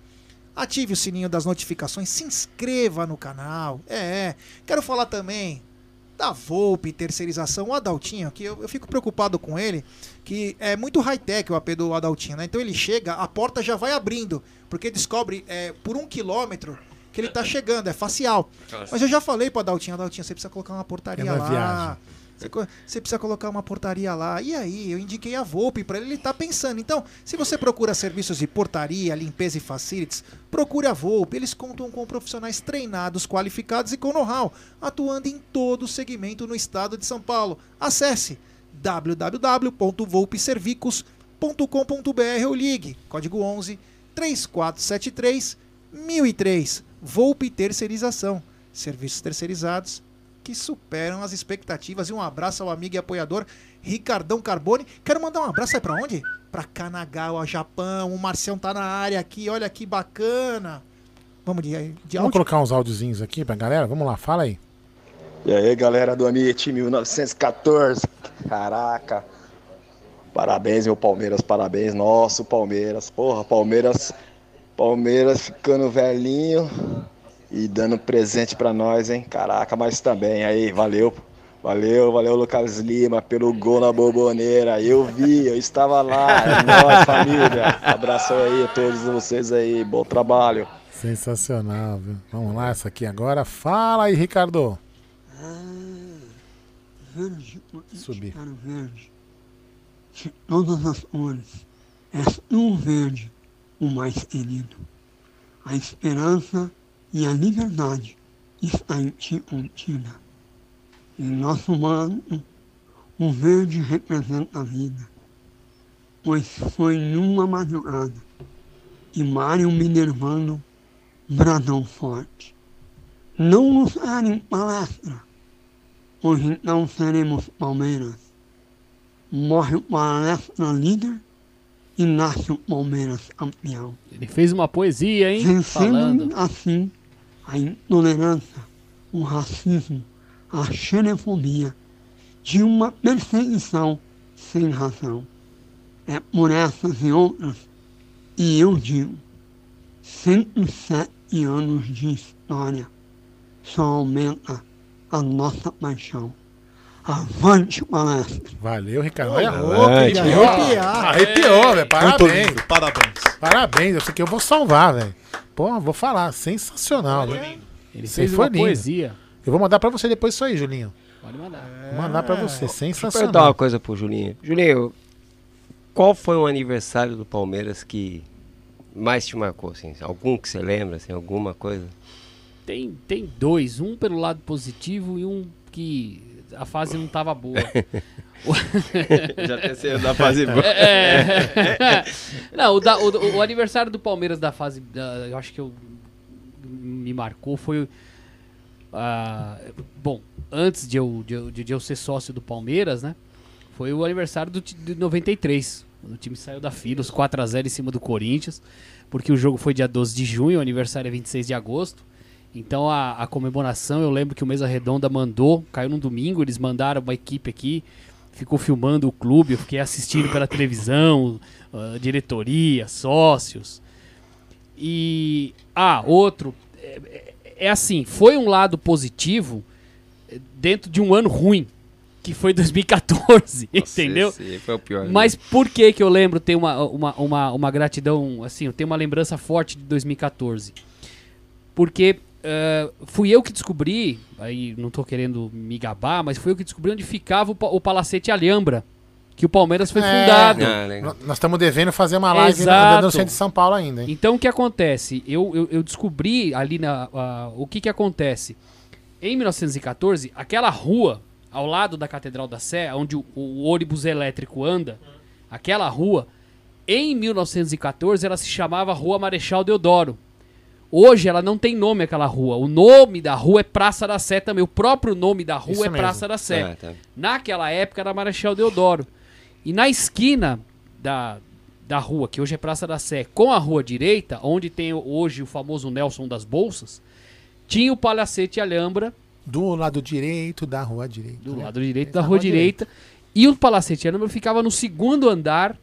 Ative o sininho das notificações, se inscreva no canal. É, quero falar também da Volpe terceirização, o Adaltinho, que eu, eu fico preocupado com ele, que é muito high-tech o AP do Adaltinho, né? Então ele chega, a porta já vai abrindo, porque descobre é, por um quilômetro que ele tá chegando, é facial. Mas eu já falei pro Adaltinho, Adaltinho, você precisa colocar uma portaria É na lá. viagem. Você, precisa colocar uma portaria lá. E aí, eu indiquei a Volpe para ele, ele tá pensando. Então, se você procura serviços de portaria, limpeza e facilities, procure a Volpe. Eles contam com profissionais treinados, qualificados e com know-how, atuando em todo o segmento no estado de São Paulo. Acesse www.volpeservicos.com.br ou ligue código 11 3473 1003. Volpe Terceirização. Serviços terceirizados que superam as expectativas. E um abraço ao amigo e apoiador Ricardão Carbone. Quero mandar um abraço, sabe pra onde? Pra Kanagawa, Japão. O Marcião tá na área aqui, olha que bacana. Vamos de, de Vamos colocar uns áudiozinhos aqui pra galera? Vamos lá, fala aí. E aí, galera do Amit 1914. Caraca. Parabéns, meu Palmeiras, parabéns. Nosso Palmeiras. Porra, Palmeiras. Palmeiras ficando velhinho e dando presente pra nós, hein? Caraca, mas também aí, valeu. Valeu, valeu, Lucas Lima, pelo gol na boboneira. Eu vi, eu estava lá. É nóis, família. Abração aí a todos vocês aí. Bom trabalho. Sensacional, viu? Vamos lá, essa aqui agora. Fala aí, Ricardo. Verde, porque Subir. De todas as cores, és tu verde, o mais querido. A esperança e a liberdade está em ti contida. Em nosso manto, o verde representa a vida, pois foi numa madrugada que Mário Minervano bradou forte. Não nos darem palestra, Hoje então seremos Palmeiras. Morre o palestra líder e nasce o Palmeiras campeão. Ele fez uma poesia, hein? Vencendo Falando. assim a intolerância, o racismo, a xenofobia de uma perseguição sem razão. É por essas e outras e eu digo, 107 anos de história só aumenta a nossa paixão. Avante palestra! Valeu, Ricardo. Olha, Avante. arrepiou. Arrepiou, velho. Muito Parabéns. lindo, parabéns. Parabéns. Isso aqui eu vou salvar, velho. Pô, vou falar. Sensacional, velho. Ele fez foi uma lindo. poesia. Eu vou mandar pra você depois isso aí, Julinho. Pode mandar. Vou mandar pra você. Deixa eu perguntar uma Sensacional. coisa pro Julinho. Julinho, qual foi o aniversário do Palmeiras que mais te marcou? Assim? Algum que você lembra? Assim, alguma coisa? Tem, tem dois, um pelo lado positivo e um que a fase não tava boa. Já pensei da fase boa. É. Não, o, da- o- o aniversário do Palmeiras da fase, da- eu acho que eu, me marcou foi ah, bom, antes de eu, de, eu, de eu ser sócio do Palmeiras, né? Foi o aniversário do, de 93. quando O time saiu da fila, os 4 a 0 em cima do Corinthians, porque o jogo foi dia 12 de junho, o aniversário é 26 de agosto. Então a, a comemoração, eu lembro que o Mesa Redonda mandou, caiu num domingo, eles mandaram uma equipe aqui, ficou filmando o clube, eu fiquei assistindo pela televisão, ah, diretoria, sócios. E. Ah, outro. É, é- é assim, foi um lado positivo eh, dentro de um ano ruim, que foi 2014, entendeu? esse aí foi o pior, né? Mas por que que eu lembro, tem uma, uma, uma, uma gratidão, assim, eu tenho uma lembrança forte de 2014. Porque eh, fui eu que descobri, aí não tô querendo me gabar, mas fui eu que descobri onde ficava o, o Palacete Alhambra, que o Palmeiras foi É, fundado. no- Nós estamos devendo fazer uma live Exato. andando no centro de São Paulo ainda, hein? Então o que acontece? Eu, eu, eu descobri ali na. a- o que que acontece? Em 1914, aquela rua ao lado da Catedral da Sé, onde o, o ônibus elétrico anda, aquela rua, em 1914 ela se chamava Rua Marechal Deodoro. Hoje ela não tem nome aquela rua. O nome da rua é Praça da Sé também. O próprio nome da rua Isso é mesmo. Praça da Sé. Ah, tá. Naquela época era Marechal Deodoro. E na esquina da, da rua, que hoje é Praça da Sé, com a rua direita, onde tem hoje o famoso Nelson das Bolsas, tinha o Palacete Alhambra. Do lado direito da rua direita. Do né? lado direito Essa da rua direita. E o Palacete Alhambra ficava no segundo andar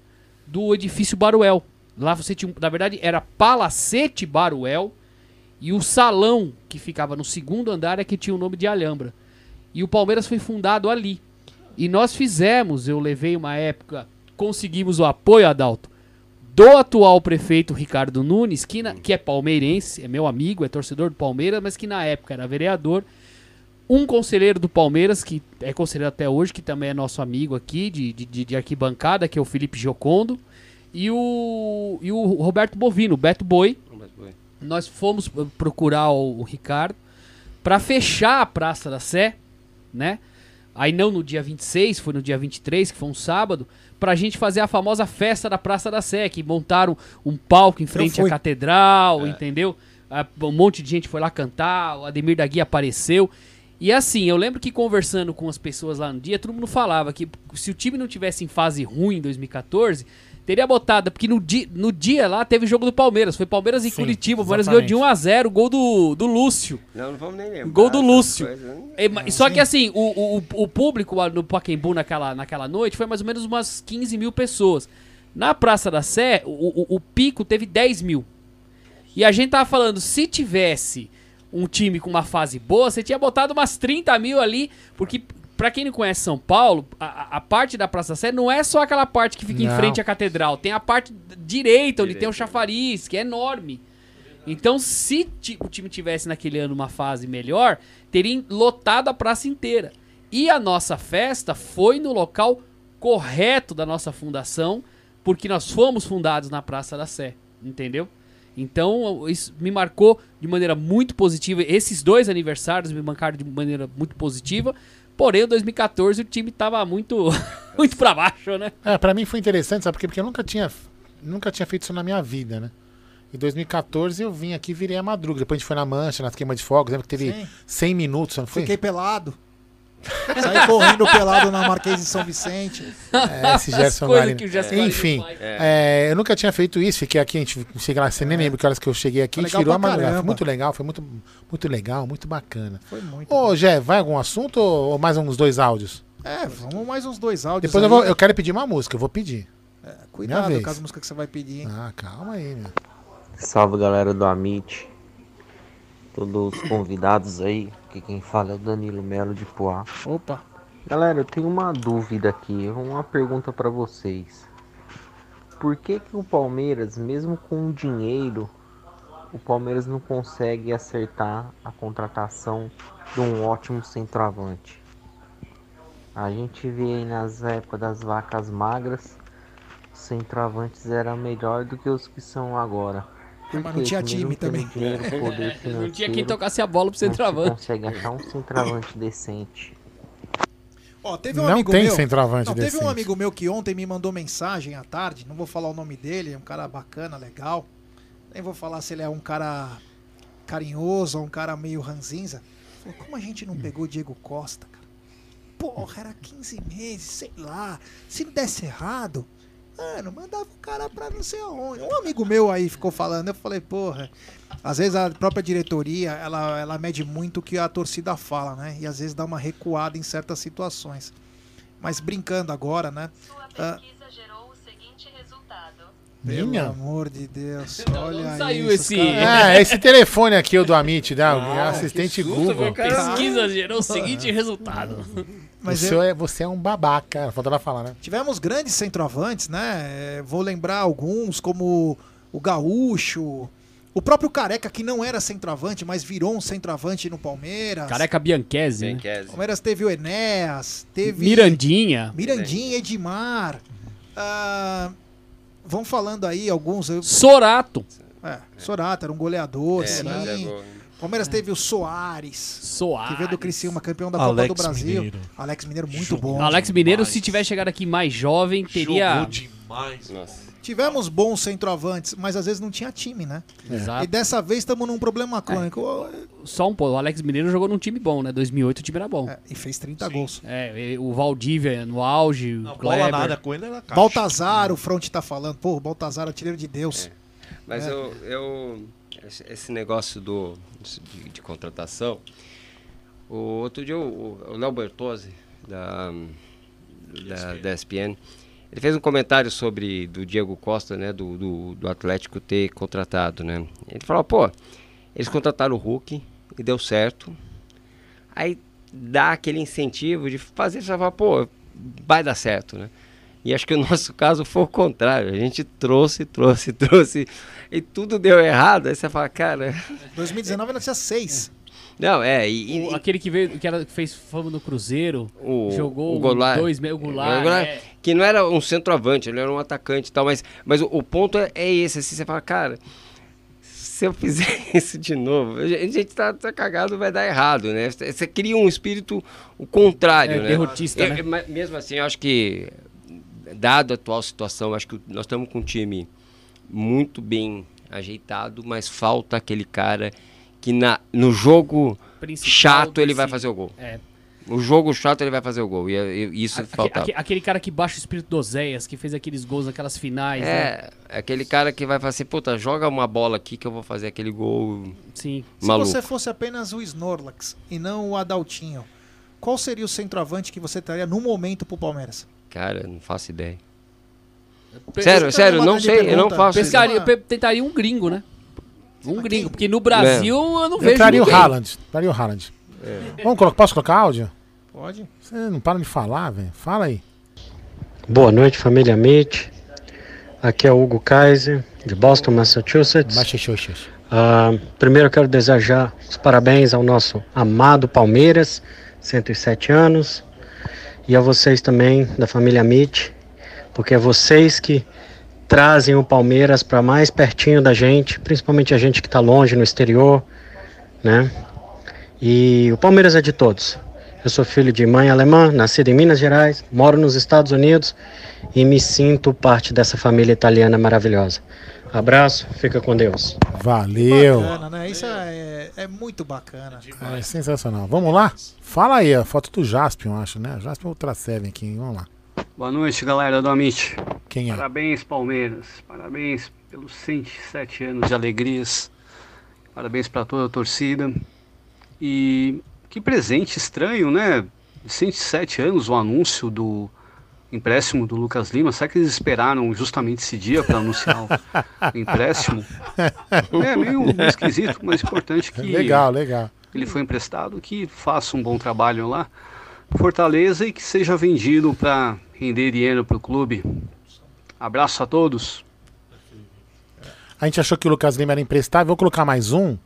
do edifício Baruel. Lá você tinha, na verdade, era Palacete Baruel e o salão que ficava no segundo andar é que tinha o nome de Alhambra. E o Palmeiras foi fundado ali. E nós fizemos, eu levei uma época, conseguimos o apoio, Adalto, do atual prefeito Ricardo Nunes, que, na- que é palmeirense, é meu amigo, é torcedor do Palmeiras, mas que na época era vereador. Um conselheiro do Palmeiras, que é conselheiro até hoje, que também é nosso amigo aqui, de, de- de arquibancada, que é o Felipe Giocondo. E o, e o Roberto Bovino, o Beto Boi. Nós fomos uh, procurar o, o Ricardo para fechar a Praça da Sé, né? Aí não no dia 26, foi no dia 23, que foi um sábado, pra gente fazer a famosa festa da Praça da Sé, que montaram um palco em frente à catedral, entendeu? Ah, Um monte de gente foi lá cantar, o Ademir da Guia apareceu. E assim, eu lembro que conversando com as pessoas lá no dia, todo mundo falava que se o time não tivesse em fase ruim em 2014, teria botado, porque no dia, no dia lá teve o jogo do Palmeiras, foi Palmeiras e Sim, Curitiba, o Palmeiras ganhou de 1 a 0 gol do, do Lúcio. Não, não vamos nem lembrar. Gol do Lúcio. coisas, né? É, ma- só que assim, o, o, o público lá no Pacaembu naquela, naquela noite foi mais ou menos umas 15 mil pessoas. Na Praça da Sé, o, o, o pico teve 10 mil. E a gente tava falando, se tivesse um time com uma fase boa, você tinha botado umas 30 mil ali, porque pra quem não conhece São Paulo, a, a- parte da Praça da Sé não é só aquela parte que fica em Não. frente à catedral, tem a parte direita, onde tem o chafariz, que é enorme. Então, se o time tivesse naquele ano uma fase melhor, teria lotado a praça inteira. E a nossa festa foi no local correto da nossa fundação, porque nós fomos fundados na Praça da Sé, entendeu? Então, isso me marcou de maneira muito positiva. Esses dois aniversários me marcaram de maneira muito positiva. Porém, em 2014 o time tava muito, muito pra baixo, né? É, pra mim foi interessante, sabe por quê? Porque eu nunca tinha, nunca tinha feito isso na minha vida, né? Em 2014 eu vim aqui e virei a madruga. Depois a gente foi na Mancha, na queima de fogos. Lembra que teve Sim. 100 minutos, não foi? Fiquei pelado. Saí correndo pelado na Marquês de São Vicente. É, esse Gerson coisas Galino. que o Gerson Galino Enfim, é, eu nunca tinha feito isso. Fiquei aqui, a gente chega lá, você nem lembra que horas que eu cheguei aqui, a Foi gente legal virou a madrugada. Foi muito legal, foi muito, muito legal, muito bacana. Foi muito. Ô, Jé, vai algum assunto ou mais uns dois áudios? É, vamos mais uns dois áudios. Depois eu, vou, eu quero pedir uma música, eu vou pedir. Cuidado Minha vez. com as músicas que você vai pedir, hein? Ah, calma aí, meu. Salve galera do Amit, todos os convidados aí, que quem fala é o Danilo Melo de Poá. Opa! Galera, eu tenho uma dúvida aqui, uma pergunta pra vocês. Por que que o Palmeiras, mesmo com dinheiro, o Palmeiras não consegue acertar a contratação de um ótimo centroavante? A gente vê aí nas épocas das vacas magras, os centroavantes eram melhor do que os que são agora. Mas não tinha time também. Não tinha quem tocasse a bola pro centroavante. consegue achar um centroavante decente. Ó, teve um Não amigo tem meu, centroavante não, teve decente. um amigo meu que ontem me mandou mensagem à tarde, não vou falar o nome dele, é um cara bacana, legal. Nem vou falar se ele é um cara carinhoso ou um cara meio ranzinza. Falou, como a gente não pegou o Diego Costa, cara? Porra, era 15 meses, sei lá. Se não desse errado, mano, mandava o cara pra não sei aonde. Um amigo meu aí ficou falando, eu falei, porra. Às vezes a própria diretoria, ela, ela mede muito o que a torcida fala, né? E às vezes dá uma recuada em certas situações. Mas brincando agora, né? Ah, pelo Minha? amor de Deus, olha saiu isso, esse- cara- Ah, esse telefone aqui, o do Amit, né? O Ah, assistente susto, Google. Pesquisa gerou o seguinte resultado. Mas você, eu- é, você é um babaca, falta ela falar, né? Tivemos grandes centroavantes, né? É, Vou lembrar alguns, como o Gaúcho, o próprio Careca, que não era centroavante, mas virou um centroavante no Palmeiras. Careca Bianchese. né? O Palmeiras teve o Enéas, teve. Mirandinha. Mirandinha, Edmar. Ah, vão falando aí alguns. eu- Sorato. É, Sorato era um goleador, É, sim. mas é. Palmeiras teve o Soares. Soares. Que veio do Criciúma, campeão da Alex Copa do Brasil. Mineiro. Alex Mineiro, muito bom. Alex Mineiro, se tivesse chegado aqui mais jovem, teria. Jogou demais. Tivemos bons centroavantes, mas às vezes não tinha time, né? Exato. E dessa vez estamos num problema crônico. Só um pouco. O Alex Mineiro jogou num time bom, né? 2008 o time era bom. e fez 30 gols. É, o Valdívia no auge, o bola nada com ele era caixa. Baltazar, o Front tá falando. Pô, o Baltazar, artilheiro de Deus. Mas É. eu, eu esse, negócio do, de, de contratação. O outro dia o o Léo Bertozzi, da, da, da ESPN, ele fez um comentário sobre do Diego Costa, né, do, do, do Atlético ter contratado, né? Ele falou, pô, eles contrataram o Hulk e deu certo. Aí dá aquele incentivo de fazer, você fala, pô, vai dar certo, né? E acho que o nosso caso foi o contrário. A gente trouxe, trouxe, trouxe e tudo deu errado. Aí você fala, cara. 2019 nós tinha seis. Não, é. E, O- aquele que veio, que, era, que fez fama no Cruzeiro, o, jogou o Goulart, dois meses, o Goulart, Goulart, é. que não era um centroavante, ele era um atacante e tal, mas, mas o, o ponto é, é esse, assim, você fala, cara, se eu fizer isso de novo, a gente tá, tá cagado, vai dar errado, né? Você cria um espírito o contrário, É, né? derrotista, Eu- né? eu- mas mesmo assim, eu acho que, dado a atual situação, acho que nós estamos com um time muito bem ajeitado, mas falta aquele cara que na, no jogo Principal chato ele vai fazer o gol. É. O jogo chato ele vai fazer o gol. E, e- isso Aque- faltava. aque- aquele cara que baixa o espírito do Oséias, que fez aqueles gols naquelas finais, né? É, é aquele cara que vai falar assim, puta, joga uma bola aqui que eu vou fazer aquele gol Sim. Se maluco. você fosse apenas o Snorlax e não o Adaltinho, qual seria o centroavante que você traria no momento pro Palmeiras? Cara, não faço ideia. Sério, sério, é não sei, eu não faço Pescaria, tentaria um gringo, né? Um gringo, porque no Brasil eu não Eu vejo traria o ninguém. Haaland. Traria o Haaland. É. Vamos colocar, posso colocar áudio? Pode. Você não para de falar, velho. Fala aí. Boa noite, família Meet. Aqui é o Hugo Kaiser, de Boston, Massachusetts. Massachusetts. Ah, primeiro eu quero desejar os parabéns ao nosso amado Palmeiras, 107 anos. E a vocês também, da família Meet, porque é vocês que trazem o Palmeiras para mais pertinho da gente, principalmente a gente que está longe no exterior, né? E o Palmeiras é de todos. Eu sou filho de mãe alemã, nascido em Minas Gerais, moro nos Estados Unidos e me sinto parte dessa família italiana maravilhosa. Abraço, fica com Deus. Valeu. Bacana, né? Isso é, é muito bacana. É sensacional. Vamos lá? Fala aí, a foto do Jaspion, acho, né? Jaspion Ultra 7 aqui, vamos lá. Boa noite, galera do Amit. Quem é? Parabéns, Palmeiras. Parabéns pelos 107 anos de alegrias. Parabéns para toda a torcida. E que presente estranho, né? 107 anos o anúncio do empréstimo do Lucas Lima. Será que eles esperaram justamente esse dia para anunciar o empréstimo? É meio esquisito, mas importante que Legal, legal. ele foi emprestado, que faça um bom trabalho lá. Fortaleza e que seja vendido para render dinheiro para o clube. Abraço a todos. A gente achou que o Lucas Lima era emprestável. Vou colocar mais um.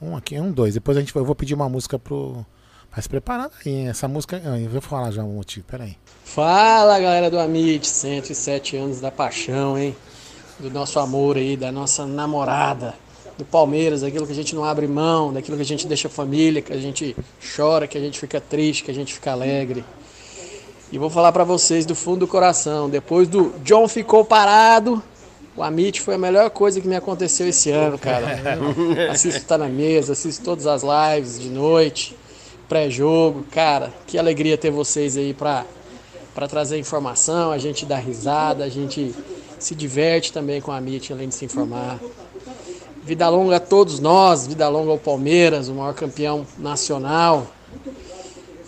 Um aqui, um, dois. Depois a gente, eu vou pedir uma música pro. Vai se preparando aí. hein? Essa música. ah, Eu vou falar já o motivo. Peraí. Fala galera do Amit, 107 anos da paixão, hein? Do nosso amor aí, da nossa namorada, do Palmeiras, daquilo que a gente não abre mão, daquilo que a gente deixa família, que a gente chora, que a gente fica triste, que a gente fica alegre. E vou falar pra vocês do fundo do coração, depois do John ficou parado, o Amit foi a melhor coisa que me aconteceu esse ano, cara. Assisto Tá na Mesa, assisto todas as lives de noite, pré-jogo, cara, que alegria ter vocês aí pra para trazer informação, a gente dá risada, a gente se diverte também com a MIT, além de se informar. Vida longa a todos nós, vida longa ao Palmeiras, o maior campeão nacional.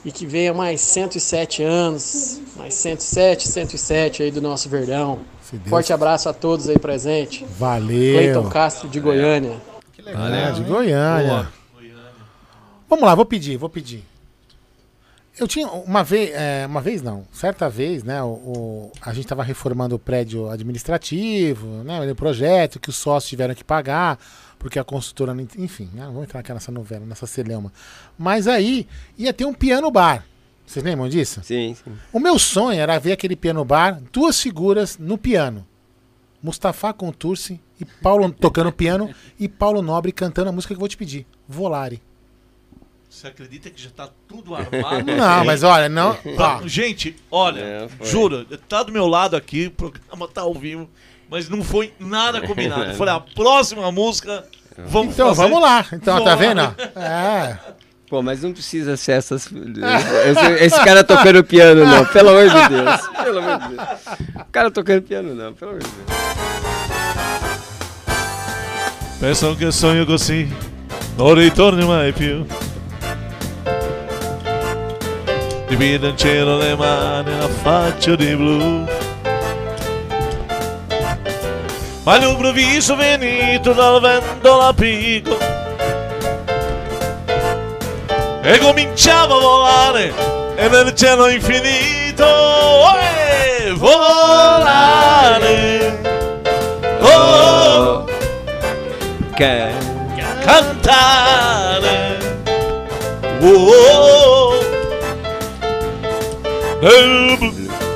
E que venha mais 107 anos, mais 107, 107 aí do nosso Verdão. Deus Forte abraço a todos aí presentes. Valeu. Cleiton Castro de Goiânia. Ah, de Goiânia. Vamos lá, vou pedir, vou pedir. Eu tinha uma vez, é, uma vez não, certa vez, né? O, o- a gente estava reformando o prédio administrativo, né? O projeto que os sócios tiveram que pagar, porque a consultora, não ent- enfim, né, não vou entrar aqui nessa novela, nessa celeuma. Mas aí ia ter um piano bar. Vocês lembram disso? Sim, sim. O meu sonho era ver aquele piano bar, duas figuras no piano. Mustafa Contursi e Paulo tocando piano e Paulo Nobre cantando a música que eu vou te pedir, Volare. Você acredita que já tá tudo armado? Não, mas olha, não- Tá. Gente, olha, É, juro, tá do meu lado aqui, o programa tá ao vivo, mas não foi nada combinado. Eu Falei, a próxima música, vamos Então, fazer- vamos lá. Então, tá vendo? Volare. É. Pô, mas não precisa ser essas. Esse, esse cara tocando piano, não, pelo amor de Deus. Pelo amor de Deus. O cara tocando piano, não, pelo amor de Deus. Pensano che sogno così non ritorni mai più. Divido in cielo le mani, la faccia di blu. All'improvviso venuto dal vento la pico. E cominciava a volare e nel cielo infinito eh, volare. Oh, Che cantare. Oh, nel blu,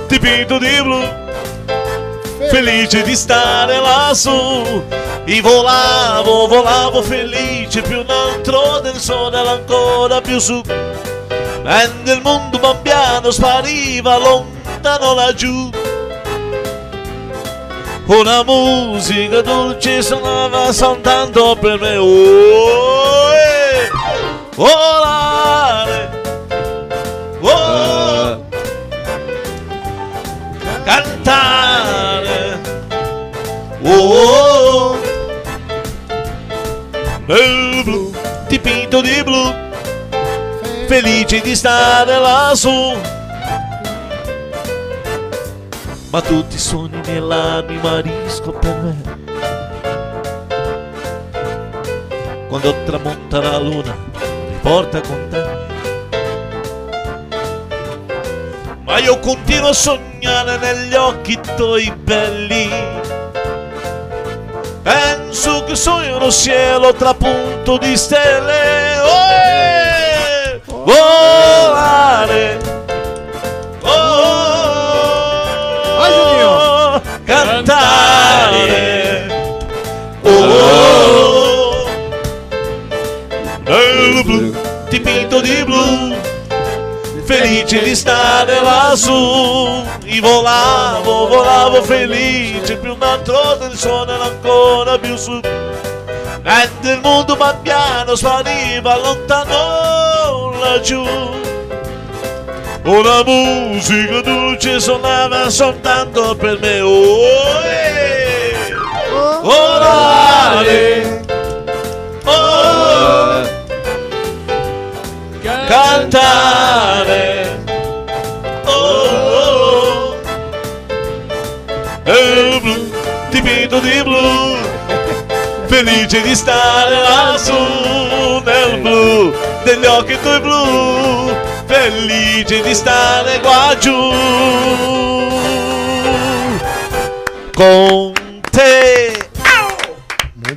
dipinto di blu felice di stare lassù. E volavo, volavo felice più in alto del sole era ancora più su. E nel mondo man piano spariva lontano laggiù. Una musica dolce suonava soltanto per me. Oh, eh, volare oh, cantare oh, nel blu dipinto di blu felice di stare lassù. Ma tutti i sogni nell'anima risco per me. Quando tramonta la luna mi porta con te. Ma io continuo a sognare negli occhi tuoi belli penso che sogno lo cielo tra punto di stelle. Oh, eh, volare. Oh, cantare. Oh, nel blu dipinto di blu felice di stare lassù. E volavo, volavo felice più un altro del sole era ancora più su. E il mondo man piano spariva lontano laggiù. Una musica dolce suonava soltanto per me. Oh, eh, volare oh, cantare oh, e blu dipinto di blu felice di stare lassù nel blu degli occhi tuoi blu felice di stare qua giù con te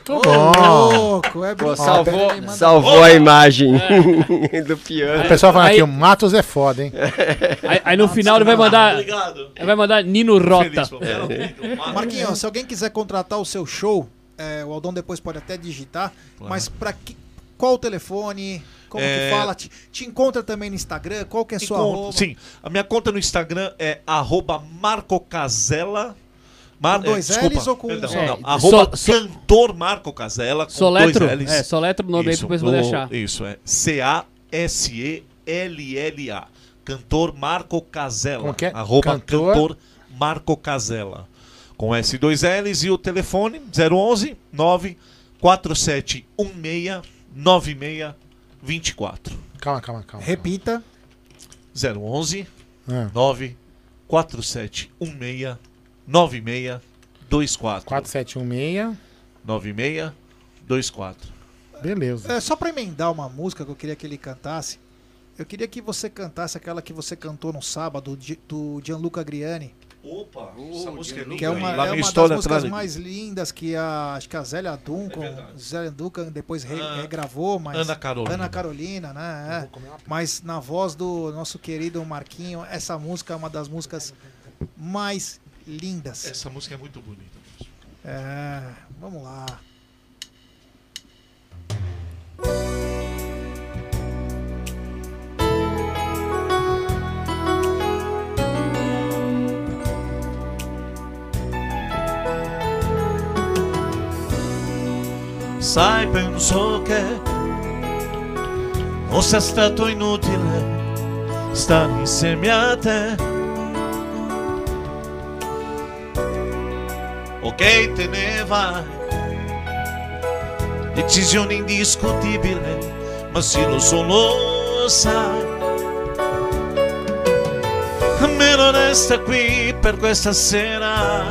Muito bom. é Pô, salvou, salvou a imagem do piano. O pessoal falando Aí- aqui, o Matos é foda, hein? Aí, aí no final ele vai mandar. Obrigado. Ele vai mandar Nino Rota. Marquinhos, se alguém quiser contratar o seu show, é, o Aldão depois pode até digitar, Claro. mas para que qual o telefone? Como É, que fala? Te, te encontra também no Instagram? Qual que é a sua Encontro- arroba? Sim, a minha conta no Instagram é arroba marcocasella. Mar, Com dois é, desculpa, Ls ou com um perdão, não, É, arroba so- cantor Marco Casella com Soletro? dois Ls. É, soletra o nome aí Isso, do- achar. Isso, é C-A-S-E-L-L-A. Cantor Marco Casella. É? Arroba Cantor? cantor, Marco Casella. Com S2 Ls e o telefone 011 94716 9624. Calma, calma, calma. Repita. 011 É. 94716 9624. 4716. 9624. Beleza. É, só pra emendar uma música que eu queria que ele cantasse, eu queria que você cantasse aquela que você cantou no sábado, de- do Gianluca Griani. Opa, essa música é linda. Que é uma? Lá é uma das músicas mais lindas que a, acho que a Zélia Duncan, Zélia Duncan depois re- Ah, regravou, mas Ana Carolina. Ana Carolina, né? é. Mas na voz do nosso querido Marquinho, essa música é uma das músicas mais lindas. Essa música é muito bonita. É, vamos lá. Sai, penso che sia stato inutile stare insieme a te. Ok, te ne vai decisione indiscutibile, ma sì lo so, lo sai. Me lo resta qui per questa sera,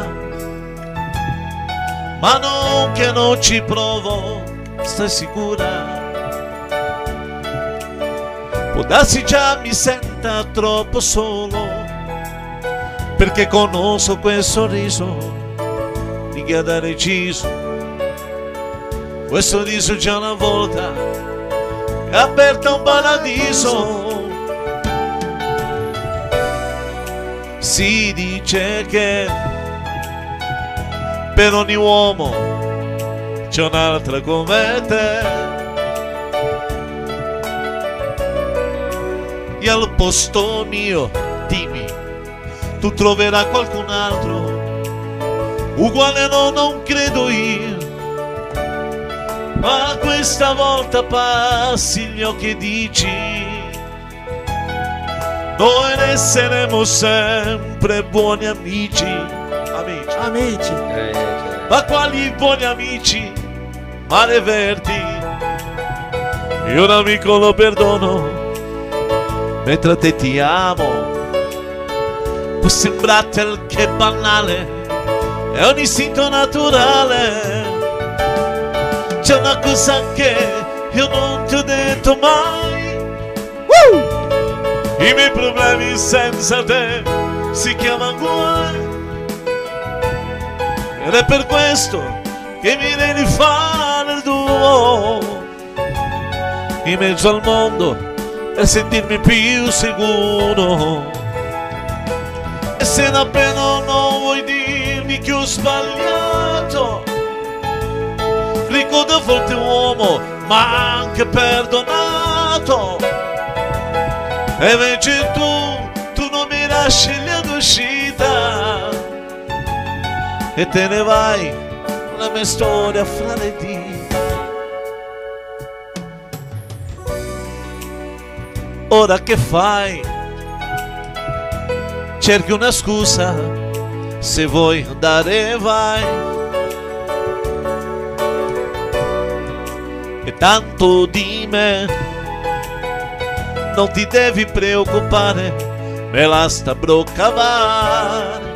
ma non che non ci provo, stai sicura? Può darsi già mi senta troppo solo, perché conosco quel sorriso ha da deciso. Questo sorriso già una volta è aperto un paradiso. Si dice che per ogni uomo c'è un'altra come te. E al posto mio, dimmi, tu troverai qualcun altro uguale no, non credo io. Ma questa volta passi gli occhi e dici Noi resteremo sempre buoni amici. Amici. Amici. Ma quali buoni amici? Mare Verdi Io un amico lo perdono Mentre te ti amo. Può sembrarti che banale È un istinto naturale c'è una cosa che io non ti ho detto mai. I miei problemi senza te si chiamano guai. Ed è per questo che mi devi fare il tuo in mezzo al mondo per sentirmi più sicuro. E se davvero non vuoi dirmi che ho sbagliato, ricordo a volte uomo, ma anche perdonato. E invece tu, tu non mi lasci la tua uscita e te ne vai la mia storia fra le dita. Ora che fai? Cerchi una scusa, se vuoi andare vai. E tanto di me non ti devi preoccupare, me la sta broccavare.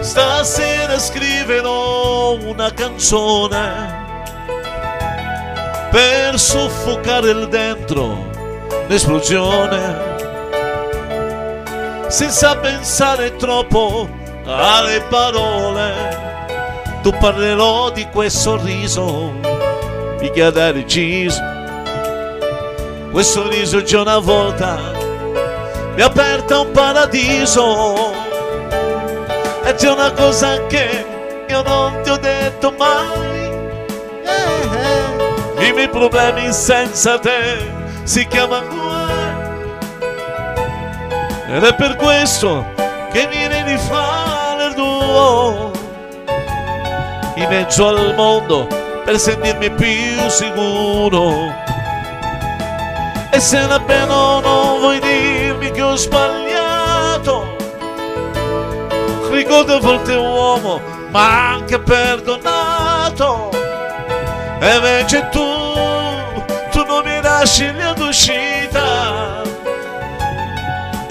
Stasera scriverò una canzone per soffocare il dentro l'esplosione senza pensare troppo alle parole. Tu parlerò di quel sorriso di chi ha da deciso quel sorriso già una volta mi ha aperto un paradiso. E c'è una cosa che io non ti ho detto mai. I miei problemi senza te si chiamano ed è per questo che mi devi fare il tuo in mezzo al mondo per sentirmi più sicuro. E se davvero non vuoi dirmi che ho sbagliato? Ricordo a volte uomo ma anche perdonato. E invece tu tu non mi lasci la tua uscita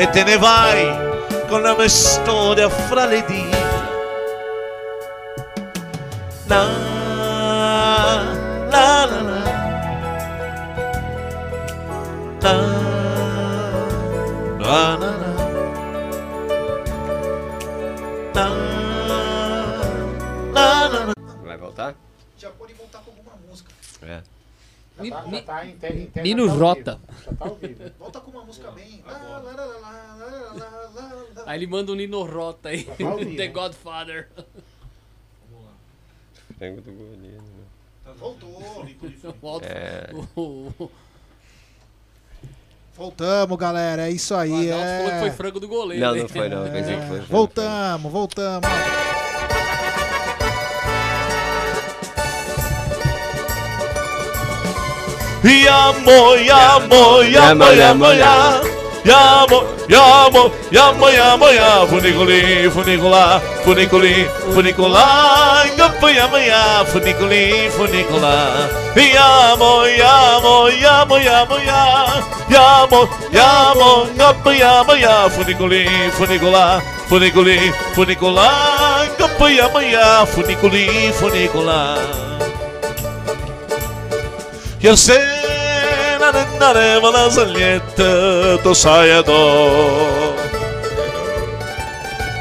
e te ne vai con la mestoria fra le dita. La, la, la, la. La, la, la, Vai voltar? Já pode voltar com alguma música. É. Já, tá, já tá em te, Nino já tá Rota. Já tá ouvido. Volta com uma música bem. Aí ele manda um Nino Rota aí. Tá Ouvir, The? Godfather. Vamos lá. Frango do Goiânia. Né? Voltou. Volta. É. Voltamos, galera. É isso aí. O Adalto é... falou que é. foi frango do goleiro. Não, não foi, não. É... Voltamos, voltamos. Yamo, yamo, e yamo, e Yamo, e yamo, e yamo. Funiculim, funicular, funiculim, funicular. Yamo, yamo, yamo, funiculim, funicular. Yamo, yamo, yamo, yamo, yamo. Yamo, yamo, yamo, yamo, yamo. Funiculim, funicular, funiculim, funicular. Yamo, yamo, yamo, funicular ya, funiculi, funicula. Io sera renderemo la saglietta do saiador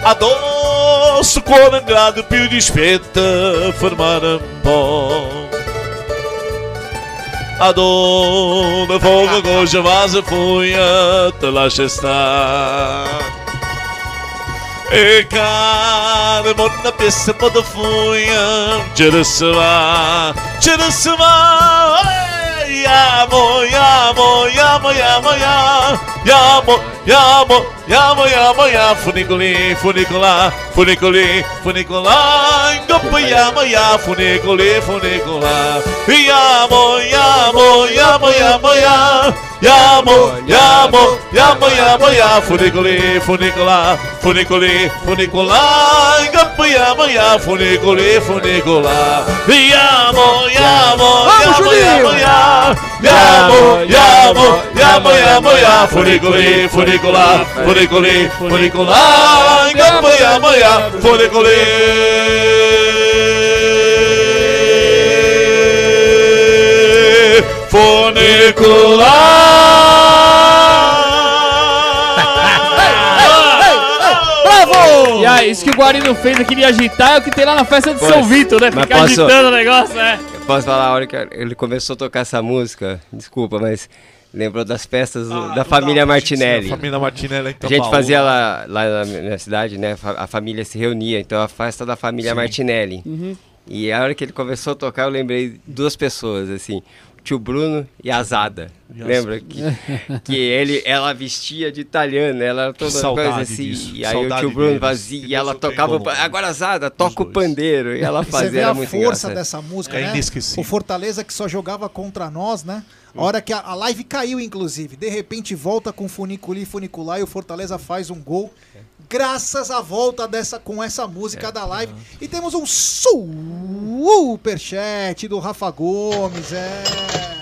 Addosso cuore grado più dispetta fermare un po' Adoro fogo goja vaza fuia te lascia stare E care monna pessa poda fuia Jerusalem Jerusalem Yamo, yamo, yamo, yamo, ya Yamo, yamo, yamo, yamo, ya Funiculi, funicula, funiculi, funicula Gopa yamo, ya Funiculi, funicula Yamo, yamo, yamo, yamo, ya Yamo, yamo, yamo, yamo, ya Funiculi, funicula, funiculi, funicula Gopa yamo, ya Funiculi, funicula Yamo, yamo, yamo, yamo, ya Yamo, yamo, yamo, yamo, ya Funiculi, funicula, funiculi, funicula Gopa yamo, ya Funiculi, Bravo! E aí, isso que o Guarino fez aqui de agitar é o que tem lá na festa de São Posso- Vitor, né? mas Ficar posso- agitando o negócio, né? Posso falar a hora que ele começou a tocar essa música, desculpa, mas lembrou das festas do- da família Martinelli. A família Martinelli em A gente fazia lá, lá na minha cidade, né? A família se reunia, então a festa da família Sim. Martinelli. Uhum. E a hora que ele começou a tocar, eu lembrei duas pessoas, assim. O tio Bruno e a Zada. E a- Lembra? Que, que ele, ela vestia de italiana, ela era toda coisa assim. disso, E aí saudade o tio Bruno vazia e ela tenha tocava. o. Agora, Zada, toca o pandeiro. E ela Você fazia, vê era a muito força engraçado. dessa música, É né? O Fortaleza que só jogava contra nós, né? A hora que a, a live caiu, inclusive. De repente volta com funiculi funicular e o Fortaleza faz um gol. Graças à volta dessa com essa música É. da live. E temos um superchat do Rafa Gomes. É.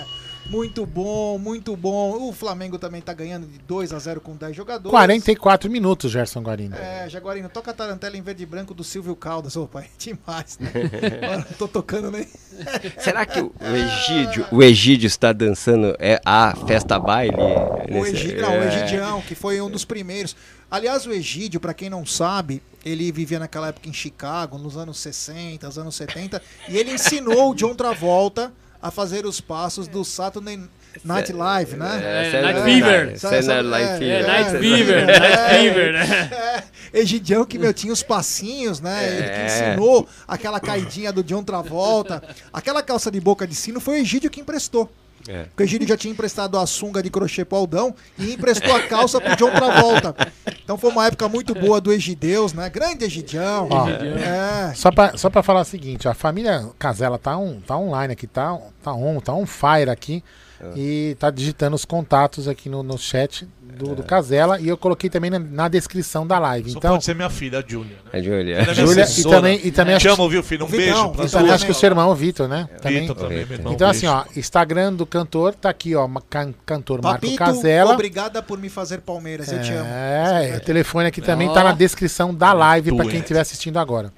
Muito bom, muito bom. O Flamengo também tá ganhando de 2 a 0 com 10 jogadores. 44 minutos, Gerson Guarino. É, Jaguarino, toca a tarantela em verde e branco do Silvio Caldas, ô pai. Demais, né? Agora não tô tocando nem. Será que o Egídio, o Egídio está dançando é a festa baile? O, Egídio, não, o é. Egidião, que foi um dos primeiros. Aliás, o Egídio, pra quem não sabe, ele vivia naquela época em Chicago, nos anos 60, anos 70, e ele ensinou o John Travolta a fazer os passos do Saturday Night Live, né? É, É, Night Fever. Saturday Night é, Fever. é, Night é, Fever, é, Night é, Fever, né? é. Egidião que, meu, tinha os passinhos, né? Ele que É. ensinou aquela caidinha do John Travolta. Aquela calça de boca de sino foi o Egídio que emprestou. É. Porque o Egídio já tinha emprestado a sunga de crochê pro Aldão e emprestou a calça pro John Travolta. Então foi uma época muito boa do Egideus, né? Grande Egidião. Ó, É. Só pra, só pra falar o seguinte, a família Casella tá, on, tá online aqui, tá, tá on, tá on fire aqui. E tá digitando os contatos aqui no, no chat do, do Casella. E eu coloquei também na, na descrição da live. Só então, pode ser minha filha, a Júlia. Né? É Júlia. É Júlia, e também, e também Te acho- amo, viu, filho? Um Vitão, beijo pra e também acho que o seu irmão, o Vitor, né? Também. Vitor também, meu irmão. Então, um assim, ó, Instagram do cantor tá aqui, ó. can- cantor Marco Papito, Casella. obrigada por me fazer Palmeiras, eu te amo. É, o telefone aqui também Ó. tá na descrição da live pra Tu quem é. estiver assistindo agora.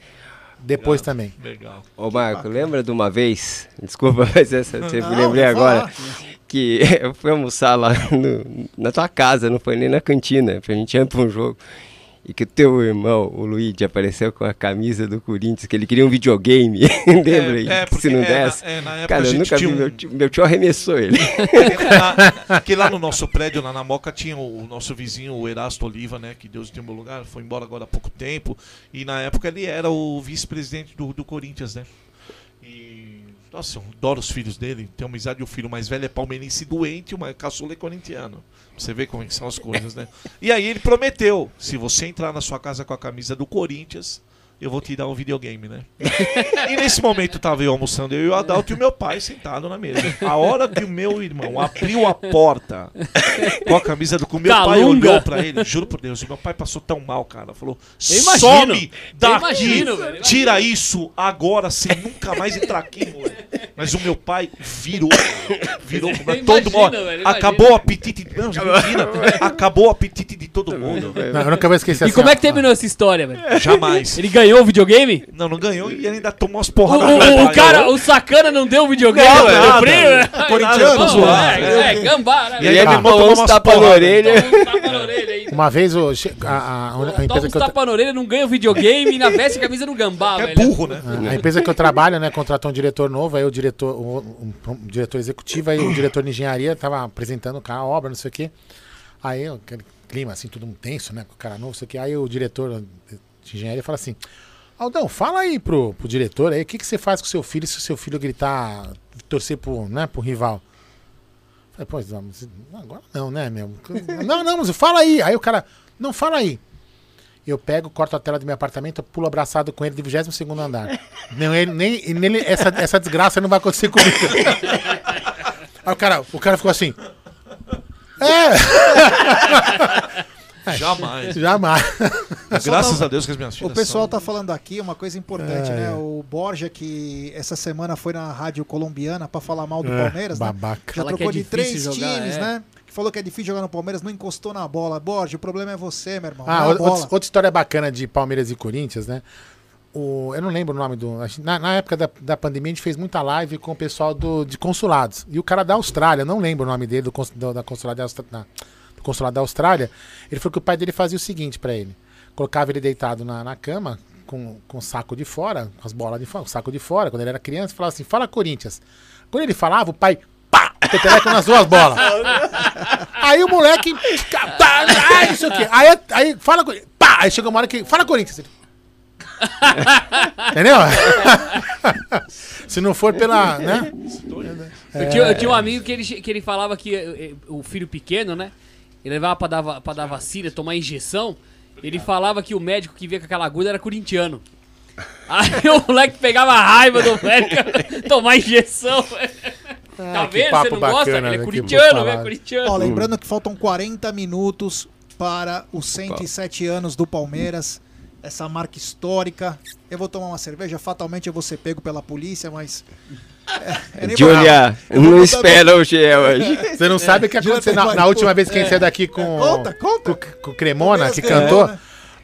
Depois também. Legal. Ô Marco, lembra de uma vez? Desculpa, mas essa eu Não, lembrei agora. falar. Que eu fui almoçar lá no- na tua casa, não foi nem na cantina, pra gente ir pra um jogo. E que o teu irmão, o Luigi, apareceu com a camisa do Corinthians, que ele queria um videogame. Lembra aí? é, que se não é, na- desse. é, na época Cara, eu nunca vi. um- Meu tio, meu tio arremessou ele. Na- que lá no nosso prédio, lá na Moca, tinha o, o nosso vizinho, o Erasto Oliva, né? Que Deus tem um lugar, foi embora agora há pouco tempo. E na época ele era o vice-presidente do, do Corinthians, né? Nossa, eu adoro os filhos dele. Uma amizade, o filho mais velho é palmeirense doente, o mais caçula é corintiano. Você vê como são as coisas, né? E aí ele prometeu: se você entrar na sua casa com a camisa do Corinthians, eu vou te dar um videogame, né? e nesse momento tava eu almoçando, eu e o Adalto e o meu pai sentado na mesa. A hora que o meu irmão abriu a porta com a camisa do. O meu pai Calunga. olhou pra ele, juro por Deus, o meu pai passou tão mal, cara. Falou: imagino, some daqui, imagino, velho, tira isso agora, sem nunca mais entrar aqui, moleque. Mas o meu pai virou, virou, Eu todo imagino, mundo. velho, Acabou o apetite. Não, mentira, acabou o apetite de todo mundo. Não, eu nunca vou esquecer E assim, como é que terminou essa história, velho? Jamais. Ele ganhou o videogame? Não, não ganhou e ele ainda tomou umas O, porradas. o- o pai. cara, o sacana não deu o videogame Não, pro nada. primo, né? É corintiano, zoado. É, é, gambá, né? E aí ele tomou uns um tapa na orelha. Uma vez o, a, a- empresa que eu, tapa na orelha, não ganha o videogame e na veste a camisa no gambá, É velho. burro, né? a empresa que eu trabalho, né, contratou um diretor novo, aí o diretor, o- um, um diretor executivo, aí o diretor de engenharia tava apresentando o cara, a obra, não sei o quê. Aí aquele clima assim, todo mundo tenso, né, com o cara novo, não sei o quê. Aí o diretor de engenharia fala assim: Aldão, fala aí pro, pro diretor aí, o que, que você faz com seu filho se o seu filho gritar, torcer pro, né, pro rival? Falei, pois mas agora não, né, meu? Não, não, mas fala aí. Aí o cara, não, fala aí. Eu pego, corto a tela do meu apartamento, pulo abraçado com ele do 22 andar. Não, ele, nem, nele, essa, essa desgraça não vai acontecer comigo. Aí o cara, o cara ficou assim. É. Jamais. Jamais. Graças a Deus que as minhas O filhas pessoal são- tá falando aqui uma coisa importante, É, né? é. O Borja, que essa semana foi na rádio colombiana pra falar mal do É, Palmeiras, né? babaca. Já Fala trocou é de três jogar, times, é. né? Que falou que é difícil jogar no Palmeiras, não encostou na bola. Borja, o problema é você, meu irmão. Ah, é outra, outra história bacana de Palmeiras e Corinthians, né? O, eu não lembro o nome do. Na, na época da, da pandemia, a gente fez muita live com o pessoal do, de consulados. E o cara da Austrália, não lembro o nome dele, do, do- da consulado da, do consulado da Austrália. Ele falou que o pai dele fazia o seguinte pra ele: colocava ele deitado na, na cama, com, com o saco de fora, com as bolas de fora, o saco de fora, quando ele era criança, falava assim: fala Corinthians. Quando ele falava, o pai. Pá! Peteleco nas duas bolas. Aí o moleque. Tá, ai, isso aqui. Aí, aí fala. Pá! Aí chegou uma hora que. Fala Corinthians. Ele, Entendeu? Se não for pela. Né? Eu, tinha, eu tinha um amigo que ele, que ele falava que eh, eh, o filho pequeno, né? Ele levava pra dar, pra dar vacina, tomar injeção. Ele falava que o médico que via com aquela agulha era corintiano. Aí o moleque pegava raiva do médico tomar injeção. tá Ah, que vendo? Você não gosta? bacana, Ele é né, corintiano, vou é falar. corintiano. Ó, lembrando que faltam 40 minutos para os 107 anos do Palmeiras. Essa marca histórica. Eu vou tomar uma cerveja, fatalmente eu vou ser pego pela polícia, mas. É, é Julia, não espera o Gé hoje. Você não sabe o que aconteceu na, na última vez que a gente saiu daqui com, Conta, conta. com, com o Cremona, que cantou.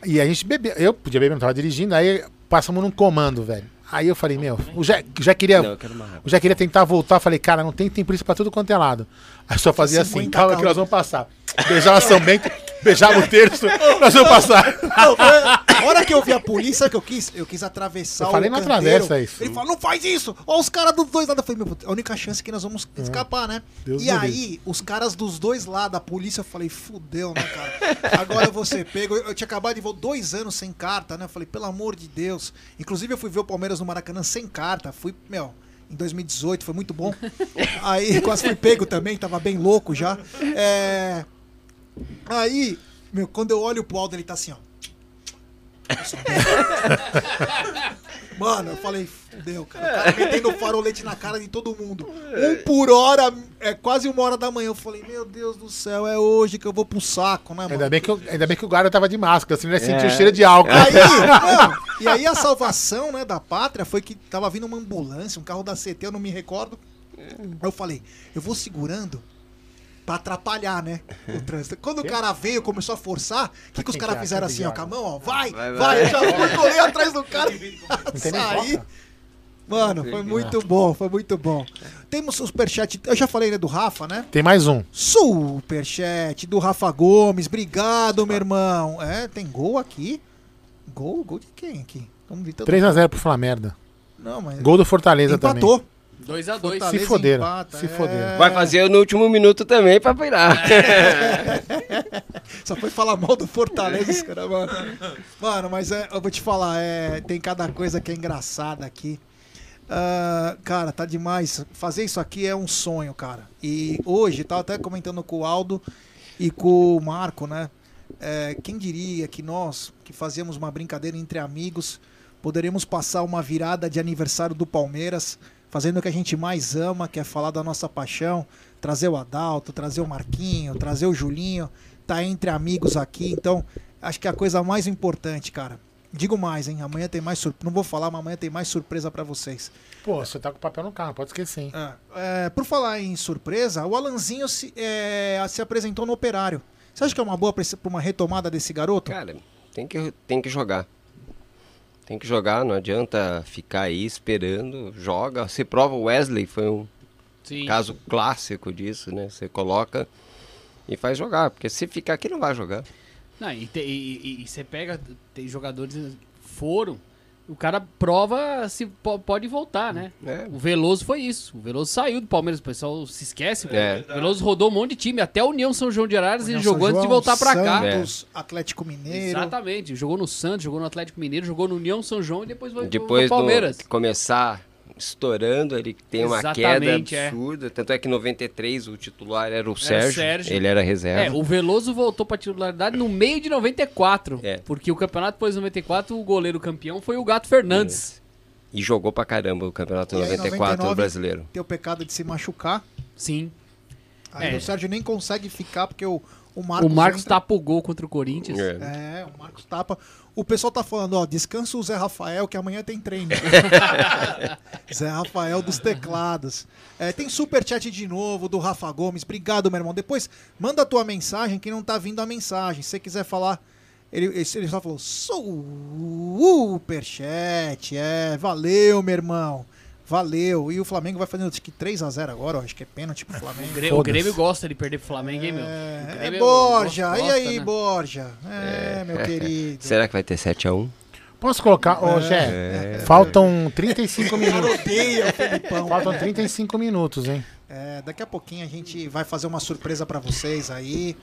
E a gente bebeu. Eu podia beber, não tava dirigindo. Aí passamos num comando, velho. Aí eu falei, meu, o já, já queria. Não, eu já queria tentar voltar. Eu falei, cara, não tem, tem polícia pra tudo quanto é lado. Aí só fazia assim, 50 calma que nós vamos passar. Beijava São Bento, beijava o terço, nós vamos passar. A hora que eu vi a polícia, sabe o que eu quis? Eu quis atravessar Eu falei, o não canteiro. atravessa isso. Ele falou, não faz isso! Ó, os caras dos dois lados. Eu falei, meu, a única chance é que nós vamos escapar, né? Deus e aí, os caras dos dois lados, a polícia, eu falei, fudeu, né, cara? Agora eu vou ser pego. Eu, eu tinha acabado de voltar dois anos sem carta, né? Eu falei, pelo amor de Deus. Inclusive, eu fui ver o Palmeiras no Maracanã sem carta. Fui, meu... Em 2018 foi muito bom. Aí quase fui pego também, tava bem louco já. É, Aí, meu, quando eu olho pro Aldo, ele tá assim, ó. Mano, eu falei, fudeu, cara. O cara metendo farolete na cara de todo mundo. Um por hora, é quase uma hora da manhã. Eu falei, meu Deus do céu, é hoje que eu vou pro saco, né, mano? Ainda bem que, eu- ainda bem que o guarda tava de máscara, senão ele ia sentir É. o cheiro de álcool. Aí, não, e aí a salvação, né, da pátria foi que tava vindo uma ambulância, um carro da CT, eu não me recordo. Aí eu falei, eu vou segurando pra atrapalhar, né, o trânsito. Quando o cara veio, começou a forçar, o que, que os caras fizeram assim, ó, com a mão, ó, vai, vai, vai. eu já fui, atrás do cara, saí. foca. Mano, foi muito bom, foi muito bom. Temos o superchat, eu já falei, né, do Rafa, né? Tem mais um. Superchat do Rafa Gomes, obrigado, meu irmão. É, tem gol aqui. Gol? Gol de quem aqui? Vamos ver todo 3x0 pro Flamengo. Não, mas. Gol do Fortaleza Empatou. também. 2x2. Fortaleza Se foderam, empata, se é. foderam. Vai fazer no último minuto também pra virar. Só foi falar mal do Fortaleza, esse cara, mano. Mano, mas é, eu vou te falar, é, tem cada coisa que é engraçada aqui. Ah, cara, tá demais. Fazer isso aqui é um sonho, cara. E hoje, tava até comentando com o Aldo e com o Marco, né? É, quem diria que nós, que fazíamos uma brincadeira entre amigos, poderemos passar uma virada de aniversário do Palmeiras, fazendo o que a gente mais ama, que é falar da nossa paixão, trazer o Adalto, trazer o Marquinho, trazer o Julinho, tá entre amigos aqui. Então, acho que é a coisa mais importante, cara. Digo mais, hein? Amanhã tem mais surpresa. Não vou falar, mas amanhã tem mais surpresa para vocês. Pô, você tá com o papel no carro, pode esquecer, hein? É, por falar em surpresa, o Alanzinho se, é, se apresentou no Operário. Você acha que é uma boa pra esse- pra uma retomada desse garoto? Cara, tem que, tem que jogar. Tem que jogar, não adianta ficar aí esperando. Joga. Você prova o Wesley, foi um Sim. caso clássico disso, né? Você coloca e faz jogar. Porque se ficar aqui, não vai jogar. Não, e, te- e- e- e você pega, tem jogadores que foram, o cara prova se po- pode voltar, né? É. O Veloso foi isso. O Veloso saiu do Palmeiras, o pessoal se esquece. É. O Veloso rodou um monte de time, até a União São João de Araras ele jogou São antes de João, voltar pra cá. Santos, Atlético Mineiro. Exatamente, jogou no Santos, jogou no Atlético Mineiro, jogou no União São João e depois foi Depois pro Palmeiras. do começar estourando, ele tem uma queda Exatamente, é. absurda. Tanto é que em 93 o titular era o Era Sérgio, Sérgio. ele era reserva. É, o Veloso voltou pra titularidade no meio de 94. É. Porque o campeonato depois de 94, o goleiro campeão foi o Gato Fernandes. E jogou pra caramba o campeonato E aí, 94 no brasileiro. Tem o pecado de se machucar. Sim. Aí É. o Sérgio nem consegue ficar porque o, o Marcos. o Marcos entra- tapa o gol contra o Corinthians. É, o Marcos tapa. O pessoal tá falando, ó, descansa o Zé Rafael que amanhã tem treino. Zé Rafael dos teclados. É, tem superchat de novo do Rafa Gomes. Obrigado, meu irmão. Depois manda a tua mensagem que não tá vindo a mensagem. Se você quiser falar, ele, ele ele só falou superchat. É, valeu, meu irmão. Valeu. E o Flamengo vai fazendo acho que 3x0 agora, ó, acho que é pênalti pro Flamengo. O Grêmio, o Grêmio gosta de perder pro Flamengo, hein, meu? O É, Grêmio Borja, gosta, e aí, né? Borja? É, meu querido. Será que vai ter 7x1? Posso colocar, ô É, Jé, é. faltam 35 minutos. odeia Felipão. Faltam 35 minutos, hein? É, daqui a pouquinho a gente vai fazer uma surpresa pra vocês aí.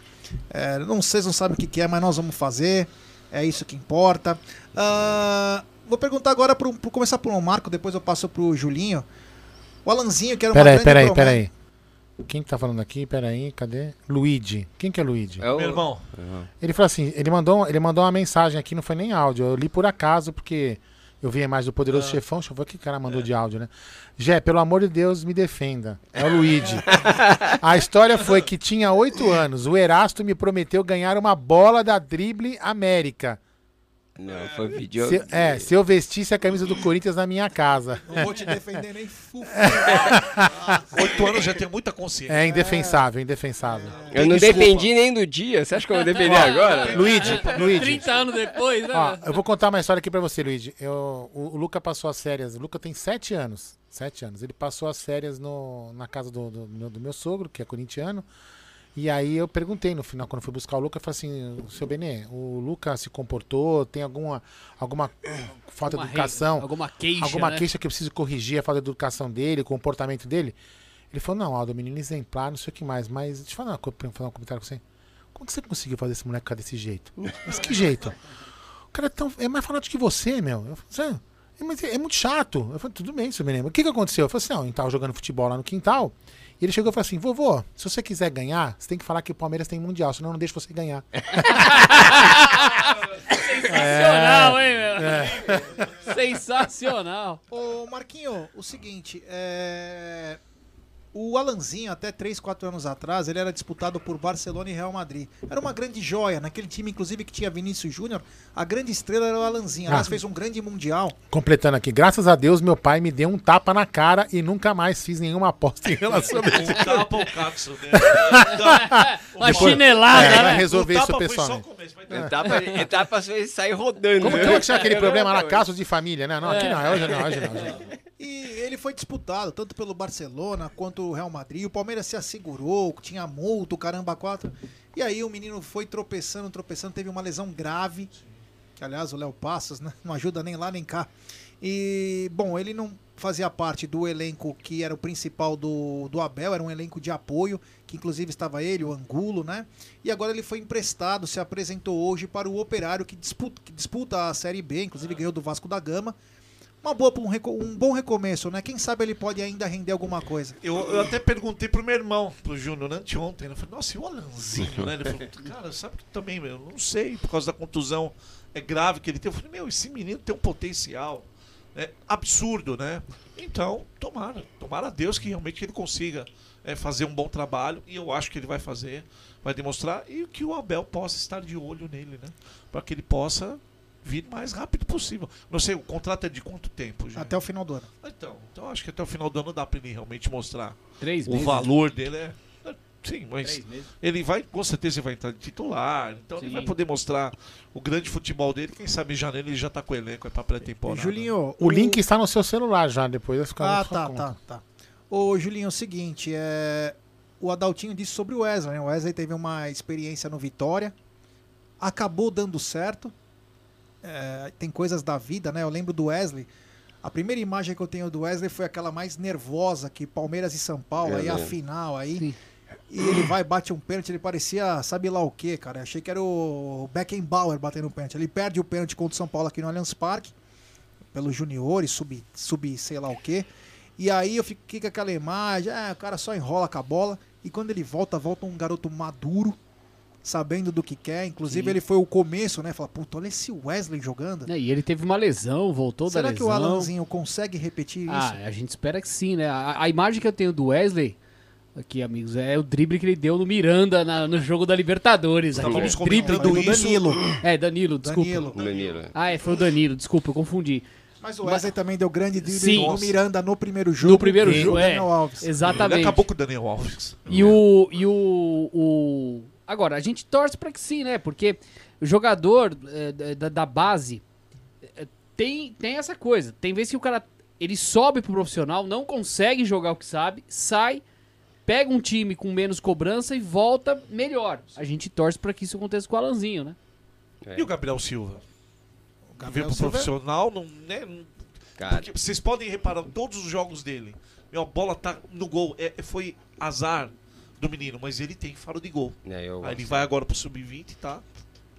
É, não, vocês não sabem o que, que é, mas nós vamos fazer. É isso que importa. Ah, vou perguntar agora, pro, pro começar por um Marco, depois eu passo pro Julinho. O Alanzinho, que era uma Peraí, grande peraí, peraí. Quem que tá falando aqui? Peraí, cadê? Luigi. Quem que é Luigi? É o- Meu irmão. Ele falou assim, ele mandou, ele mandou uma mensagem aqui, não foi nem áudio. Eu li por acaso, porque eu vi a imagem do Poderoso Chefão. Deixa eu ver o que o cara mandou de áudio, né? Jé, pelo amor de Deus, me defenda. É o Luigi. a história foi que tinha oito anos. O Erasto me prometeu ganhar uma bola da Drible América. Não, foi vídeo. Se- é, se eu vestisse a camisa do Corinthians na minha casa. Não vou te defender nem fufu. Oito anos já tem muita consciência. É indefensável, indefensável. Eu não Desculpa. dependi nem do dia. Você acha que eu vou depender agora? Luigi, Luigi. 30 anos depois, né? Ó, eu vou contar uma história aqui pra você, Luigi. Eu, o, o Luca passou as férias. O Luca tem sete anos. Sete anos. Ele passou as férias no, na casa do, do, meu- do meu sogro, que é corintiano. E aí eu perguntei no final, quando eu fui buscar o Luca, eu falei assim, seu Benê, o Luca se comportou, tem alguma, alguma falta Alguma de educação? alguma queixa, Alguma né? queixa que eu preciso corrigir a falta de educação dele, o comportamento dele? Ele falou, não, Aldo, menino exemplar, não sei o que mais, mas deixa eu falar falar um comentário com você. Como que você conseguiu fazer esse moleque ficar desse jeito? Mas que jeito? O cara é, tão, é mais fanático que você, meu. Eu falei, "Sério? É, mas é, muito chato. Eu falei, tudo bem, seu menino. O que, que aconteceu? Eu falei assim, não, a gente tava jogando futebol lá no quintal. Ele chegou e falou assim, vovô, se você quiser ganhar, você tem que falar que o Palmeiras tem mundial, senão eu não deixo você ganhar. Sensacional, hein, meu? É. Sensacional. Ô, Marquinho, o seguinte, é... o Alanzinho, até 3, 4 anos atrás, ele era disputado por Barcelona e Real Madrid. Era uma grande joia, naquele time, inclusive, que tinha Vinícius Júnior, a grande estrela era o Alanzinho. Aliás, Ah. fez um grande mundial. Completando aqui, graças a Deus, meu pai me deu um tapa na cara e nunca mais fiz nenhuma aposta em relação a isso. Um tapa o Caxo, né? Uma chinelada, é, né? Resolver isso pessoalmente. começo, mas Etapa, etapa sair rodando. Como, né? como que chama aquele problema lá, casos de família, né? Não, aqui não, hoje não, hoje não. Hoje não. E ele foi disputado tanto pelo Barcelona quanto o Real Madrid. O Palmeiras se assegurou, tinha multa, o caramba, quatro. E aí o menino foi tropeçando, tropeçando, teve uma lesão grave. Que aliás o Léo Passos né, não ajuda nem lá nem cá. E, bom, ele não fazia parte do elenco que era o principal do, do Abel, era um elenco de apoio, que inclusive estava ele, o Angulo, né? E agora ele foi emprestado, se apresentou hoje para o Operário, que disputa, que disputa a Série B, inclusive ganhou do Vasco da Gama. Uma boa um, um bom recomeço, né? Quem sabe ele pode ainda render alguma coisa. Eu, eu até perguntei pro meu irmão, pro Júnior, né, anteontem. né? Eu falei, nossa, e o Alanzinho, né? Ele falou, cara, sabe que também, eu não sei, por causa da contusão é grave que ele tem. Eu falei, meu, esse menino tem um potencial né, absurdo, né? Então, tomara, tomara a Deus que realmente ele consiga é, fazer um bom trabalho. E eu acho que ele vai fazer, vai demonstrar. E que o Abel possa estar de olho nele, né? Para que ele possa vir o mais rápido possível. Não sei, o contrato é de quanto tempo, gente? Até o final do ano. Então, então acho que até o final do ano dá para ele realmente mostrar Três o meses, valor dele. É, é, sim, mas Três meses. ele vai, com certeza, ele vai entrar de titular. Então ele Sim. vai poder mostrar o grande futebol dele. Quem sabe em janeiro ele já tá com o elenco, é para pré-temporada. Julinho, O link está no seu celular já, depois vai ficar Ah, tá, tá, tá. Ô, Julinho, é o seguinte, é... o Adaltinho disse sobre o Wesley, né? O Wesley teve uma experiência no Vitória, acabou dando certo. É, tem coisas da vida, né? Eu lembro do Wesley. A primeira imagem que eu tenho do Wesley foi aquela mais nervosa que Palmeiras e São Paulo, É, aí a né? final aí. E ele vai, bate um pênalti, ele parecia, sabe lá o que, cara. Achei que era o Beckenbauer batendo um pênalti. Ele perde o pênalti contra o São Paulo aqui no Allianz Parque, pelos juniores, sub, sub sei lá o que. E aí eu fiquei com aquela imagem, ah, o cara só enrola com a bola. E quando ele volta, volta um garoto maduro, sabendo do que quer. Inclusive, Sim. ele foi o começo, né? Fala, puta, olha esse Wesley jogando. É, E ele teve uma lesão, voltou Será da que lesão. o Alanzinho consegue repetir Ah, isso? a gente espera que sim, né? A, a imagem que eu tenho do Wesley, aqui, amigos, é o drible que ele deu no Miranda na- no jogo da Libertadores. Estávamos aquele drible do isso. Danilo. É, Danilo, desculpa. Danilo. Danilo, é. Ah, é, foi o Danilo, desculpa, eu confundi. Mas o Wesley também deu grande drible Sim. no Miranda no primeiro jogo. No primeiro jogo, o é. Daniel Alves. Exatamente. Ele acabou com o Daniel Alves. E o. E o, o. Agora, a gente torce pra que sim, né? Porque o jogador é, da, da base é, tem, tem essa coisa. Tem vezes que o cara ele sobe pro profissional, não consegue jogar o que sabe, sai, pega um time com menos cobrança e volta melhor. A gente torce pra que isso aconteça com o Alanzinho, né? E o Gabriel Silva? Gabriel Veio pro Silva é- profissional, não, né? Cara. Porque vocês podem reparar, todos os jogos dele, meu, a bola tá no gol. É, foi azar do menino, mas ele tem faro de gol. É, Aí ele vai agora pro sub-20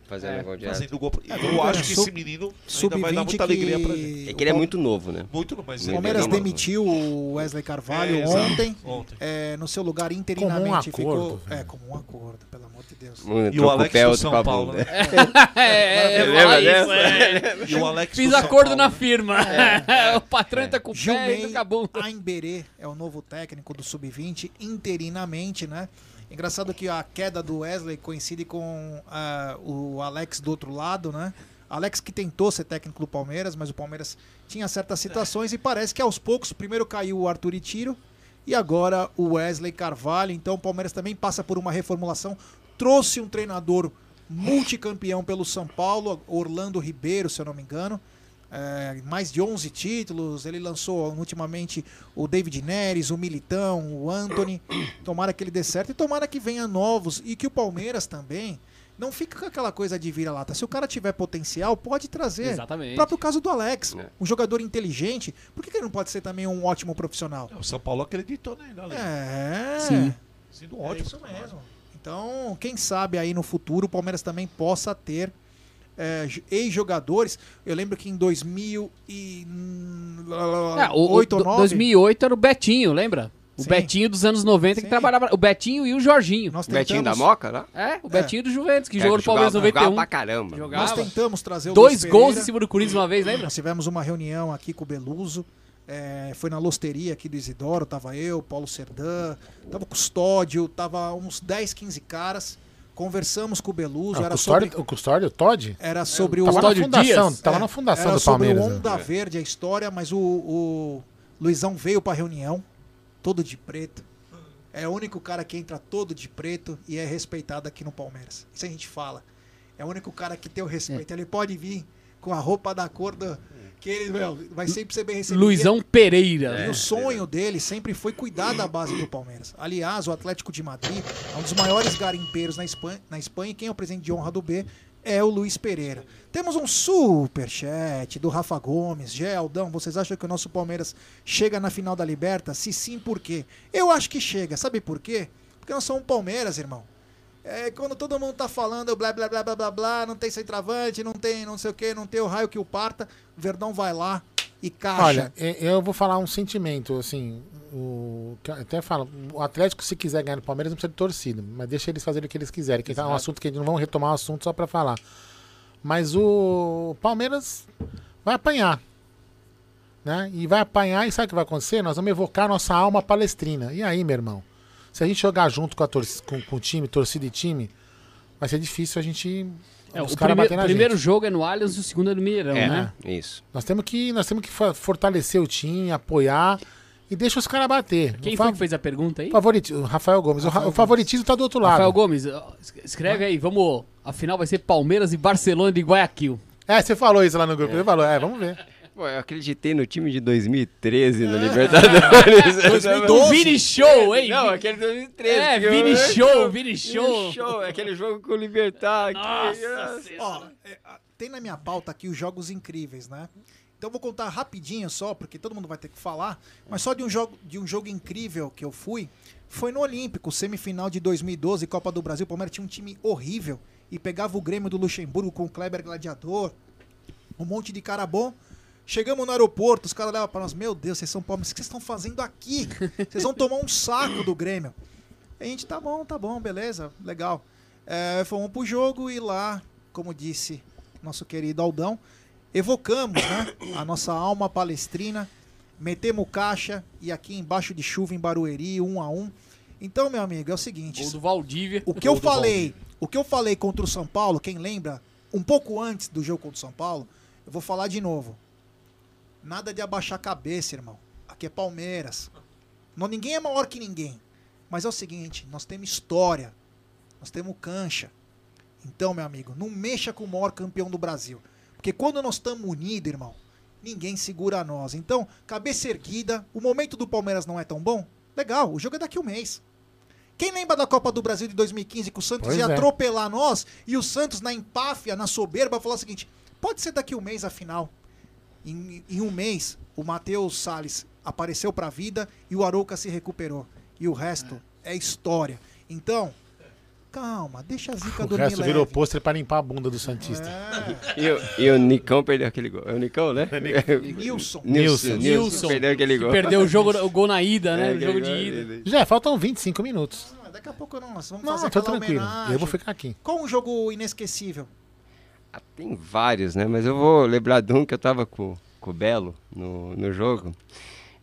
e tá Fazendo gol direto. fazendo gol. É, eu acho que Sub- esse menino ainda sub-20 vai dar muita alegria pra que- gente. É que ele é muito novo, né? Muito, mas O ele Palmeiras é novo. demitiu o Wesley Carvalho É, ontem, Ontem. é, no seu lugar interinamente. Como um acordo, ficou, velho. é, como um acordo, pelo amor de Deus. Um E o Alex do São Paulo, né? É, é, é. E o Alex Fiz do São acordo Paulo. na firma. o patrão tá com o pé e Gilmei com a bunda. Aimberê é o novo técnico do Sub-20, interinamente, né? Engraçado que a queda do Wesley coincide com ah, o Alex do outro lado, né? Alex que tentou ser técnico do Palmeiras, mas o Palmeiras tinha certas situações e parece que aos poucos, primeiro caiu o Arthur Tiro e agora o Wesley Carvalho. Então o Palmeiras também passa por uma reformulação. Trouxe um treinador multicampeão pelo São Paulo, Orlando Ribeiro, se eu não me engano. É, mais de 11 títulos. Ele lançou ultimamente o David Neres, o Militão, o Anthony. Tomara que ele dê certo e tomara que venha novos e que o Palmeiras também não fique com aquela coisa de vira-lata. Se o cara tiver potencial, pode trazer. Exatamente. O próprio caso do Alex, É. um jogador inteligente. Por que que ele não pode ser também um ótimo profissional? O São Paulo acreditou nele, Alex. É. Sim. Sendo É ótimo. isso mesmo. Então, quem sabe aí no futuro o Palmeiras também possa ter é, ex-jogadores. Eu lembro que em 2000 e É, o, o, 8 ou do- 9, 2008 era o Betinho, lembra? O Sim. Betinho dos anos 90 que Sim. trabalhava. O Betinho e o Jorginho. nós Betinho da tentamos, Moca, lá? É, o Betinho do Juventus, que É, jogou no Palmeiras jogava- jogava 91. pra caramba. Jogava. nós tentamos trazer o Dois Luiz gols em cima do Corinthians uma vez, lembra? Nós tivemos uma reunião aqui com o Beluso. é, foi na losteria aqui do Isidoro, tava eu, Paulo Serdã, tava o Custódio, tava uns 10, 15 caras. Conversamos com o Beluso, Ah, o, era custódio, sobre o custódio, o Todd? era sobre o Tava na fundação, Dias? tava É, na fundação era do sobre Palmeiras. o né? Onda Verde a história, mas o, o Luizão veio pra reunião, todo de preto. É o único cara que entra todo de preto e é respeitado aqui no Palmeiras. Isso a gente fala. É o único cara que tem o respeito. Ele pode vir com a roupa da cor do. Que ele meu, vai sempre ser bem recebido. Luizão Pereira. E né? o sonho dele sempre foi cuidar da base do Palmeiras. Aliás, o Atlético de Madrid é um dos maiores garimpeiros na Espanha, na Espanha e quem é o presidente de honra do B é o Luiz Pereira. Temos um superchat do Rafa Gomes. Geldão, vocês acham que o nosso Palmeiras chega na final da Liberta? Se sim, por quê? Eu acho que chega. Sabe por quê? Porque nós somos Palmeiras, irmão. É, quando todo mundo tá falando blá blá blá blá blá blá, não tem centroavante, não tem não sei o que, não tem o raio que o parta, o Verdão vai lá e caixa. Olha, eu vou falar um sentimento, assim. O, que eu até falo, o Atlético, se quiser ganhar no Palmeiras, não precisa de torcida. Mas deixa eles fazerem o que eles quiserem. Que é um Exato. assunto que eles não vão retomar o assunto só pra falar. Mas o Palmeiras vai apanhar. Né? E vai apanhar, e sabe o que vai acontecer? Nós vamos evocar nossa alma palestrina. E aí, meu irmão? Se a gente jogar junto com, a torci- com, com o time, torcida e time, vai ser difícil a gente. É, os o caras primeiro, baterem na primeiro gente. jogo é no Allianz e o segundo é no Mineirão, É, né? isso. Nós temos que, nós temos que fortalecer o time, apoiar e deixa os caras bater. Quem O foi que fez a pergunta aí? Favoriti o Rafael Gomes. O ra- o, favoritismo tá do outro lado. Rafael Gomes, escreve aí, vamos. A final vai ser Palmeiras e Barcelona de Guayaquil. É, você falou isso lá no grupo. Ele falou, é, vamos ver. Pô, eu acreditei no time de 2013 na Libertadores. 2012. Vini Show, hein? Não, aquele 2013. É, que eu- Vini Show, Vini Show. Vini Show, é aquele jogo com o Libertar. Nossa Ó, é, tem na minha pauta aqui os jogos incríveis, né? Então eu vou contar rapidinho só, porque todo mundo vai ter que falar, mas só de um jogo, de um jogo incrível que eu fui, foi no Olímpico, semifinal de 2012, Copa do Brasil. O Palmeiras tinha um time horrível e pegava o Grêmio do Luxemburgo com o Kleber Gladiador, um monte de cara bom. Chegamos no aeroporto, os caras olhavam pra nós, meu Deus, vocês são palmeiras, o que vocês estão fazendo aqui? Vocês vão tomar um saco do Grêmio. A gente, tá bom, tá bom, beleza, legal. É, fomos pro jogo e lá, como disse nosso querido Aldão, evocamos né, a nossa alma palestrina, metemos caixa e aqui embaixo de chuva em Barueri, um a um. Então, meu amigo, é o seguinte. Gol do Valdívia. O que eu falei, Valdívia. o que eu falei contra o São Paulo, quem lembra, um pouco antes do jogo contra o São Paulo, eu vou falar de novo. Nada de abaixar a cabeça, irmão. Aqui é Palmeiras. Não, ninguém é maior que ninguém. Mas é o seguinte, nós temos história. Nós temos cancha. Então, meu amigo, não mexa com o maior campeão do Brasil. Porque quando nós estamos unidos, irmão, ninguém segura nós. Então, cabeça erguida. O momento do Palmeiras não é tão bom? Legal, o jogo é daqui a um mês. Quem lembra da Copa do Brasil de 2015 que o Santos Pois ia é. atropelar nós e o Santos na empáfia, na soberba, falou o seguinte: pode ser daqui a um mês a final. Em, em um mês, o Matheus Salles apareceu pra vida e o Arouca se recuperou. E o resto é, história. Então, calma, deixa a zica O dormir resto leve. virou pôster pra limpar a bunda do Santista. E, o- e o Nicão perdeu aquele gol. É o Nicão, né? Nilson. Nilson. Nilson. Perdeu aquele gol. Perdeu o, jogo, o gol na ida, né? É, o jogo de ida. Já, faltam 25 minutos. Ah, Daqui a pouco não, nós vamos Não, fazer tô aquela tranquilo. homenagem. Eu vou ficar aqui. Qual um jogo inesquecível? Tem vários, né? Mas eu vou lembrar de um que eu tava com, com o Belo no, no jogo.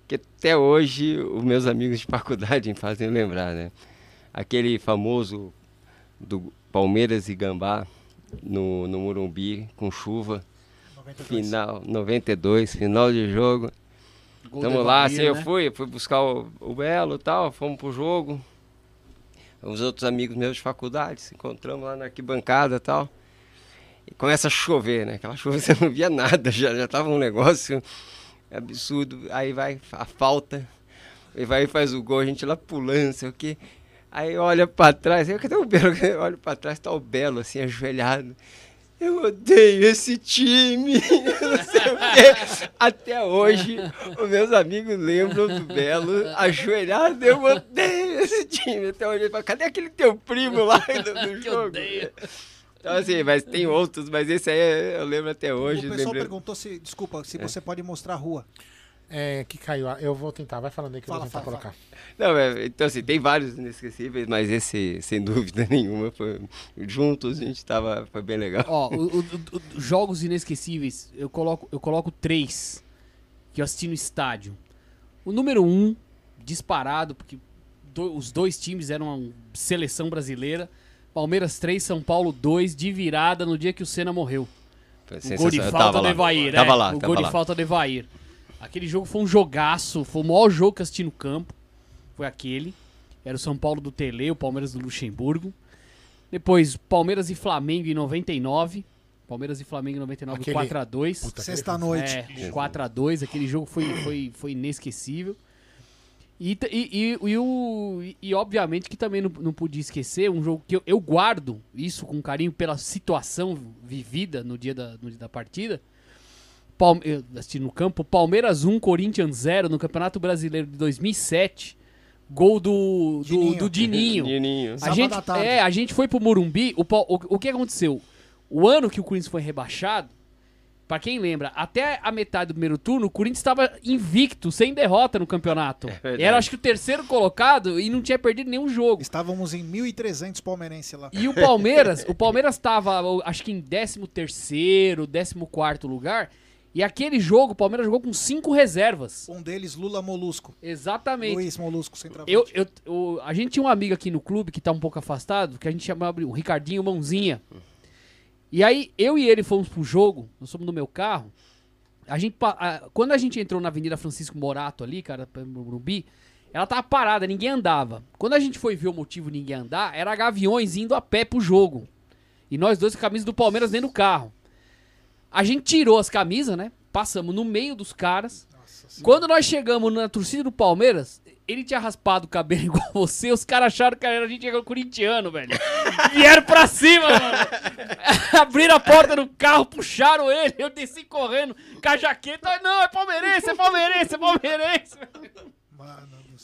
Que até hoje os meus amigos de faculdade me fazem lembrar, né? Aquele famoso do Palmeiras e Gambá no, no Morumbi com chuva. 92. Final 92, final de jogo. Gol Tamo lá, assim, eu né? fui, fui buscar o, o Belo e tal, fomos pro jogo. Os outros amigos meus de faculdade, se encontramos lá na arquibancada e tal. E começa a chover, né? Aquela chuva você não via nada, já, já tava um negócio absurdo. Aí vai a falta, e vai e faz o gol, a gente lá pulando, sei o quê. Aí olha pra trás, eu, cadê o Belo? Olha pra trás, tá o Belo assim, ajoelhado. Eu odeio esse time. não sei o quê. Até hoje, os meus amigos lembram do Belo ajoelhado. Eu odeio esse time. Até hoje, ele fala, cadê aquele teu primo lá do, do jogo? Então, assim, mas tem outros, mas esse aí eu lembro até hoje. o pessoal lembrei- perguntou se, desculpa, se É. você pode mostrar a rua. É, que caiu. Eu vou tentar. Vai falando aí que eu Fala, vou tentar fala, colocar. Não, é, então assim, tem vários inesquecíveis, mas esse, sem dúvida nenhuma, foi, juntos a gente tava, foi bem legal. Ó, o- o- o- jogos inesquecíveis, eu coloco, eu coloco três que eu assisti no estádio. O número um, disparado, porque do- os dois times eram uma seleção brasileira. Palmeiras 3, São Paulo 2, de virada no dia que o Senna morreu. Foi O gol de falta tava do lá. Evair, Tava é, lá, O tava gol de falta do Evair. Aquele jogo foi um jogaço, foi o maior jogo que eu assisti no campo. Foi aquele. Era o São Paulo do Tele, o Palmeiras do Luxemburgo. Depois, Palmeiras e Flamengo em 99. Palmeiras e Flamengo em 99, Aquele- 4x2. Puta, Sexta-noite. É, 4x2. Aquele jogo foi, foi, foi inesquecível. E, e, e, e o, e, e obviamente que também não, não podia esquecer um jogo que eu, eu guardo isso com carinho pela situação vivida no dia da, no dia da partida. Palme eu assisti no campo, Palmeiras 1, Corinthians 0 no Campeonato Brasileiro de 2007. Gol do do Dininho. do Dininho. Dininho. A gente, é, a gente foi pro Morumbi. O, o, o que aconteceu? O ano que o Corinthians foi rebaixado, pra quem lembra, até a metade do primeiro turno, o Corinthians estava invicto, sem derrota no campeonato. verdade. Era, acho que, o terceiro colocado e não tinha perdido nenhum jogo. Estávamos em 1.300 palmeirense lá. E o Palmeiras, o Palmeiras tava, eu acho que em 13 terceiro, 14 lugar. E aquele jogo, o Palmeiras jogou com cinco reservas. Um deles, Lula Molusco. Exatamente. Luiz Molusco, centroavante. Eu, eu, eu- a gente tinha um amigo aqui no clube que tá um pouco afastado, que a gente chamava o Ricardinho Mãozinha. E aí, eu e ele fomos pro jogo, nós fomos no meu carro. A gente, a- quando a gente entrou na Avenida Francisco Morato ali, cara, pra Morumbi, ela tava parada, ninguém andava. Quando a gente foi ver o motivo de ninguém andar, era Gaviões indo a pé pro jogo. E nós dois com a camisa do Palmeiras dentro do carro. A gente tirou as camisas, né? Passamos no meio dos caras. Quando nós chegamos na torcida do Palmeiras, ele tinha raspado o cabelo igual você, os caras acharam que a gente era corintiano, velho. Vieram pra cima, mano. Abriram a porta do carro, puxaram ele, eu desci correndo com a jaqueta. Não, é palmeirense, é palmeirense, é palmeirense.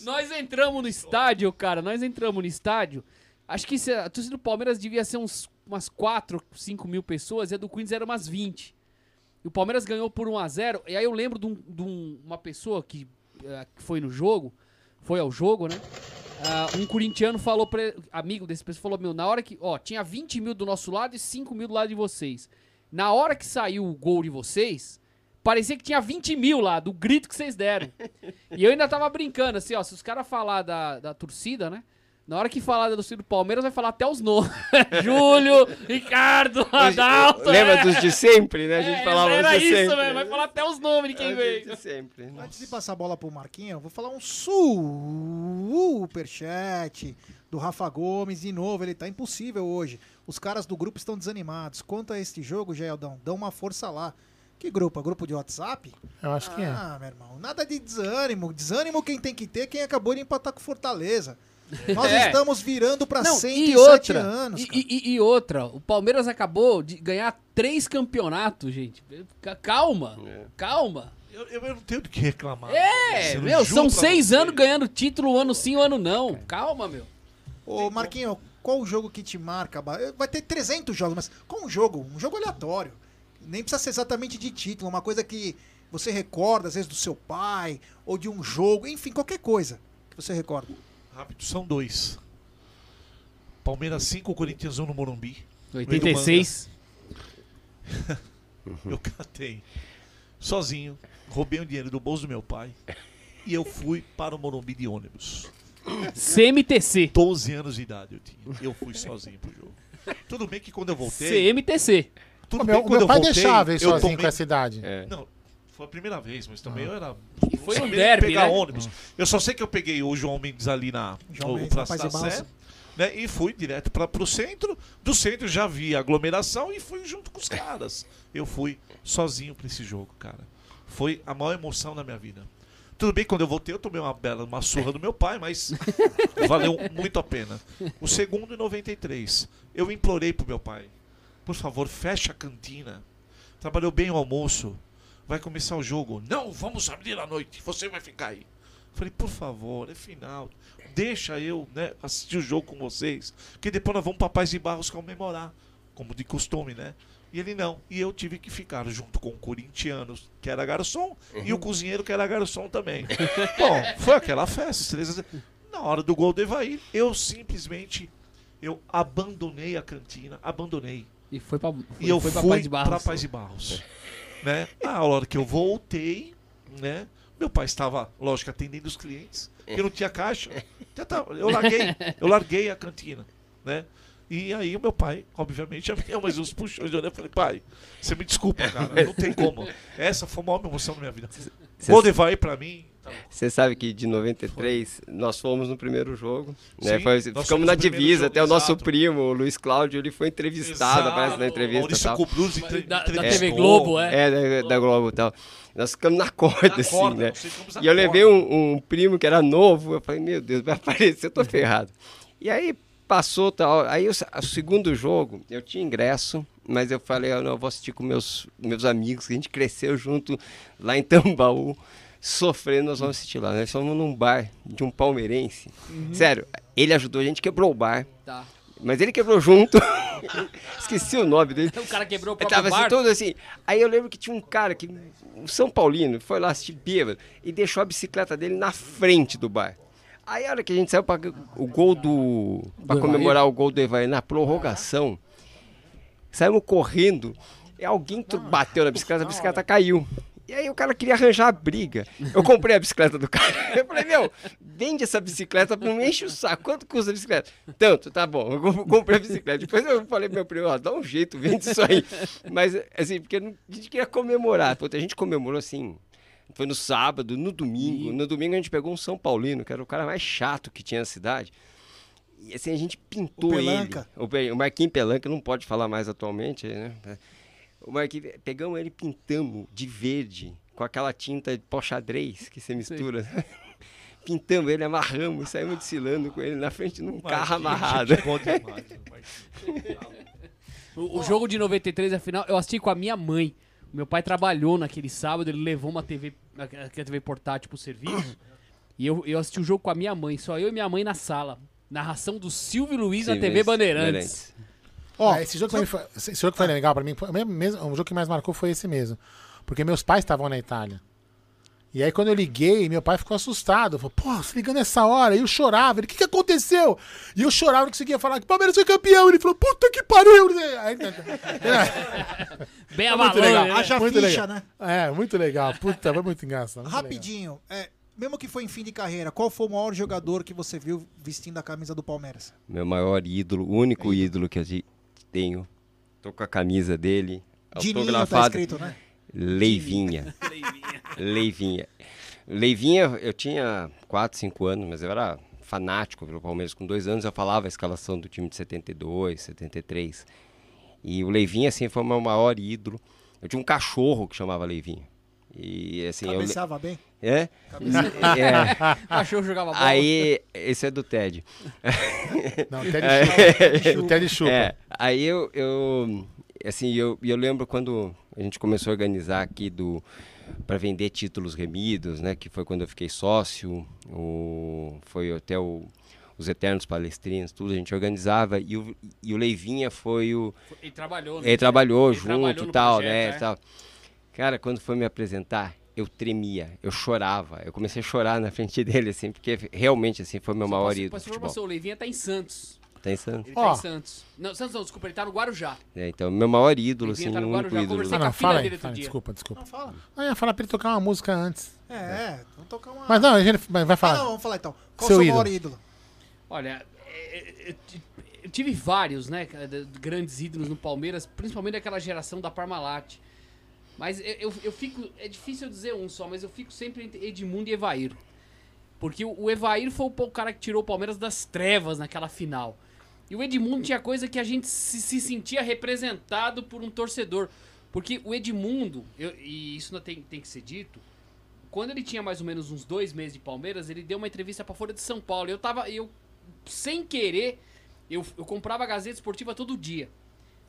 Nós entramos no estádio, cara, nós entramos no estádio. Acho que se a torcida do Palmeiras devia ser uns, umas 4, 5 mil pessoas e a do Queens era umas 20. E o Palmeiras ganhou por 1x0. E aí eu lembro de, um- de um- uma pessoa que, eh, que foi no jogo, foi ao jogo, né? Ah, um corintiano falou pra ele- amigo desse pessoa, falou, meu, na hora que, ó, tinha 20 mil do nosso lado e 5 mil do lado de vocês. Na hora que saiu o gol de vocês, parecia que tinha 20 mil lá, do grito que vocês deram. e eu ainda tava brincando, assim, ó, se os caras falar da, da torcida, né? Na hora que falar torcida do Palmeiras, vai falar até os nomes. Júlio, Ricardo, Adalto. Lembra é. dos de sempre, né? A gente É, falava Era os de isso, sempre. velho. Vai falar até os nomes de quem É, veio. de sempre. Antes de passar a bola pro Marquinhos, eu vou falar um superchat do Rafa Gomes. De novo, ele tá impossível hoje. Os caras do grupo estão desanimados. Quanto a este jogo, Geldão, dão uma força lá. Que grupo? É grupo de WhatsApp? Eu acho que é. Ah, meu irmão, nada de desânimo. Desânimo quem tem que ter, quem acabou de empatar com Fortaleza. Nós É. estamos virando pra Não, 107 e outra, anos. e, e- e outra, o Palmeiras acabou de ganhar três campeonatos, gente. Ca- Calma, calma. Eu, eu não tenho do que reclamar. É, meu, são seis anos ganhando título, um ano sim, um ano não. Calma, meu. Ô, Marquinhos, qual o jogo que te marca? ba- Vai ter 300 jogos, mas qual um jogo? Um jogo aleatório. Nem precisa ser exatamente de título, uma coisa que você recorda, às vezes, do seu pai, ou de um jogo, enfim, qualquer coisa que você recorda. Rápido, são dois. Palmeiras 5, Corinthians 1 no Morumbi. 86. eu catei. Sozinho. Roubei o dinheiro do bolso do meu pai. E eu fui para o Morumbi de ônibus. CMTC. 12 anos de idade eu tinha. Eu fui sozinho pro jogo. Tudo bem que quando eu voltei. CMTC. Tudo bem meu- quando meu eu pai voltei, deixava eu sozinho tomei- com essa idade. Não, foi a primeira vez, mas também eu era. E foi um derby, pegar né? ônibus. Eu só sei que eu peguei o João Mendes ali na João o Mendes, Praça da Sé, né? E fui direto para pro centro. Do centro já vi a aglomeração e fui junto com os caras. Eu fui sozinho para esse jogo, cara. Foi a maior emoção da minha vida. Tudo bem, quando eu voltei, eu tomei uma bela uma surra do meu pai, mas valeu muito a pena. O segundo em 93, eu implorei pro meu pai: por favor, fecha a cantina. Trabalhou bem o almoço. Vai começar o jogo. Não, vamos abrir à noite. Você vai ficar aí. Falei, por favor, é final. Deixa eu né, assistir o jogo com vocês. Porque depois nós vamos para Paz de Barros comemorar. Como de costume, né? E ele não. E eu tive que ficar junto com o corintiano, que era garçom, e o cozinheiro, que era garçom também. Bom, foi aquela festa. a. Na hora do gol do Evair, eu simplesmente eu abandonei a cantina. Abandonei. E foi pra, E eu fui Paz de Barros. pra Paz de Barros. Né? A hora que eu voltei, né? Meu pai estava, lógico, atendendo os clientes, porque não tinha caixa. Tava- Eu larguei, eu larguei a cantina, né? E aí o meu pai, obviamente, já deu mais uns puxões. Eu falei, pai, você me desculpa, cara, não tem como. Essa foi a maior emoção da minha vida. Gol de vai pra mim. Tá. Você sabe que de 93 nós fomos no primeiro jogo, né? Sim, Foi- ficamos na divisa, jogo, até o nosso exato. primo, o Luiz Cláudio, ele foi entrevistado, Exato, aparece na entrevista. Maurício entre- Da- da. TV Globo, é? É, da, da Globo e tal. Nós ficamos na corda, Na assim, corda, né? E eu levei um, um primo que era novo, eu falei, meu Deus, vai aparecer, eu tô ferrado. E aí passou tal. Aí o, o segundo jogo, eu tinha ingresso, mas eu falei, eu não, eu vou assistir com meus, meus amigos, que a gente cresceu junto lá em Tambaú, sofrendo, nós vamos assistir lá. Nós fomos num bar de um palmeirense. Uhum. Sério, ele ajudou a gente, quebrou o bar. Tá. Mas ele quebrou junto. Esqueci o nome dele. O cara quebrou o próprio tava assim, todo assim. Aí eu lembro que tinha um cara, que, um São Paulino, foi lá assistir bêbado e deixou a bicicleta dele na frente do bar. Aí a hora que a gente saiu para o gol do. para comemorar o gol do Evair na prorrogação, saímos correndo e alguém tro- bateu na bicicleta, a bicicleta caiu. E aí o cara queria arranjar a briga. Eu comprei a bicicleta do cara. Eu falei, meu, vende essa bicicleta, não me enche o saco. Quanto custa a bicicleta? Tanto, tá bom. Eu comp- comprei a bicicleta. Depois eu falei meu primo, ó, dá um jeito, vende isso aí. Mas, assim, porque a gente queria comemorar. Puta, a gente comemorou assim. Foi no sábado, no domingo. No domingo a gente pegou um São Paulino, que era o cara mais chato que tinha na cidade. E assim, a gente pintou O ele. O Marquinhos Pelanca não pode falar mais atualmente, né? O Marquinhos, pegamos ele e pintamos de verde, com aquela tinta de pó xadrez que você mistura. Pintamos ele, amarramos saímos desfilando com ele na frente num carro amarrado. O, o jogo de 93, afinal, eu assisti com a minha mãe. Meu pai trabalhou naquele sábado, ele levou uma TV, aquela TV portátil pro serviço. e eu, eu assisti o jogo com a minha mãe, só eu e minha mãe na sala. Narração do Silvio Luiz na TV Luiz Bandeirantes. Ó, esse jogo, foi, esse jogo foi legal pra mim. foi mesmo, o jogo que mais marcou foi esse mesmo. Porque meus pais estavam na Itália. E aí quando eu liguei, meu pai ficou assustado. Falou, pô, você ligando essa hora? E eu chorava. Ele, o que, que aconteceu? E eu chorava, não conseguia falar que o Palmeiras foi campeão. Ele falou, puta que pariu. Aí, Bem É a muito balão, legal. né? Haja muito ficha, legal. né? É, muito legal. Puta, foi muito engraçado. muito. Rapidinho, é, mesmo que foi em fim de carreira, qual foi o maior jogador que você viu vestindo a camisa do Palmeiras? Meu maior ídolo, o único ídolo que eu te- tenho. Tô com a camisa dele. Dininho tá autografada. escrito, né? Leivinha. Leivinha. Leivinha, eu tinha 4, 5 anos, mas eu era fanático pelo Palmeiras. Com dois anos eu falava a escalação do time de 72, 73. E o Leivinha, assim, foi o meu maior ídolo. Eu tinha um cachorro que chamava Leivinha. E assim, eu. Cabeceava bem? É? Cabeceava. é. O cachorro jogava bola. Aí, esse é do Ted. Não, o Ted É. chupa. O Ted chupa. É, aí eu, eu assim, eu, eu lembro quando a gente começou a organizar aqui do para vender títulos remidos, né, que foi quando eu fiquei sócio, o, foi até o, os Eternos Palestrinos, tudo, a gente organizava e o, e o Leivinha foi o... Ele trabalhou, né? Ele trabalhou Ele junto trabalhou e tal, projeto, né, é. tal. Cara, quando foi me apresentar, eu tremia, eu chorava, eu comecei a chorar na frente dele, assim, porque realmente, assim, foi meu maior ídolo pra futebol. o Leivinha tá em Santos. Tá em Santos? Ele tá em Santos. Não, Santos não, desculpa, ele tá no Guarujá. É, então, meu maior ídolo, Leivinha assim, tá no Guarujá, ídolo. conversei Ah, com a não, filha fala aí. fala, dia. desculpa, desculpa. Não, fala. Ah, eu ia falar pra ele tocar uma música antes. É, vamos tocar uma. Mas não, a gente vai vai Ah, falar. não, vamos falar então. Qual o Seu seu maior ídolo. Olha, é, é, eu tive vários, né, grandes ídolos no Palmeiras, principalmente daquela geração da Parmalat. Mas eu, eu, eu fico, é difícil dizer um só, mas eu fico sempre entre Edmundo e Evair. Porque o, o Evair foi o, cara que tirou o Palmeiras das trevas naquela final. E o Edmundo tinha coisa que a gente se, se sentia representado por um torcedor. Porque o Edmundo, eu- e isso tem, tem que ser dito, quando ele tinha mais ou menos uns dois meses de Palmeiras, ele deu uma entrevista pra Folha de São Paulo. Eu tava, eu, sem querer, eu, eu comprava a Gazeta Esportiva todo dia.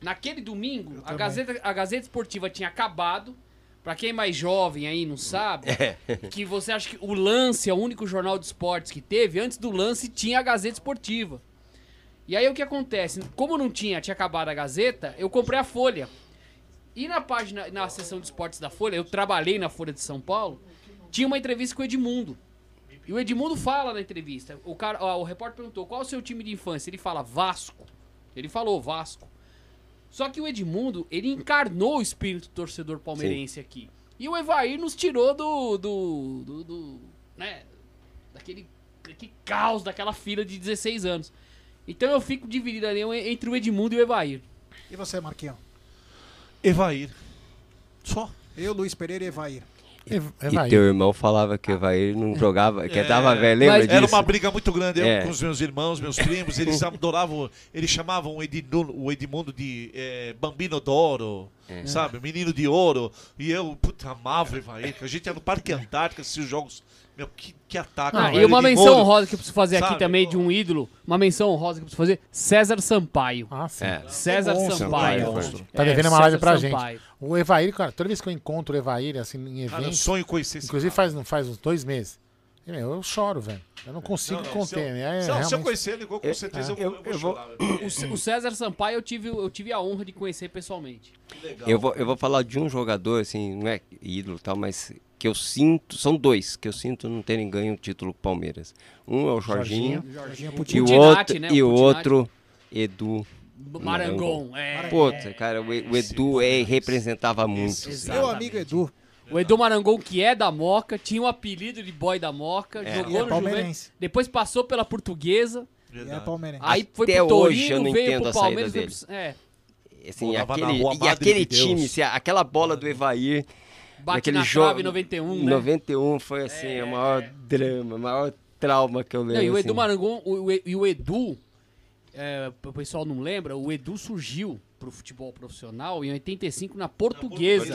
Naquele domingo, a também. Gazeta, a Gazeta Esportiva tinha acabado. Pra quem é mais jovem aí não sabe, É. que você acha que o Lance é o único jornal de esportes que teve, antes do Lance tinha a Gazeta Esportiva. E aí o que acontece? Como não tinha, tinha acabado a Gazeta, eu comprei a Folha. E na página, na seção de esportes da Folha, eu trabalhei na Folha de São Paulo, tinha uma entrevista com o Edmundo. E o Edmundo fala na entrevista, o cara, o repórter perguntou: "Qual é o seu time de infância?" Ele fala: "Vasco". Ele falou Vasco. Só que o Edmundo, ele encarnou o espírito torcedor palmeirense aqui. E o Evair nos tirou do do, do, do né, daquele, daquele caos daquela fila de 16 anos. Então eu fico dividido ali entre o Edmundo e o Evair. E você, Marquinhos? Evair. Só. Eu, Luiz Pereira e Evair. E teu irmão falava que o Evair não jogava, que tava velho, lembra disso? Era uma briga muito grande. Eu É. com os meus irmãos, meus primos, eles adoravam, eles chamavam o Edmundo, o Edmundo de eh, Bambino d'Oro, É. sabe? Menino de Ouro. E eu, puta, amava o Evair. que A gente ia no Parque Antártico assistir os jogos. Meu, que, que ataque. Ah, e uma menção Moura, honrosa que eu preciso fazer aqui sabe? também de um ídolo. Uma menção honrosa que eu preciso fazer. César Sampaio. Ah, sim. É. César Sampaio. monstro. Tá É, devendo uma live pra Sampaio. gente. O Evair, cara, toda vez que eu encontro o Evair, assim, em Cara, eu eventos. sonho conhecer esse Inclusive faz, faz uns dois meses. Eu choro, velho. Eu não consigo Não, não, conter. se eu- né? É, se eu- se eu realmente- conhecer ele, com É. certeza É. eu vou- eu vou chorar. O, César Sampaio eu tive, eu tive a honra de conhecer pessoalmente. Eu vou, eu vou falar de um jogador, assim, não é ídolo e tal, mas que eu sinto, são dois que eu sinto não terem ganho o título com o Palmeiras. Um é o Jorginho, Jorginho. Jorginho e o outro, né? e O o Putinati. outro Edu Marangon, é. Puta, cara, o, o Edu é, representava muito. Meu amigo Edu. O Edu Marangon, que é da Moca, tinha o apelido de boy da Moca, É. jogou E é no palmeirense. Juventus, depois passou pela Portuguesa, E é palmeirense. aí foi Até pro hoje Torino, eu não veio entendo pro Palmeiras, dele. pro- é, Assim, na aquele, Rua e aquele time, assim, aquela bola do Evair. Bate naquele na jogo, trave em 91, né? 91 foi assim, o maior drama, o maior trauma que eu lembro. Não, e o Edu assim. Marangon, o, o- e o Edu, é, o pessoal não lembra, o Edu surgiu pro futebol profissional em 85 na Portuguesa.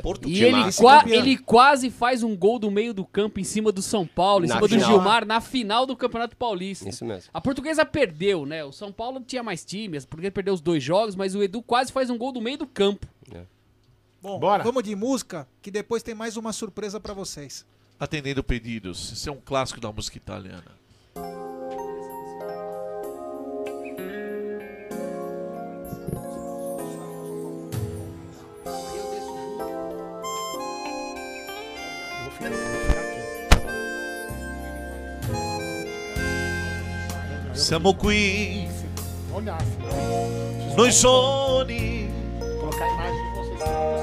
Portuguesa. E ele, qua- ele quase faz um gol do meio do campo em cima do São Paulo, em Na cima do final. Gilmar, na final do Campeonato Paulista. Isso mesmo. A portuguesa perdeu, né? O São Paulo tinha mais time, a portuguesa perdeu os dois jogos, mas o Edu quase faz um gol do meio do campo. Bom, Bora. vamos de música, que depois tem mais uma surpresa pra vocês. Atendendo pedidos. Isso é um clássico da música italiana. Siamo qui, Olha, noi soli, Vou colocar a imagem de vocês.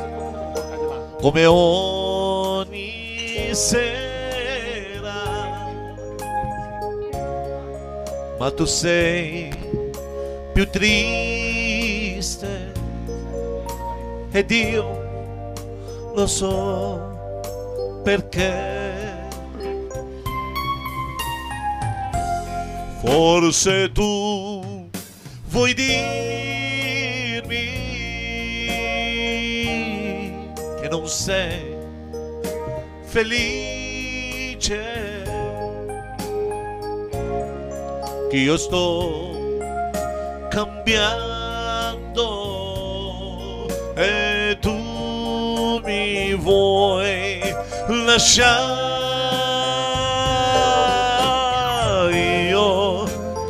Come ogni sera. Ma tu sei più triste ed io lo so perché. Forse tu vuoi dirmi che non sei felice, che io sto cambiando e tu mi vuoi lasciare. Io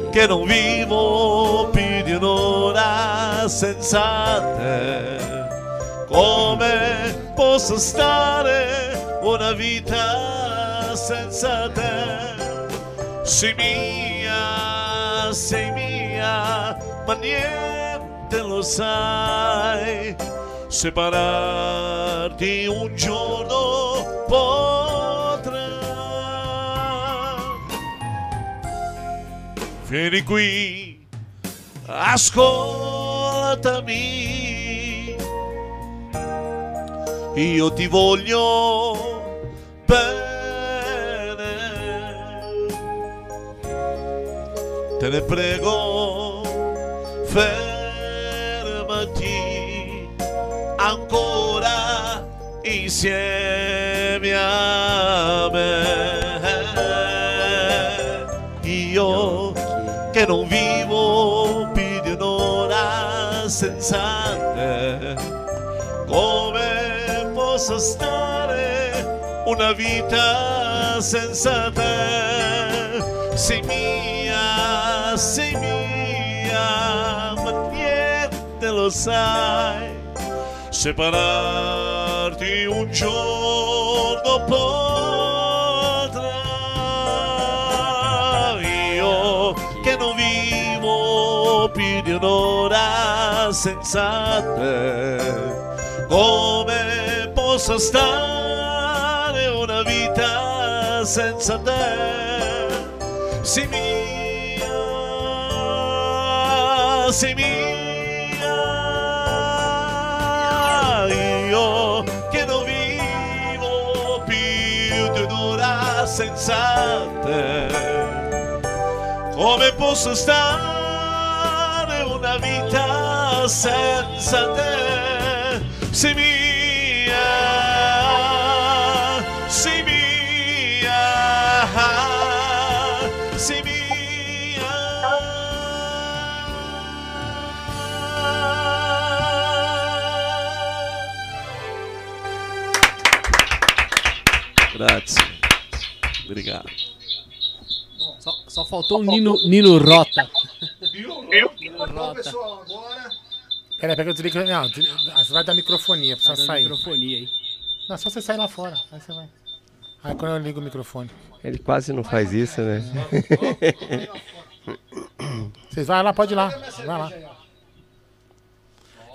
che non vivo più di un'ora senza te come posso stare una vita senza te. Sei mia sei mia ma niente lo sai. Separarti un giorno potrà. Vieni qui, ascoltami. Io ti voglio bene. Te ne prego, fermati ancora insieme a me. Io che non vivo più di un'ora senza te. Come posso stare una vita senza te? Sei mia, sei mia, ma niente lo sai. Separarti un giorno potrà. Io che non vivo più di un'ora senza te. Come posso stare una vita senza te? Sei mia, sei mia. Io che non vivo più di un'ora senza te. Come posso stare una vita senza te? Sei mia, sei mia, sei mia. Grazie. Obrigado. Só, só faltou o Nino, Nino Rota. Eu? Bom, pessoal, agora. Peraí, pega o desliga. Não, ah, você vai dar microfonia, precisa Tá sair. microfonia aí. Não, só você sair lá fora. Aí você vai. Aí quando eu ligo o microfone. Ele quase não faz isso, né? Vocês vai lá, pode ir lá. Vai lá.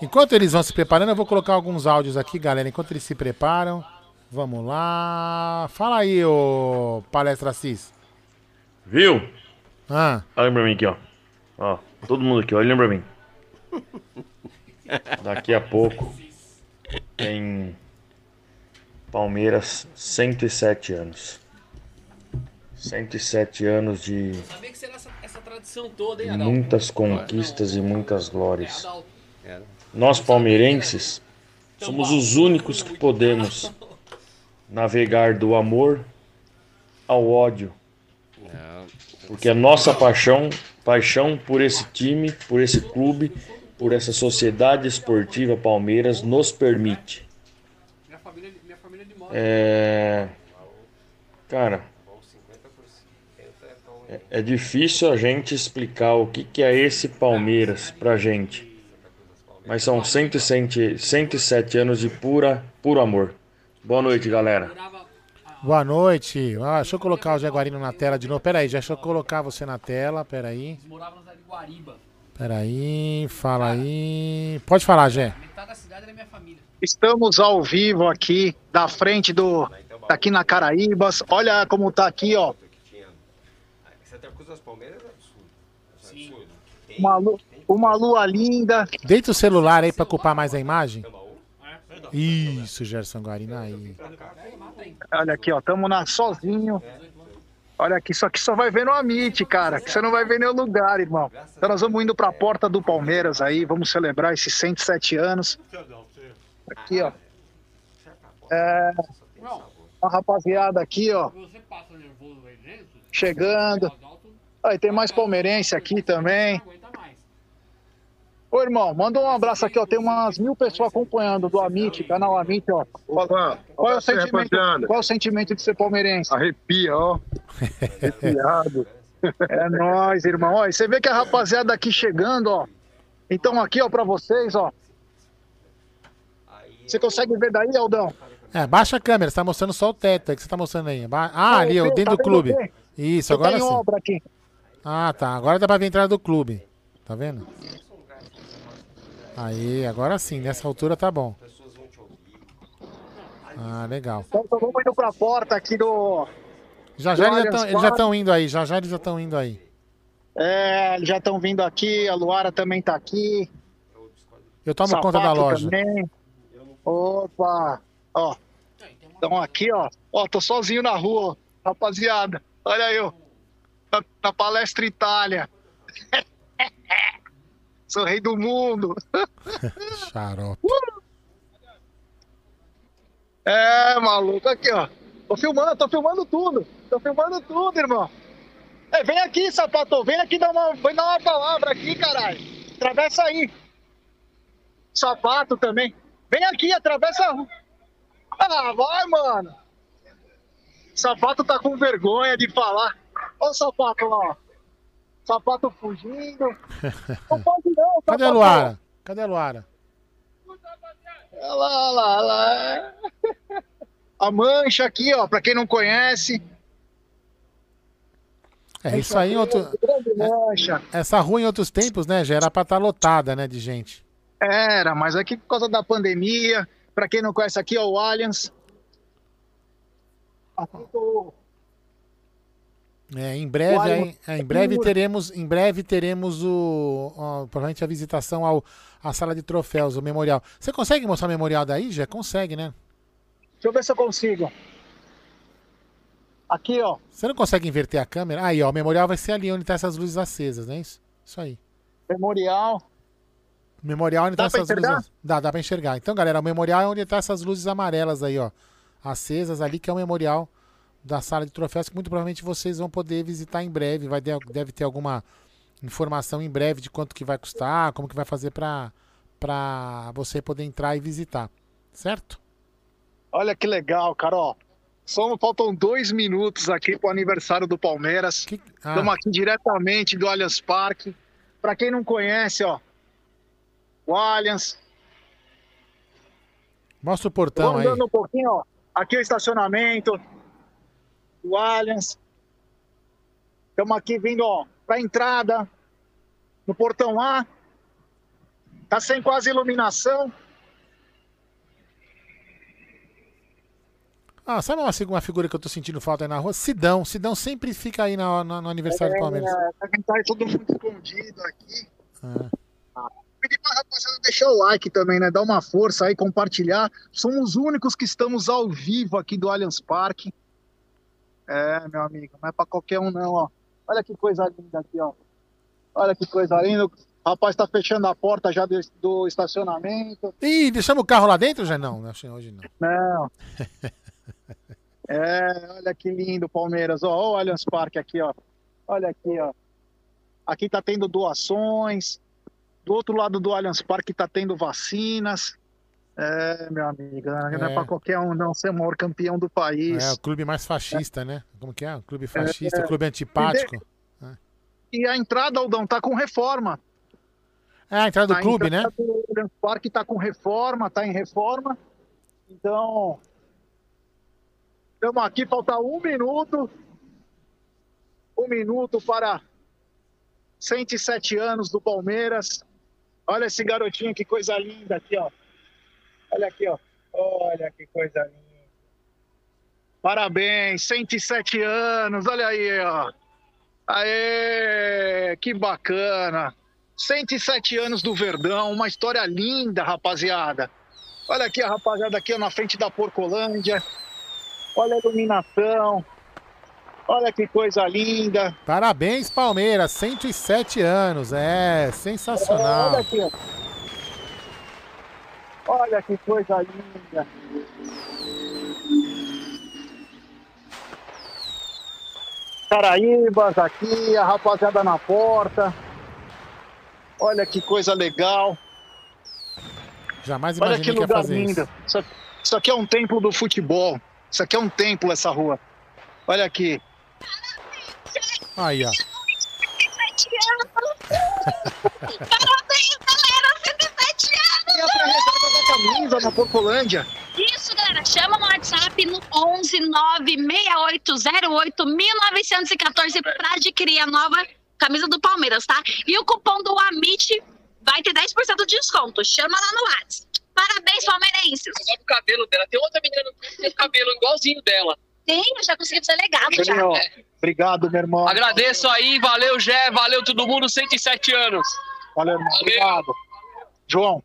Enquanto eles vão se preparando, eu vou colocar alguns áudios aqui, galera. Enquanto eles se preparam, vamos lá. Fala aí, ô palestra Cis. Viu? Ah, Olha pra mim aqui, ó. Ó, todo mundo aqui, olha pra mim. Daqui a pouco tem Palmeiras 107 anos. 107 anos de essa, essa toda, de muitas conquistas e muitas glórias. Nós palmeirenses somos os únicos que podemos navegar do amor ao ódio. Porque a nossa paixão, paixão por esse time, por esse clube, por essa sociedade esportiva Palmeiras nos permite. É... Cara, é- é difícil a gente explicar o que, que é esse Palmeiras pra gente. Mas são 107, 107 anos de pura, puro amor. Boa noite, galera. boa noite. Ah, deixa eu colocar o Jaguarino na tela de novo. Pera aí, deixa eu colocar você na tela. Pera aí. Moravam na cidade de Guariba. Pera aí, fala aí. Pode falar, Gé. Metade da cidade era minha família. Estamos ao vivo aqui, da frente do. Aqui na Caraíbas. Olha como tá aqui, ó. Santa Cruz das Palmeiras é absurdo. Uma, lu- uma lua linda. Deita o celular aí pra ocupar mais a imagem. Isso, Gerson Guarina aí. Olha aqui, ó. Tamo na sozinho. Olha aqui, só que só vai ver no Amit, cara. Que você não vai ver em nenhum lugar, irmão. Então nós vamos indo pra porta do Palmeiras aí. Vamos celebrar esses 107 anos. Aqui, ó. É, a rapaziada aqui, ó. Chegando. Aí tem mais palmeirense aqui também. Ô, irmão, manda um abraço aqui, ó. Tem umas mil pessoas acompanhando do Amit, canal Amit, ó. Qual, qual é o sentimento, qual é o sentimento de ser palmeirense? Arrepia, ó. Arrepiado. É nóis, irmão. Ó, e você vê que a rapaziada aqui chegando, ó. Então aqui, ó, pra vocês, ó. Você consegue ver daí, Aldão? É, baixa a câmera, você tá mostrando só o teto. É que você tá mostrando aí. Ba- Ah, ali, ó, Tá dentro do vendo clube. bem? Isso, Eu agora sim. obra aqui. Ah, tá. Agora dá pra ver a entrada do clube. Tá vendo? Aí, agora sim. Nessa altura tá bom. Ah, legal. Então só vamos indo pra porta aqui do. Já já do eles já Allianz tão- eles já estão indo aí. Já já eles já estão indo aí. É, eles já estão vindo aqui, a Luara também tá aqui. Eu tomo conta da Sapato loja. Também. Opa! Ó. Então aqui, ó. Ó, tô sozinho na rua, ó. rapaziada. Olha eu. Na, na palestra Itália. Sou rei do mundo. Xarope. É, maluco, aqui, ó. Tô filmando, tô filmando tudo. Tô filmando tudo, irmão. É, vem aqui, sapato. Vem aqui dar uma, vem dar uma palavra aqui, caralho. Atravessa aí. Sapato também. Vem aqui, atravessa a rua. Ah, vai, mano. Sapato tá com vergonha de falar. Olha o sapato lá, ó. Sapato fugindo. Não pode não, Cadê a. Luara? Cadê a Luara? Olha lá, olha lá, olha lá. A mancha aqui, ó, pra quem não conhece. É, isso aí em outro... Mancha. Essa rua em outros tempos, né, já era pra estar lotada, né, de gente. Era, mas aqui por causa da pandemia, pra quem não conhece aqui, é o Allianz. Aqui tô- É, em breve, Olha, aí- é, em breve teremos, em breve teremos o, ó, provavelmente a visitação ao à sala de troféus, o memorial. Você consegue mostrar o memorial daí? Já consegue, né? Deixa eu ver se eu consigo. Aqui, ó. Você não consegue inverter a câmera? Aí, ó, o memorial vai ser ali onde tá essas luzes acesas, não é isso? Isso aí. Memorial. Memorial onde Dá tá pra essas enxergar? luzes. Dá, dá pra enxergar. Então, galera, o memorial é onde tá essas luzes amarelas aí, ó. Acesas ali, que é o memorial da sala de troféus, que muito provavelmente vocês vão poder visitar em breve. Vai ter, deve ter alguma informação em breve de quanto que vai custar, como que vai fazer pra, pra você poder entrar e visitar. Certo? Olha que legal, cara, ó. Só faltam dois minutos aqui pro aniversário do Palmeiras. Ah. Estamos aqui diretamente do Allianz Parque. Para quem não conhece, ó, o Allianz. Mostra o portão Vamos aí. andando um pouquinho, ó. Aqui é o estacionamento do Allianz. Estamos aqui vindo, ó, para a entrada no portão A. Tá sem quase iluminação. Ah, sabe uma, uma figura que eu tô sentindo falta aí na rua? Sidão. Sidão sempre fica aí na- na- no aniversário do Palmeiras. É, tá todo mundo escondido aqui. Ah. Pedir pra rapaziada deixar o like também, né? Dar uma força aí, compartilhar. Somos os únicos que estamos ao vivo aqui do Allianz Parque. É, meu amigo, não é pra qualquer um não, ó. Olha que coisa linda aqui, ó. Olha que coisa linda. O rapaz tá fechando a porta já do, do estacionamento. Ih, deixamos o carro lá dentro já? Não, acho que hoje não. Não. É, olha que lindo, Palmeiras. Ó, ó o Allianz Parque aqui, ó. Olha aqui, ó. Aqui tá tendo doações. Do outro lado do Allianz Parque tá tendo vacinas. É, meu amigo, não é, É. pra qualquer um não ser o maior campeão do país. É o clube mais fascista, né? Como que é? O clube fascista, É. clube antipático. E a entrada, Aldão, tá com reforma. É a entrada do A clube, né? entrada do Allianz Parque tá com reforma, tá em reforma. Então, estamos aqui, falta um minuto. Um minuto para 107 anos do Palmeiras. Olha esse garotinho, que coisa linda aqui, ó. Olha aqui, ó. Olha que coisa linda. Parabéns, 107 anos, olha aí, ó. Aê, que bacana. 107 anos do Verdão, uma história linda, rapaziada. Olha aqui a rapaziada aqui ó, na frente da Porcolândia. Olha a iluminação. Olha que coisa linda. Parabéns, Palmeiras, 107 anos. É, sensacional. Olha aqui, ó. Olha que coisa linda. Caraíbas aqui, a rapaziada na porta. Olha que coisa legal. Jamais Olha imaginei que que ia lugar fazer lindo. isso. Isso. aqui- isso aqui é um templo do futebol. Isso aqui é um templo, essa rua. Olha aqui. Aí, ó. Parabéns, galera! 107 anos! Camisa na Porcolândia. Isso, galera. Chama no WhatsApp no 11 96808 1914 pra adquirir a nova camisa do Palmeiras, tá? E o cupom do Amit vai ter 10% de desconto. Chama lá no WhatsApp. Parabéns, palmeirenses. o cabelo dela. Tem outra menina que tem cabelo igualzinho dela. Tem, eu já consegui ser legado já. Obrigado, meu irmão. Agradeço aí, valeu, Gé, valeu todo mundo, 107 anos. Valeu, irmão. Obrigado. João,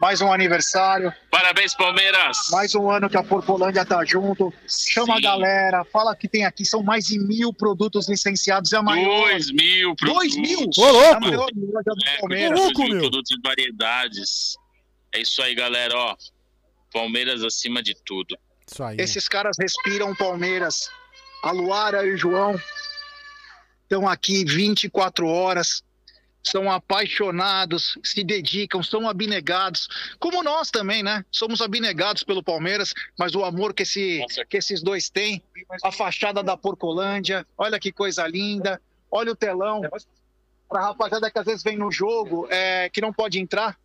mais um aniversário. Parabéns, Palmeiras. Mais um ano que a Porcolândia tá junto. Chama a galera, fala que tem aqui, são mais de mil produtos licenciados. É a maior. Dois mil produtos. Dois mil? Ô, louco! É a maior loja do É, Palmeiras. dois mil produtos e variedades. É isso aí, galera, ó. Palmeiras acima de tudo. Isso aí. Esses caras respiram Palmeiras. A Luara e o João estão aqui 24 horas. São apaixonados, se dedicam, são abnegados. Como nós também, né? Somos abnegados pelo Palmeiras, mas o amor que, esse, que esses dois têm. A fachada da Porcolândia. Olha que coisa linda. Olha o telão. Pra rapaziada que às vezes vem no jogo, é, que não pode entrar.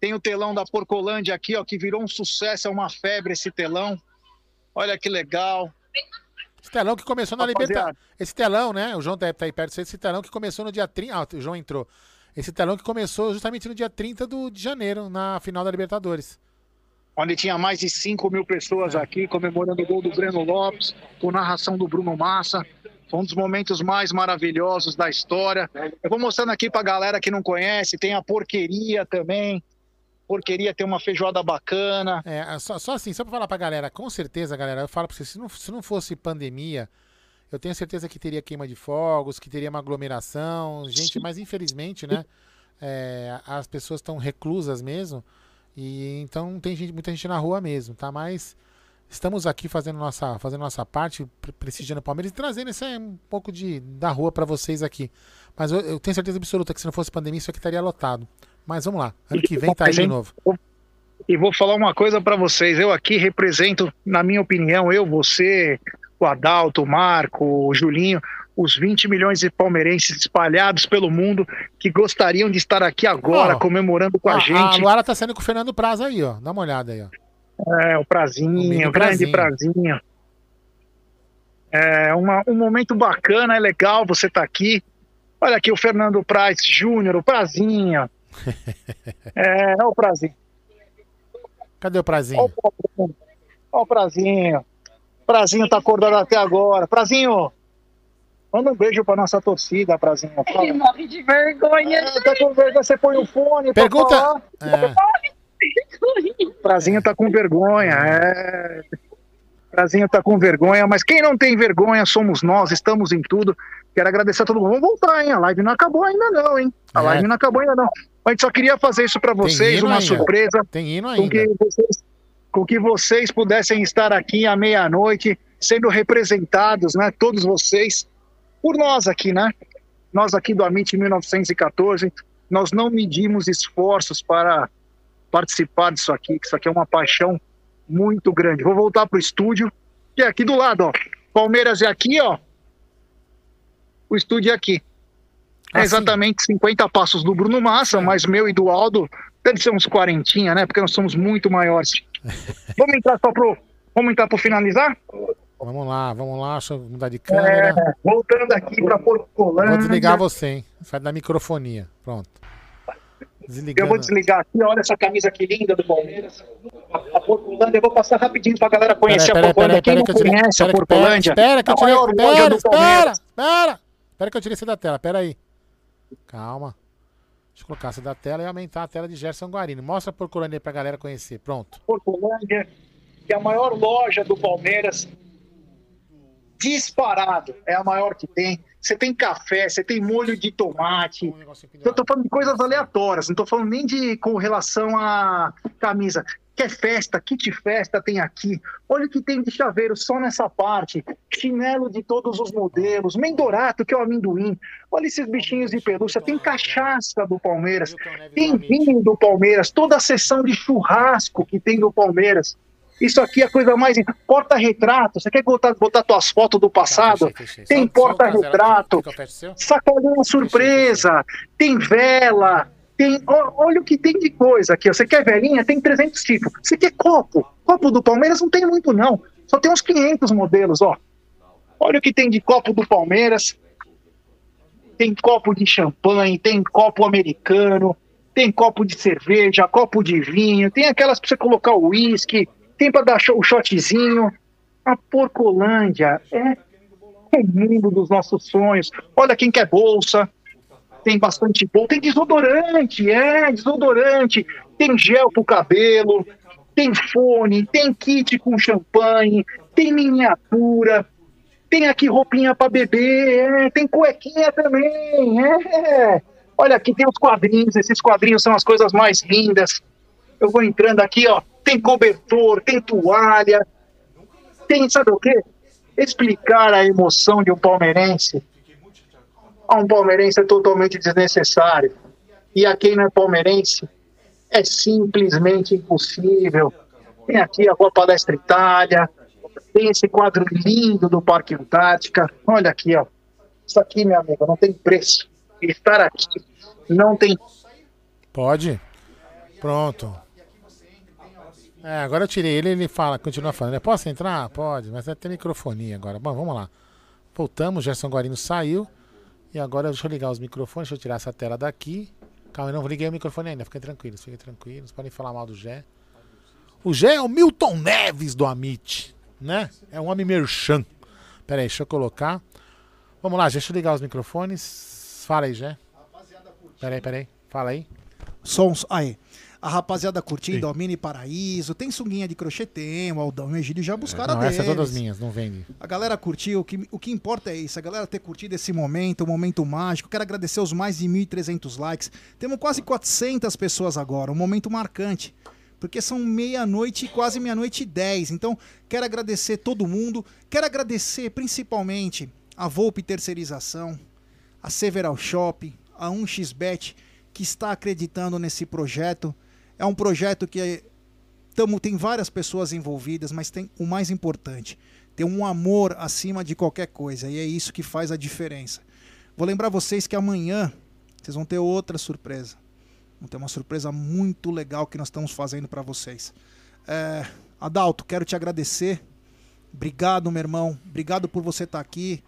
Tem o telão da Porcolândia aqui, ó, que virou um sucesso, é uma febre esse telão. Olha que legal. Esse telão que começou na. Libertadores. Esse telão, né? O João deve estar aí perto. Esse telão que começou no dia 30. Ah, o João entrou. Esse telão que começou justamente no dia 30 do, de janeiro, na final da Libertadores. onde tinha mais de 5 mil pessoas aqui comemorando o gol do Breno Lopes, com narração do Bruno Massa. Foi um dos momentos mais maravilhosos da história. Eu vou mostrando aqui pra galera que não conhece, tem a porqueria também. Porqueria tem uma feijoada bacana. É, só, só assim, só pra falar pra galera, com certeza, galera, eu falo pra vocês, se não, se não fosse pandemia, eu tenho certeza que teria queima de fogos, que teria uma aglomeração, gente, mas infelizmente, né, é, as pessoas estão reclusas mesmo, e então tem gente, muita gente na rua mesmo, tá? Mas estamos aqui fazendo nossa, fazendo nossa parte, pre- prestigiando o Palmeiras e trazendo esse um pouco de, da rua pra vocês aqui. Mas eu, eu tenho certeza absoluta que se não fosse pandemia, isso aqui estaria lotado. Mas vamos lá, ano que vem tá aí de novo. E vou falar uma coisa para vocês. Eu aqui represento, na minha opinião, eu, você, o Adalto, o Marco, o Julinho, os 20 milhões de palmeirenses espalhados pelo mundo que gostariam de estar aqui agora Ó, comemorando com a, A, a gente. Luara tá saindo com o Fernando Praza aí, ó. Dá uma olhada aí, ó. É, o Prazinho, menino o grande Prazinho. É uma, um momento bacana, é legal você estar aqui. Olha aqui o Fernando Praz Júnior, o Prazinho. É, olha o Prazinho. Cadê o Prazinho? Olha o Prazinho. Prazinho tá acordado até agora. Prazinho, manda um beijo pra nossa torcida, Prazinho. Fala. Ele morre de vergonha. É, tá com vergonha, você põe o fone pra Pergunta- falar. É. Prazinho tá com vergonha, é. Prazinho tá com vergonha, mas quem não tem vergonha somos nós, estamos em tudo. Quero agradecer a todo mundo. Vamos voltar, hein? A live não acabou ainda, não, hein? A É. live não acabou ainda, não. A gente só queria fazer isso pra vocês, uma ainda. surpresa. Tem hino Com ainda. que, vocês, com que vocês pudessem estar aqui à meia-noite, sendo representados, né? Todos vocês, por nós aqui, né? Nós aqui do Amit 1914, nós não medimos esforços para participar disso aqui, que isso aqui é uma paixão muito grande. Vou voltar pro estúdio, que é aqui do lado, ó. Palmeiras é aqui, ó. O estúdio é aqui. É exatamente 50 passos do Bruno Massa, mas meu e do Aldo deve ser uns 40, né? Porque nós somos muito maiores. vamos entrar só pro. Vamos entrar pro finalizar? Vamos lá, vamos lá, deixa eu mudar de É, câmera. voltando aqui pra Porcolândia. Vou desligar você, hein? Sai da microfonia. Pronto. Desligando. Eu vou desligar aqui, olha essa camisa aqui linda do Palmeiras. A Porcolândia, eu vou passar rapidinho pra galera conhecer Pera, a Porcolândia. Quem não que conhece a pera que- Porcolândia, Espera que eu é tirei. Espera, do espera, espera. Espera que eu tirei você da tela. Pera aí. Calma. Deixa eu colocar você da tela e aumentar a tela de Gerson Guarino. Mostra a Porcolândia pra galera conhecer. Pronto. Porcolândia, que é a maior loja do Palmeiras, disparado, é a maior que tem. Você tem café, você tem molho de tomate. Eu tô falando de coisas aleatórias, não tô falando nem de com relação à camisa. Quer festa, kit festa tem aqui. Olha o que tem de chaveiro só nessa parte. Chinelo de todos os modelos. Mendorato, que é o amendoim. Olha esses bichinhos de pelúcia. Tem cachaça do Palmeiras. Tem vinho do Palmeiras. Toda a sessão de churrasco que tem do Palmeiras. Isso aqui é a coisa mais. Porta-retrato. Você quer botar, botar tuas fotos do passado? Tem porta-retrato. Sacolinha surpresa. Tem vela. Tem, olha o que tem de coisa aqui. Você quer velhinha? Tem 300 tipos. Você quer copo? Copo do Palmeiras não tem muito, não. Só tem uns 500 modelos, ó. Olha o que tem de copo do Palmeiras. Tem copo de champanhe, tem copo americano, tem copo de cerveja, copo de vinho, tem aquelas pra você colocar o uísque, tem pra dar o shotzinho. A Porcolândia é o mundo dos nossos sonhos. Olha quem quer bolsa, tem bastante bolsa, tem desodorante, é, desodorante, tem gel pro cabelo, tem fone, tem kit com champanhe, tem miniatura, tem aqui roupinha para bebê, é, tem cuequinha também, é. Olha aqui tem os quadrinhos, esses quadrinhos são as coisas mais lindas. Eu vou entrando aqui, ó, tem cobertor, tem toalha, tem, sabe o quê? Explicar a emoção de um palmeirense a um palmeirense é totalmente desnecessário. E a quem não é palmeirense é simplesmente impossível. Tem aqui a Rua Palestra Itália, tem esse quadro lindo do Parque Antártica. Olha aqui, ó. Isso aqui, meu amigo, não tem preço. Estar aqui não tem. Pode? Pronto. É, agora eu tirei ele ele fala, continua falando. Posso entrar? Pode, mas vai ter microfonia agora. Bom, vamos lá. Voltamos, Gerson Guarino saiu. E agora deixa eu ligar os microfones, deixa eu tirar essa tela daqui. Calma, eu não liguei o microfone ainda, fiquem tranquilos, fiquem tranquilos. Podem falar mal do Gé. O Gé é o Milton Neves do Amit, né? É um homem merchan. Pera aí, deixa eu colocar. Vamos lá, deixa eu ligar os microfones. Fala aí, Gé. Pera aí, pera aí. Fala aí. Sons aí. A rapaziada curtindo, ó, Mini Paraíso, tem sunguinha de crochê, tem, o Aldão e o Egídio já buscaram Não, a essa é deles. todas minhas, não vende. A galera curtiu, o que, o que importa é isso, a galera ter curtido esse momento, um momento mágico. Quero agradecer os mais de 1.300 likes. Temos quase 400 pessoas agora, um momento marcante. Porque são meia-noite, quase meia-noite e 10. Então, quero agradecer todo mundo. Quero agradecer principalmente a Volpe Terceirização, a Several Shop, a 1xBet, que está acreditando nesse projeto. É um projeto que tamo, tem várias pessoas envolvidas, mas tem o mais importante, tem um amor acima de qualquer coisa, e é isso que faz a diferença. Vou lembrar vocês que amanhã vocês vão ter outra surpresa. Vão ter uma surpresa muito legal que nós estamos fazendo para vocês. É, Adalto, quero te agradecer. Obrigado, meu irmão. Obrigado por você estar aqui.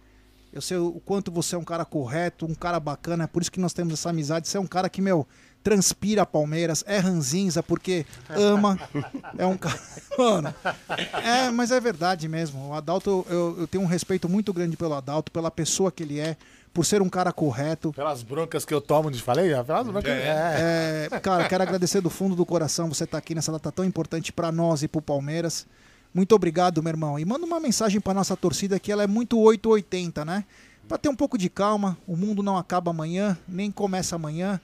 Eu sei o quanto você é um cara correto, um cara bacana. É por isso que nós temos essa amizade. Você é um cara que, meu, transpira Palmeiras, é ranzinza porque ama. É um cara. Mano. É, mas é verdade mesmo. O Adalto, eu, eu tenho um respeito muito grande pelo Adalto, pela pessoa que ele é, por ser um cara correto. Pelas broncas que eu tomo, te falei? Pelas broncas. É. É, cara, quero agradecer do fundo do coração você estar aqui nessa data tão importante para nós e pro Palmeiras. Muito obrigado, meu irmão. E manda uma mensagem para nossa torcida que ela é muito 880, né? Para ter um pouco de calma, o mundo não acaba amanhã, nem começa amanhã.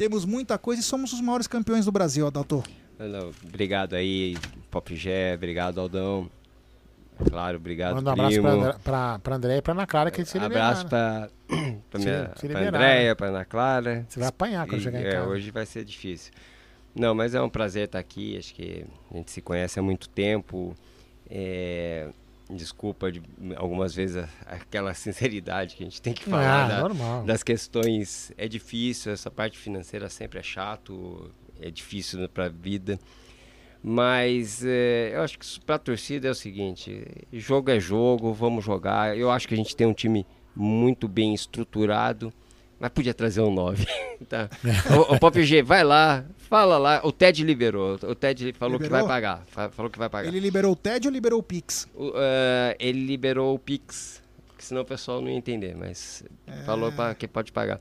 Temos muita coisa e somos os maiores campeões do Brasil, Adalto. Obrigado aí, Pop Gé, obrigado, Aldão. Claro, obrigado, Manda um abraço primo. pra, André- pra, pra André e pra Ana Clara que eles se Abraço liberaram. se pra liberaram. Andréia, pra Ana Clara. Você vai apanhar quando E, chegar em é, casa. hoje vai ser difícil. Não, mas é um prazer estar aqui. Acho que a gente se conhece há muito tempo. É, desculpa de, algumas vezes a- aquela sinceridade que a gente tem que falar Ah, da- normal. das questões. É difícil, essa parte financeira sempre é chato, é difícil para a vida. Mas é, eu acho que para a torcida é o seguinte: jogo é jogo, vamos jogar. Eu acho que a gente tem um time muito bem estruturado, mas podia trazer um 9. tá? o, o Pop G, vai lá, fala lá. O Ted liberou. O Ted falou que Liberou? vai pagar. fa- Falou que vai pagar. Ele liberou o TED ou liberou o Pix? O, eh, ele liberou o Pix, senão o pessoal não ia entender, mas É. falou pra, que pode pagar.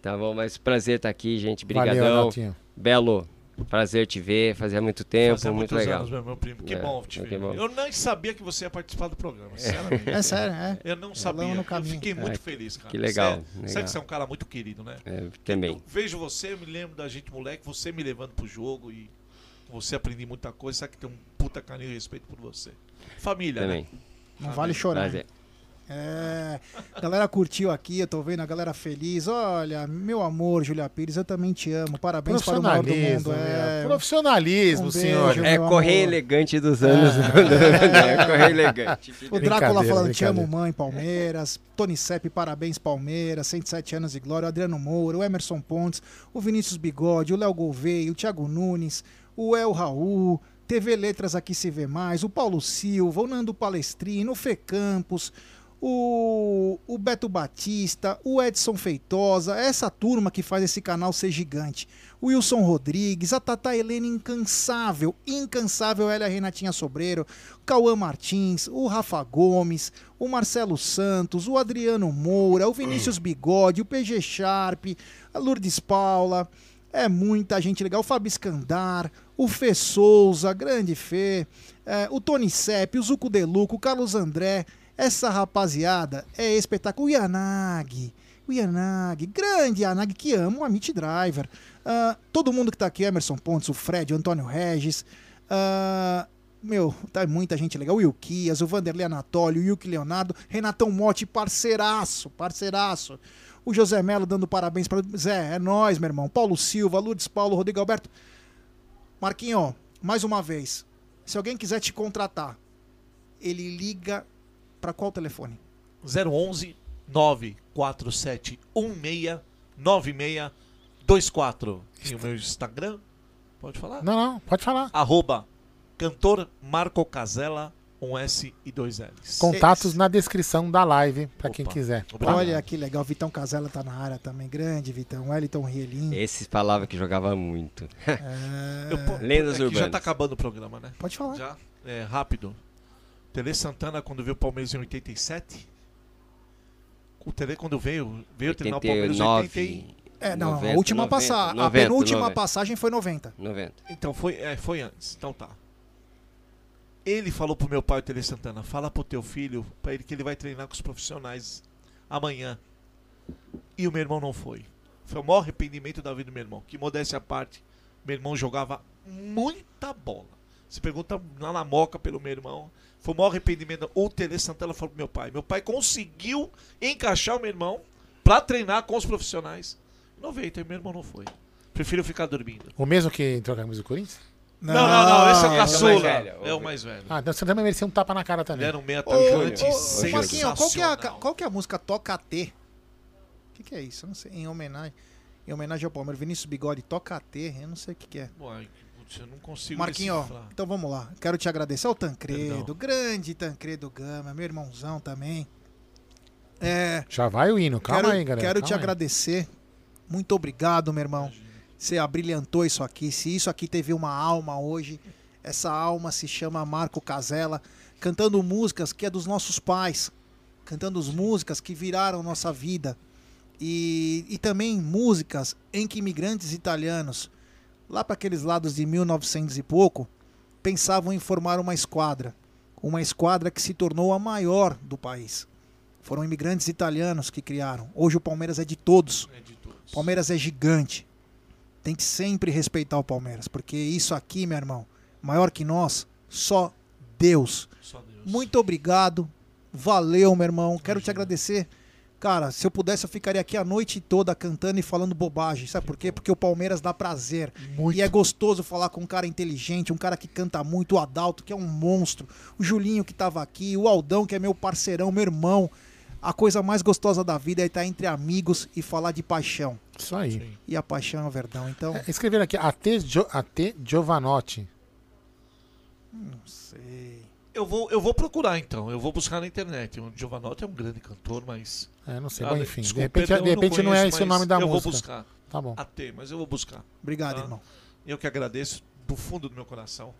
Tá bom, mas prazer estar aqui, gente. Valeu, Brigadão. Adaltinho. Belo, prazer te ver, fazia muito tempo, Fazia muito muitos legal. anos, meu, meu primo. Que É, bom te ver. bom. Eu nem sabia que você ia participar do programa, sinceramente. É sério, é. Eu não É sabia. Eu fiquei muito Ah, feliz, cara. que legal, Sério. legal. Sabe que você é um cara muito querido, né? É, também. Eu vejo você, eu me lembro da gente moleque, você me levando pro jogo e você aprendi muita coisa, sabe que tem um puta carinho e respeito por você. Família, Também. né? Não vale chorar. Prazer. É, a galera curtiu aqui, eu tô vendo a galera feliz. Olha, meu amor, Julia Pires, eu também te amo. Parabéns para o maior do mundo. Profissionalismo, É. Profissionalismo, um beijo, senhor. É amor. elegante dos anos. é, correio elegante. O Drácula falando te amo, mãe, Palmeiras. Tony Sepp, parabéns, Palmeiras. 107 anos de glória. O Adriano Moura, o Emerson Pontes, o Vinícius Bigode, o Léo Gouveia, o Thiago Nunes, o El Raul. TV Letras aqui se vê mais. O Paulo Silva, o Nando Palestrino, o Fê Campos. O, o Beto Batista, o Edson Feitosa, essa turma que faz esse canal ser gigante. O Wilson Rodrigues, a Tata Helena incansável, incansável Elia Renatinha Sobreiro, Cauã Martins, o Rafa Gomes, o Marcelo Santos, o Adriano Moura, o Vinícius Bigode, o PG Sharp, a Lourdes Paula, é muita gente legal, o Fábio Escandar, o Fê Souza, grande Fê, é, o Tony Sepp, o Zuco Deluco, o Carlos André, essa rapaziada é espetáculo. O Yanagi, o Yanagi, grande Yanagi que ama o Amit Driver. Ah, todo mundo que tá aqui, Emerson Pontes, o Fred, o Antônio Regis. ah, meu, tá muita gente legal. O Ilquias, o Vanderlei Anatólio, o Yuki Leonardo, Renatão Motti, parceiraço, parceiraço. O José Melo dando parabéns para Zé, é nós, meu irmão. Paulo Silva, Lourdes Paulo, Rodrigo Alberto. Marquinho, mais uma vez. Se alguém quiser te contratar, ele liga para qual telefone? 011 94716 9624. E o meu Instagram? Pode falar? Não, não, pode falar. Arroba cantor Marco Casella, um S e dois L's. Contatos na descrição da live, pra quem quiser. Olha que legal, Vitão Casella tá na área também, grande Vitão, Wellington Rielinho. Esses palavras que jogava muito. Eu, pô, Lendas é que já urbanas. tá acabando o programa, né? Pode falar. Já? É, rápido. Tele Santana, quando veio o Palmeiras em 87. O Tele, quando veio, veio treinar o Palmeiras em 80 e... É, não, 90, a última 90, passagem, a 90, penúltima 90. passagem foi 90. 90. Então foi, é, foi antes. Então tá. Ele falou pro meu pai, o Tele Santana, fala pro teu filho, pra ele que ele vai treinar com os profissionais amanhã. E o meu irmão não foi. Foi o maior arrependimento da vida do meu irmão. Que modéstia à parte, meu irmão jogava muita bola. Se pergunta lá na moca pelo meu irmão. Foi o maior arrependimento. O Tele Santana falou pro meu pai. Meu pai conseguiu encaixar o meu irmão pra treinar com os profissionais. 90, e meu irmão não foi. Prefiro ficar dormindo. O mesmo que entrou com a camisa do Corinthians? Não, não, não, esse é o caçula. é o mais velho. É mais velho. Ah, então você também merecia um tapa na cara também. Ele era um meia atacante sensacional. Marquinhos, qual que, é a, qual que é a música Toca T? O que, que é isso? Eu não sei. Em homenagem, em homenagem ao Palmeiras, Vinícius Bigode, Toca T, eu não sei o que, que é. Uai, putz, eu não consigo Marquinhos, ó, então vamos lá. Quero te agradecer ao Tancredo, Perdão. grande Tancredo Gama, meu irmãozão também. É, Já vai o hino, calma quero, aí, galera. Quero calma te aí. agradecer. Muito obrigado, meu irmão. Você abrilhantou isso aqui. Se isso aqui teve uma alma hoje, essa alma se chama Marco Casella, cantando músicas que é dos nossos pais, cantando as músicas que viraram nossa vida. E, e também músicas em que imigrantes italianos, lá para aqueles lados de 1900 e pouco, pensavam em formar uma esquadra. Uma esquadra que se tornou a maior do país. Foram imigrantes italianos que criaram. Hoje o Palmeiras é de todos. Palmeiras é gigante. Tem que sempre respeitar o Palmeiras, porque isso aqui, meu irmão, maior que nós, só Deus. Muito obrigado. Valeu, meu irmão. Quero te agradecer. Cara, se eu pudesse, eu ficaria aqui a noite toda cantando e falando bobagem. Sabe por quê? Porque o Palmeiras dá prazer. E é gostoso falar com um cara inteligente, um cara que canta muito, o Adalto, que é um monstro, o Julinho que tava aqui, o Aldão, que é meu parceirão, meu irmão. A coisa mais gostosa da vida é estar entre amigos e falar de paixão. Isso aí. E a paixão é o verdão. Então, É, escreveram aqui, AT, jo, AT Giovanotti. não sei. Eu vou, eu vou procurar então, eu vou buscar na internet. O Giovanotti é um grande cantor, mas. É, não sei, Ah, bom, enfim, de desculpa, repente- perdão, de eu repente não é conheço, esse o nome da eu música. vou buscar. Tá bom. AT, mas eu vou buscar. Obrigado, tá? irmão. Eu que agradeço do fundo do meu coração.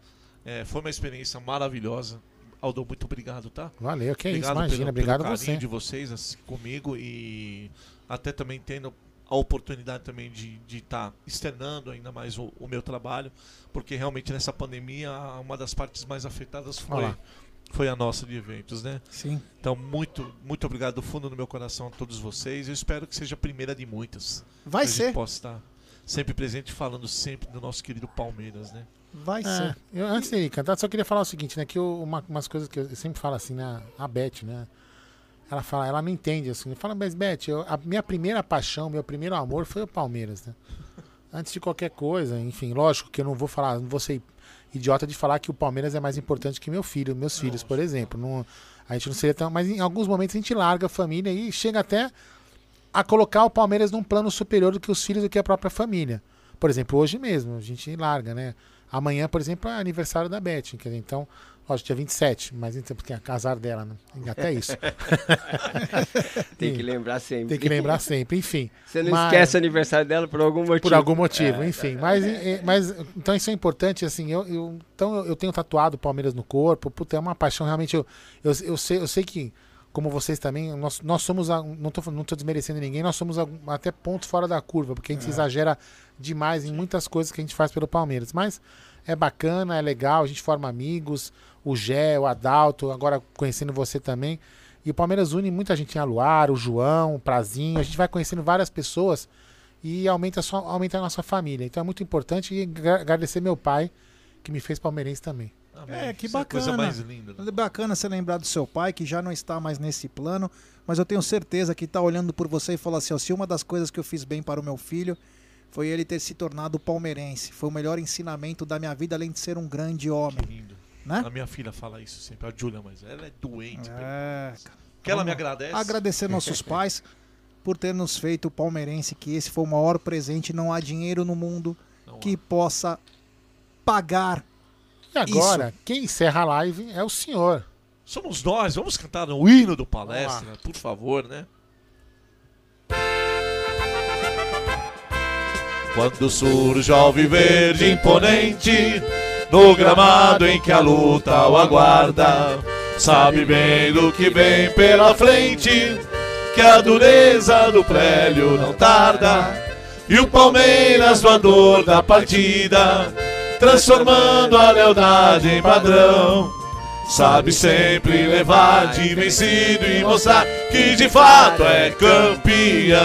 É, foi uma experiência maravilhosa. Aldo, muito obrigado, tá? Valeu, que é isso, obrigado imagina, pelo, obrigado pelo carinho você. de vocês assim, comigo e até também tendo a oportunidade também de estar externando ainda mais o, o meu trabalho, porque realmente nessa pandemia uma das partes mais afetadas foi, Olá. Foi a nossa de eventos, né? Sim. Então, muito, muito obrigado do fundo do meu coração a todos vocês. Eu espero que seja a primeira de muitas. Vai que A ser. gente possa estar sempre presente falando sempre do nosso querido Palmeiras, né? Vai É, ser. eu, antes de cantar, só queria falar o seguinte, né? Que eu- uma, umas coisas que eu sempre falo assim, né? A Beth, né? Ela fala, ela não entende assim. Fala, mas Beth, eu- a minha primeira paixão, meu primeiro amor foi o Palmeiras, né? Antes de qualquer coisa, enfim, lógico que eu não vou falar, não vou ser idiota de falar que o Palmeiras é mais importante que meu filho, meus filhos, por exemplo. Não, a gente não seria tão. Mas em alguns momentos a gente larga a família e chega até a colocar o Palmeiras num plano superior do que os filhos do que a própria família. Por exemplo, hoje mesmo, a gente larga, né? Amanhã, por exemplo, é aniversário da Beth, quer dizer, então, lógico, dia 27, mas então, porque casar dela, né? Até isso. Tem que lembrar sempre. Tem que lembrar sempre, enfim. Você não Mas- esquece o aniversário dela por algum motivo. Por algum motivo, É, enfim. Mas, é, mas, então isso é importante, assim, eu, eu- então eu, tenho tatuado o Palmeiras no corpo, puta, é uma paixão, realmente, eu, eu, eu, sei, eu sei que, como vocês também, nós, nós somos, não tô, não tô desmerecendo ninguém, nós somos até pontos fora da curva, porque a gente É. exagera demais em muitas coisas que a gente faz pelo Palmeiras, mas é bacana, é legal, a gente forma amigos, o Gé, o Adalto, agora conhecendo você também, e o Palmeiras une muita gente em Aluar, o João, o Prazinho, a gente vai conhecendo várias pessoas e aumenta, só, aumenta a nossa família. Então é muito importante e gra- agradecer meu pai, que me fez palmeirense também. É, que Isso é bacana. coisa mais linda, né? É bacana você lembrar do seu pai, que já não está mais nesse plano, mas eu tenho certeza que está olhando por você e falou assim: ó, se uma das coisas que eu fiz bem para o meu filho foi ele ter se tornado palmeirense. Foi o melhor ensinamento da minha vida, além de ser um grande homem. lindo. Né? A minha filha fala isso sempre, a Júlia, mas ela é doente. É, Que ela me agradece. Agradecer nossos pais por ter nos feito palmeirense, que esse foi o maior presente. Não há dinheiro no mundo que possa pagar. E agora, isso. quem encerra a live é o senhor. Somos nós, vamos cantar o hino do palestra, por favor, né? Quando surge ao verde imponente, no gramado em que a luta o aguarda, sabe bem do que vem pela frente, que a dureza do prélio não tarda, e o Palmeiras voador da partida, transformando a lealdade em padrão. Sabe sempre levar de vencido e mostrar que de fato é campeão.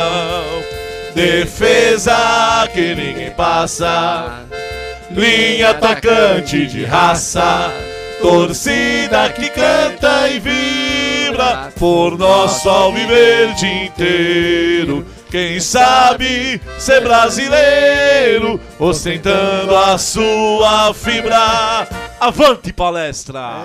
Defesa que ninguém passa, linha atacante de raça, torcida que canta e vibra por nosso alviverde inteiro. Quem sabe ser brasileiro, ostentando a sua fibra. Avante palestra!